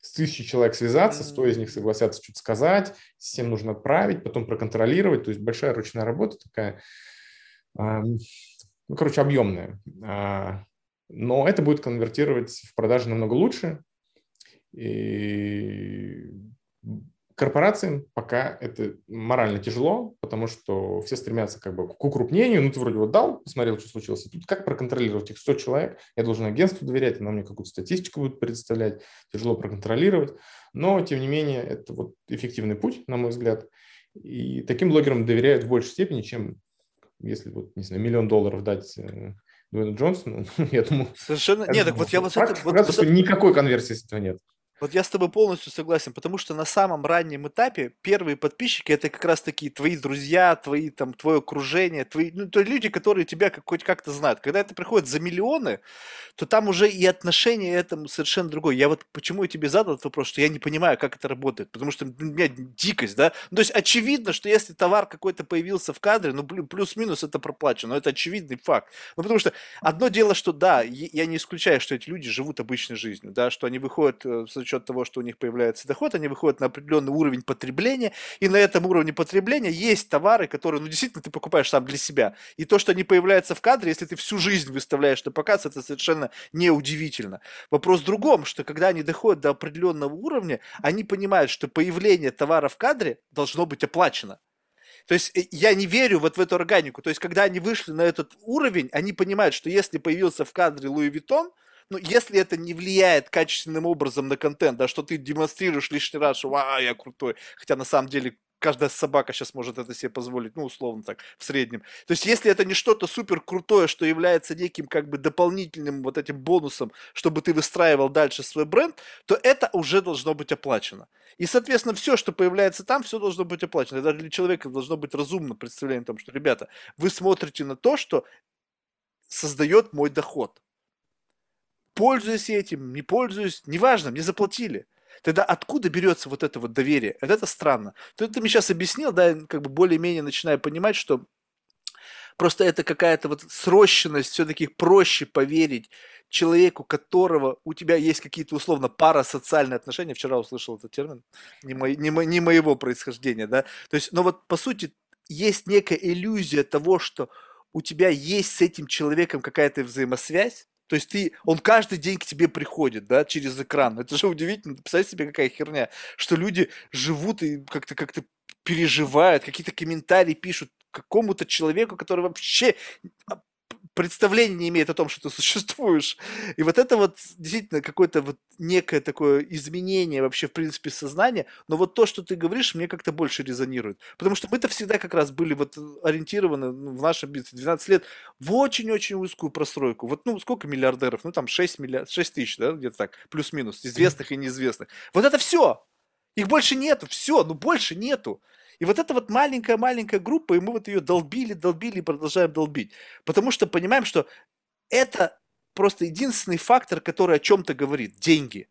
с тысячи человек связаться, сто из них согласятся что-то сказать, всем нужно отправить, потом проконтролировать, то есть большая ручная работа такая, ну, короче, объемная. А, но это будет конвертировать в продажи намного лучше, и Корпорациям пока это морально тяжело, потому что все стремятся как бы к укрупнению. Ну, ты вроде вот дал, посмотрел, что случилось. Тут как проконтролировать их 100 человек? Я должен агентству доверять, оно мне какую-то статистику будет предоставлять. Тяжело проконтролировать. Но, тем не менее, это вот эффективный путь, на мой взгляд. И таким блогерам доверяют в большей степени, чем если, вот, не знаю, миллион долларов дать э, Дуэйну Джонсону, <laughs> я думаю... Совершенно... Нет, так вот я вот... Это, вот, вот, никакой конверсии с этого нет. Вот я с тобой полностью согласен, потому что на самом раннем этапе первые подписчики это как раз таки твои друзья, твои там твое окружение, твои ну, то люди, которые тебя как, хоть как-то знают. Когда это приходит за миллионы, то там уже и отношение этому совершенно другое. Я вот почему я тебе задал этот вопрос, что я не понимаю, как это работает, потому что у меня дикость, да. Ну, то есть очевидно, что если товар какой-то появился в кадре, ну плюс-минус это проплачено, это очевидный факт. Ну потому что одно дело, что да, я не исключаю, что эти люди живут обычной жизнью, да, что они выходят э, счет того, что у них появляется доход, они выходят на определенный уровень потребления, и на этом уровне потребления есть товары, которые, ну, действительно, ты покупаешь сам для себя. И то, что они появляются в кадре, если ты всю жизнь выставляешь на показ, это совершенно неудивительно. Вопрос в другом, что когда они доходят до определенного уровня, они понимают, что появление товара в кадре должно быть оплачено. То есть э, я не верю вот в эту органику. То есть когда они вышли на этот уровень, они понимают, что если появился в кадре Луи Виттон, ну, если это не влияет качественным образом на контент, да, что ты демонстрируешь лишний раз, что «а, я крутой», хотя на самом деле каждая собака сейчас может это себе позволить, ну, условно так, в среднем. То есть, если это не что-то супер крутое, что является неким как бы дополнительным вот этим бонусом, чтобы ты выстраивал дальше свой бренд, то это уже должно быть оплачено. И, соответственно, все, что появляется там, все должно быть оплачено. Это для человека должно быть разумно представление о том, что, ребята, вы смотрите на то, что создает мой доход пользуюсь этим, не пользуюсь, неважно, мне заплатили. Тогда откуда берется вот это вот доверие? Вот это странно. Ты, ты мне сейчас объяснил, да, как бы более-менее начинаю понимать, что просто это какая-то вот срощенность, все-таки проще поверить человеку, которого у тебя есть какие-то условно парасоциальные отношения. Вчера услышал этот термин, не, мой, не, мо, не моего происхождения, да. То есть, но вот по сути есть некая иллюзия того, что у тебя есть с этим человеком какая-то взаимосвязь, то есть ты, он каждый день к тебе приходит, да, через экран. Это же удивительно. Представьте себе, какая херня, что люди живут и как-то как-то переживают, какие-то комментарии пишут какому-то человеку, который вообще представления не имеет о том, что ты существуешь. И вот это вот действительно какое-то вот некое такое изменение вообще, в принципе, сознания. Но вот то, что ты говоришь, мне как-то больше резонирует. Потому что мы-то всегда как раз были вот ориентированы ну, в нашем бизнесе 12 лет в очень-очень узкую простройку. Вот, ну, сколько миллиардеров? Ну, там 6, миллиард, 6 тысяч, да, где-то так, плюс-минус, известных и неизвестных. Вот это все. Их больше нету, все, ну больше нету. И вот эта вот маленькая-маленькая группа, и мы вот ее долбили, долбили и продолжаем долбить. Потому что понимаем, что это просто единственный фактор, который о чем-то говорит. Деньги.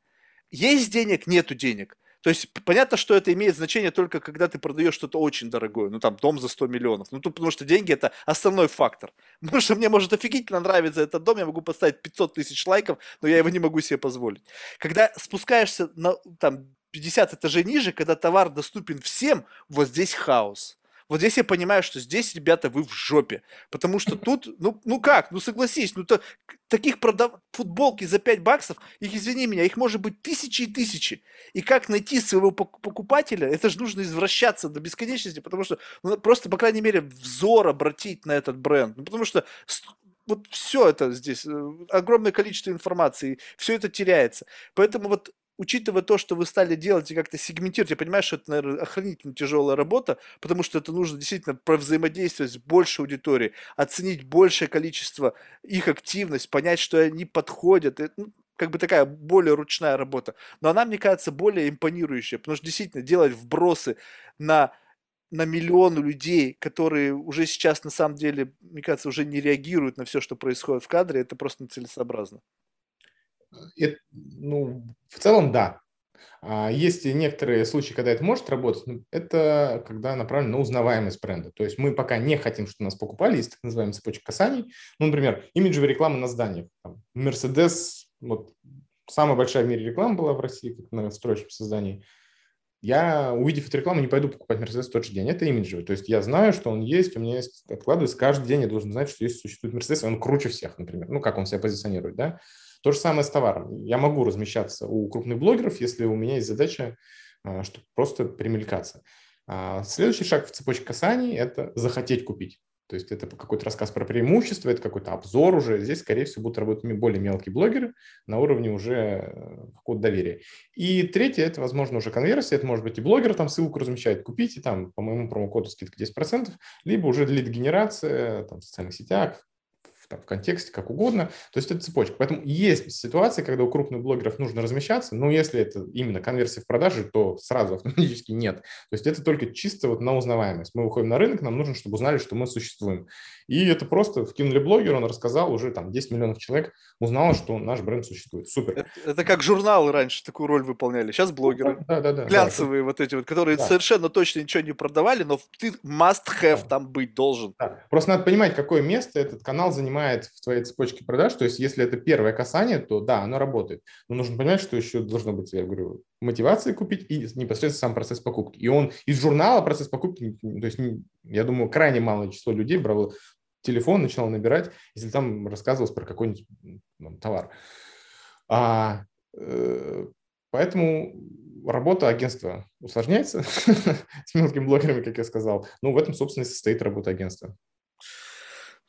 Есть денег, нету денег. То есть понятно, что это имеет значение только когда ты продаешь что-то очень дорогое, ну там дом за 100 миллионов. Ну тут потому что деньги это основной фактор. <laughs> Потому что мне может офигительно нравиться этот дом, я могу поставить 500 тысяч лайков, но я его не могу себе позволить. Когда спускаешься на там 50 этажей ниже, когда товар доступен всем, вот здесь хаос. Вот здесь я понимаю, что здесь, ребята, вы в жопе. Потому что <laughs> тут, ну, ну как, ну согласись, ну то, таких продав... футболки за 5 баксов, их, извини меня, их может быть тысячи и тысячи. И как найти своего покупателя, это же нужно извращаться до бесконечности, потому что ну, просто, по крайней мере, взор обратить на этот бренд. Ну, потому что вот все это здесь, э, огромное количество информации, все это теряется. Поэтому вот учитывая то, что вы стали делать и как-то сегментировать, я понимаю, что это, наверное, охранительно тяжелая работа, потому что это нужно действительно взаимодействовать с большей аудиторией, оценить большее количество их активность, понять, что они подходят. Это, ну, как бы такая более ручная работа. Но она, мне кажется, более импонирующая, потому что действительно делать вбросы на на миллионы людей, которые уже сейчас на самом деле, мне кажется, уже не реагируют на все, что происходит в кадре, это просто нецелесообразно. Ну, в целом, да. А есть некоторые случаи, когда это может работать, но это когда направлено на узнаваемость бренда. То есть мы пока не хотим, чтобы нас покупали, есть так называемая цепочка касаний. Ну, например, имиджевая реклама на зданиях. Мерседес, вот самая большая в мире реклама была в России, как на строящем создании. Я, увидев эту рекламу, не пойду покупать Мерседес в тот же день. Это имиджевый. То есть я знаю, что он есть, у меня есть, откладывается каждый день, я должен знать, что есть существует Мерседес, он круче всех, например. Ну, как он себя позиционирует, да? То же самое с товаром. Я могу размещаться у крупных блогеров, если у меня есть задача, а, чтобы просто примелькаться. А следующий шаг в цепочке касаний – это захотеть купить. То есть это какой-то рассказ про преимущества, это какой-то обзор уже. Здесь, скорее всего, будут работать более мелкие блогеры на уровне уже э, какого-то доверия. И третье – это, возможно, уже конверсия. Это может быть и блогер там ссылку размещает, купите там по моему промокоду скидка 10%, либо уже лид-генерация там, в социальных сетях, там, в контексте, как угодно. То есть это цепочка. Поэтому есть ситуации, когда у крупных блогеров нужно размещаться, но если это именно конверсия в продаже, то сразу <laughs> автоматически нет. То есть это только чисто вот на узнаваемость. Мы выходим на рынок, нам нужно, чтобы узнали, что мы существуем. И это просто вкинули блогер, он рассказал, уже там 10 миллионов человек узнало, что наш бренд существует. Супер. Это, это как журналы раньше такую роль выполняли. Сейчас блогеры. Да, да, да. Глянцевые да, вот эти вот, которые да. совершенно точно ничего не продавали, но ты must have да. там быть должен. Да. Просто надо понимать, какое место этот канал занимает в твоей цепочке продаж. То есть, если это первое касание, то да, оно работает. Но нужно понимать, что еще должно быть, я говорю, мотивация купить и непосредственно сам процесс покупки. И он из журнала процесс покупки, то есть, я думаю, крайне малое число людей брало телефон, начинал набирать, если там рассказывалось про какой-нибудь ну, товар. А, э, поэтому работа агентства усложняется <laughs> с мелкими блогерами, как я сказал. Ну, в этом, собственно, и состоит работа агентства.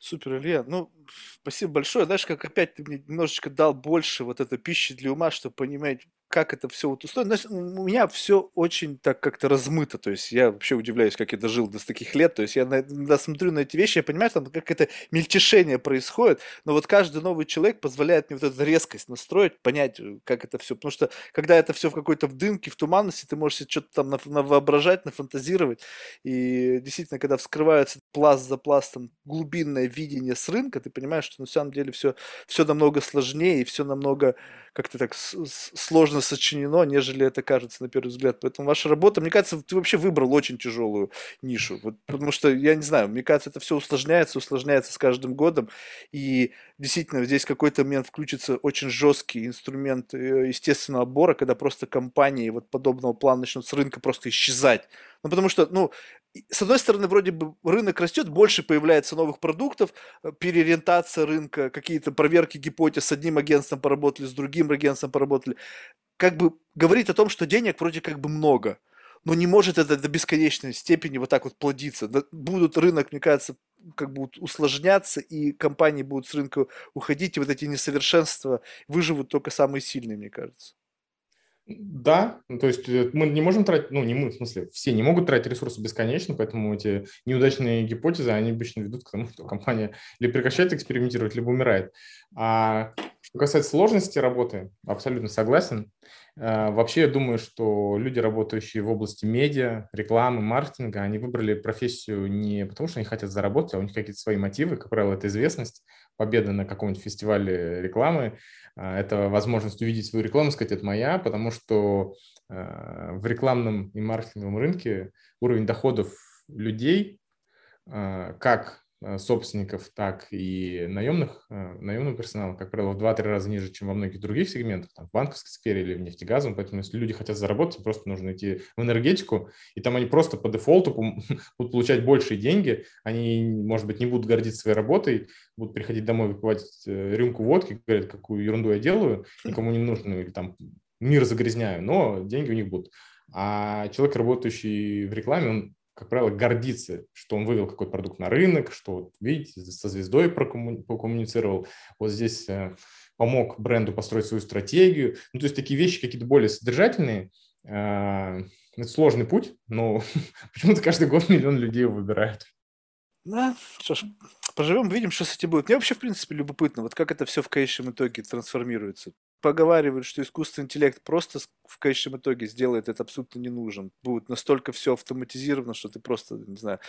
Супер, Илья. Ну, спасибо большое. Знаешь, как опять ты мне немножечко дал больше вот этой пищи для ума, чтобы понимать, как это все вот устроено. У меня все очень так как-то размыто. То есть я вообще удивляюсь, как я дожил до таких лет. То есть я иногда смотрю на эти вещи, я понимаю, там как это мельтешение происходит. Но вот каждый новый человек позволяет мне вот эту резкость настроить, понять, э, как это все. Потому что когда это все в какой-то в дымке, в туманности, ты можешь себе что-то там воображать, нафантазировать. И действительно, когда вскрывается пласт за пластом глубинное видение с рынка, ты понимаешь, что на самом деле все, все намного сложнее и все намного как-то так сложно сочинено, нежели это кажется на первый взгляд. Поэтому ваша работа, мне кажется, ты вообще выбрал очень тяжелую нишу. Вот, потому что, я не знаю, мне кажется, это все усложняется, усложняется с каждым годом. И действительно, здесь какой-то момент включится очень жесткий инструмент э, естественного отбора, когда просто компании вот подобного плана начнут с рынка просто исчезать. Ну, потому что, ну, с одной стороны, вроде бы рынок растет, больше появляется новых продуктов, э, переориентация рынка, какие-то проверки гипотез, с одним агентством поработали, с другим агентством поработали. Как бы говорит о том, что денег вроде как бы много, но не может это до бесконечной степени вот так вот плодиться. Будут рынок, мне кажется, как бы усложняться, и компании будут с рынка уходить, и вот эти несовершенства выживут только самые сильные, мне кажется. Да, ну, то есть э, мы не можем тратить, ну не мы, в смысле, все не могут тратить ресурсы бесконечно, поэтому эти неудачные гипотезы, они обычно ведут к тому, что <laughs> компания либо прекращает экспериментировать, либо умирает. А что касается сложности работы, абсолютно согласен. А, вообще, я думаю, что люди, работающие в области медиа, рекламы, маркетинга, они выбрали профессию не потому, что они хотят заработать, а у них какие-то свои мотивы. Как правило, это известность, победа на каком-нибудь фестивале рекламы, а, это возможность увидеть свою рекламу, сказать, это моя, потому что а, в рекламном и маркетинговом рынке уровень доходов людей, как Э, собственников, так и наемных, э, наемного персонала, как правило, в 2-3 раза ниже, чем во многих других сегментах, там, в банковской сфере или в нефтегазовом. Поэтому если люди хотят заработать, просто нужно идти в энергетику, и там они просто по дефолту <laughs> будут получать большие деньги, они, может быть, не будут гордиться своей работой, будут приходить домой, выпивать э, рюмку водки, говорят, какую ерунду я делаю, <laughs> никому не нужно, или там мир загрязняю, но деньги у них будут. А человек, работающий в рекламе, он как правило, гордится, что он вывел какой-то продукт на рынок, что, видите, со звездой покоммуницировал, вот здесь э, помог бренду построить свою стратегию. Ну, то есть такие вещи какие-то более содержательные. Э, это сложный путь, но <laughs> почему-то каждый год миллион людей выбирают. Да, что ж, поживем, видим, что с этим будет. Мне вообще, в принципе, любопытно, вот как это все в конечном итоге трансформируется. Поговаривают, что искусственный интеллект просто в конечном итоге сделает это абсолютно не нужен. Будет настолько все автоматизировано, что ты просто, не знаю,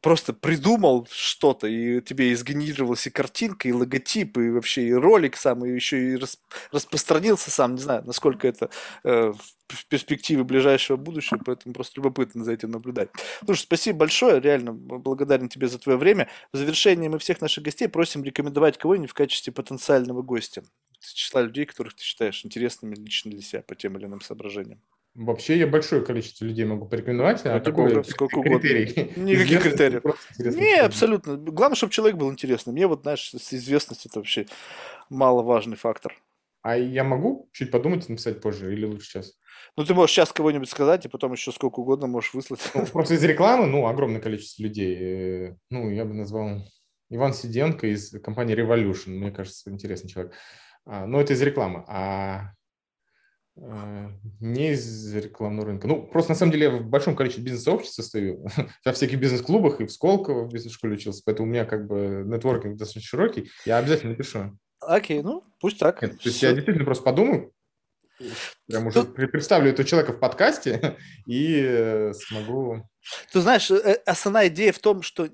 просто придумал что-то, и тебе изгенерировалась и картинка, и логотип, и вообще и ролик сам, и еще и рас, распространился сам. Не знаю, насколько это э, в перспективе ближайшего будущего, поэтому просто любопытно за этим наблюдать. Слушай, спасибо большое, реально благодарен тебе за твое время. В завершении мы всех наших гостей просим рекомендовать кого-нибудь в качестве потенциального гостя числа людей, которых ты считаешь интересными лично для себя по тем или иным соображениям. Вообще я большое количество людей могу порекомендовать. А какой бога, сколько критерий? Никаких критериев. Не, абсолютно. Главное, чтобы человек был интересным. Мне вот, знаешь, с известностью это вообще маловажный фактор. А я могу чуть подумать и написать позже или лучше сейчас? Ну, ты можешь сейчас кого-нибудь сказать, и потом еще сколько угодно можешь выслать. Ну, просто из рекламы, ну, огромное количество людей. Э, ну, я бы назвал Иван Сиденко из компании Revolution. Мне кажется, интересный человек. А, но это из рекламы. А э, не из рекламного рынка. Ну, просто на самом деле я в большом количестве бизнес-сообществ состою, <laughs> во всяких бизнес-клубах и в Сколково в бизнес-школе учился, поэтому у меня как бы нетворкинг достаточно широкий. Я обязательно напишу. Окей, ну пусть так. Нет, то есть я действительно просто подумаю, прям уже Тут... представлю этого человека в подкасте <laughs> и э, смогу... Ты знаешь, э, основная идея в том, что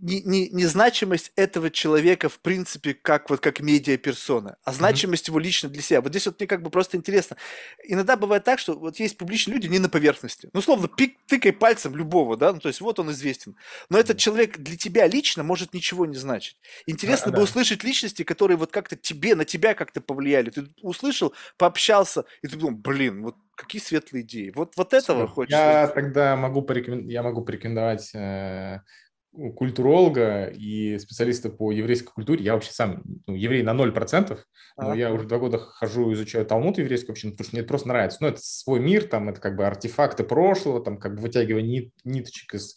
не, не, не значимость этого человека в принципе как вот как медиа-персона, а значимость mm-hmm. его лично для себя. Вот здесь вот мне как бы просто интересно. Иногда бывает так, что вот есть публичные люди не на поверхности. Ну, словно пик, тыкай пальцем любого, да, ну, то есть вот он известен. Но этот человек для тебя лично может ничего не значить. Интересно а, бы да. услышать личности, которые вот как-то тебе, на тебя как-то повлияли. Ты услышал, пообщался, и ты думал, блин, вот какие светлые идеи. Вот, вот этого Все. хочется. Я тогда могу порекомендовать, я могу порекомендовать э, культуролога и специалиста по еврейской культуре. Я вообще сам ну, еврей на 0%, но а. я уже два года хожу, изучаю Талмуд еврейскую общину, потому что мне это просто нравится. Ну, это свой мир, там, это как бы артефакты прошлого, там, как бы вытягивание нит, ниточек из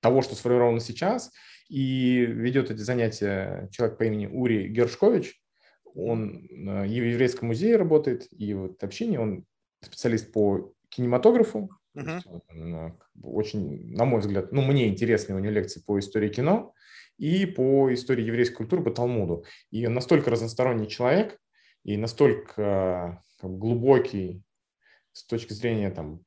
того, что сформировано сейчас. И ведет эти занятия человек по имени Ури Гершкович. Он э, в еврейском музее работает, и вот общение, он специалист по кинематографу, Uh-huh. Очень, на мой взгляд, ну, мне интересны у него лекции по истории кино и по истории еврейской культуры, по Талмуду. И он настолько разносторонний человек и настолько там, глубокий с точки зрения там,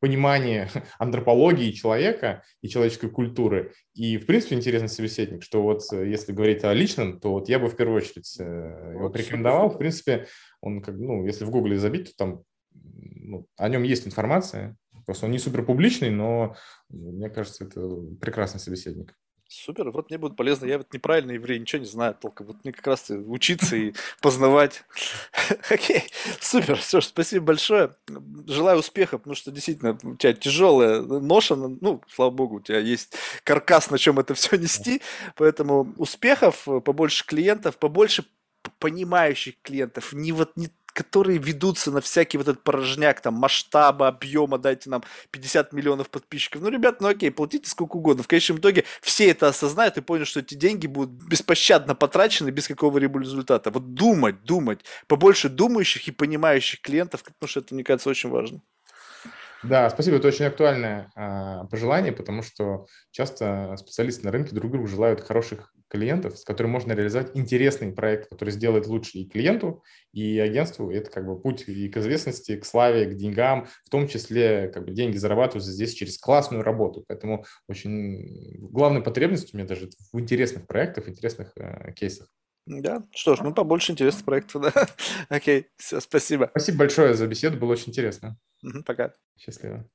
понимания <laughs> антропологии человека и человеческой культуры. И, в принципе, интересный собеседник, что вот э, если говорить о личном, то вот я бы в первую очередь э, его вот, порекомендовал. В принципе, он, как, ну, если в Гугле забить, то там ну, о нем есть информация. Просто он не супер публичный, но мне кажется, это прекрасный собеседник. Супер, вот мне будет полезно. Я вот неправильно еврей, ничего не знаю толком. Вот мне как раз учиться и познавать. <laughs> Окей, супер, все, спасибо большое. Желаю успеха, потому что действительно у тебя тяжелая ноша, ну, слава богу, у тебя есть каркас, на чем это все нести. Поэтому успехов, побольше клиентов, побольше понимающих клиентов, не вот не которые ведутся на всякий вот этот порожняк, там, масштаба, объема, дайте нам 50 миллионов подписчиков. Ну, ребят, ну окей, платите сколько угодно. В конечном итоге все это осознают и поняли, что эти деньги будут беспощадно потрачены без какого-либо результата. Вот думать, думать. Побольше думающих и понимающих клиентов, потому что это, мне кажется, очень важно. Да, спасибо, это очень актуальное а, пожелание, потому что часто специалисты на рынке друг другу желают хороших клиентов, с которыми можно реализовать интересный проект, который сделает лучше и клиенту, и агентству. И это как бы путь и к известности, к славе, к деньгам, в том числе как бы деньги зарабатываются здесь через классную работу. Поэтому очень главная потребность у меня даже в интересных проектах, интересных э, кейсах. Да, что ж, ну побольше интересных проектов, да. <laughs> Окей, все, спасибо. Спасибо большое за беседу, было очень интересно. Пока. Счастливо.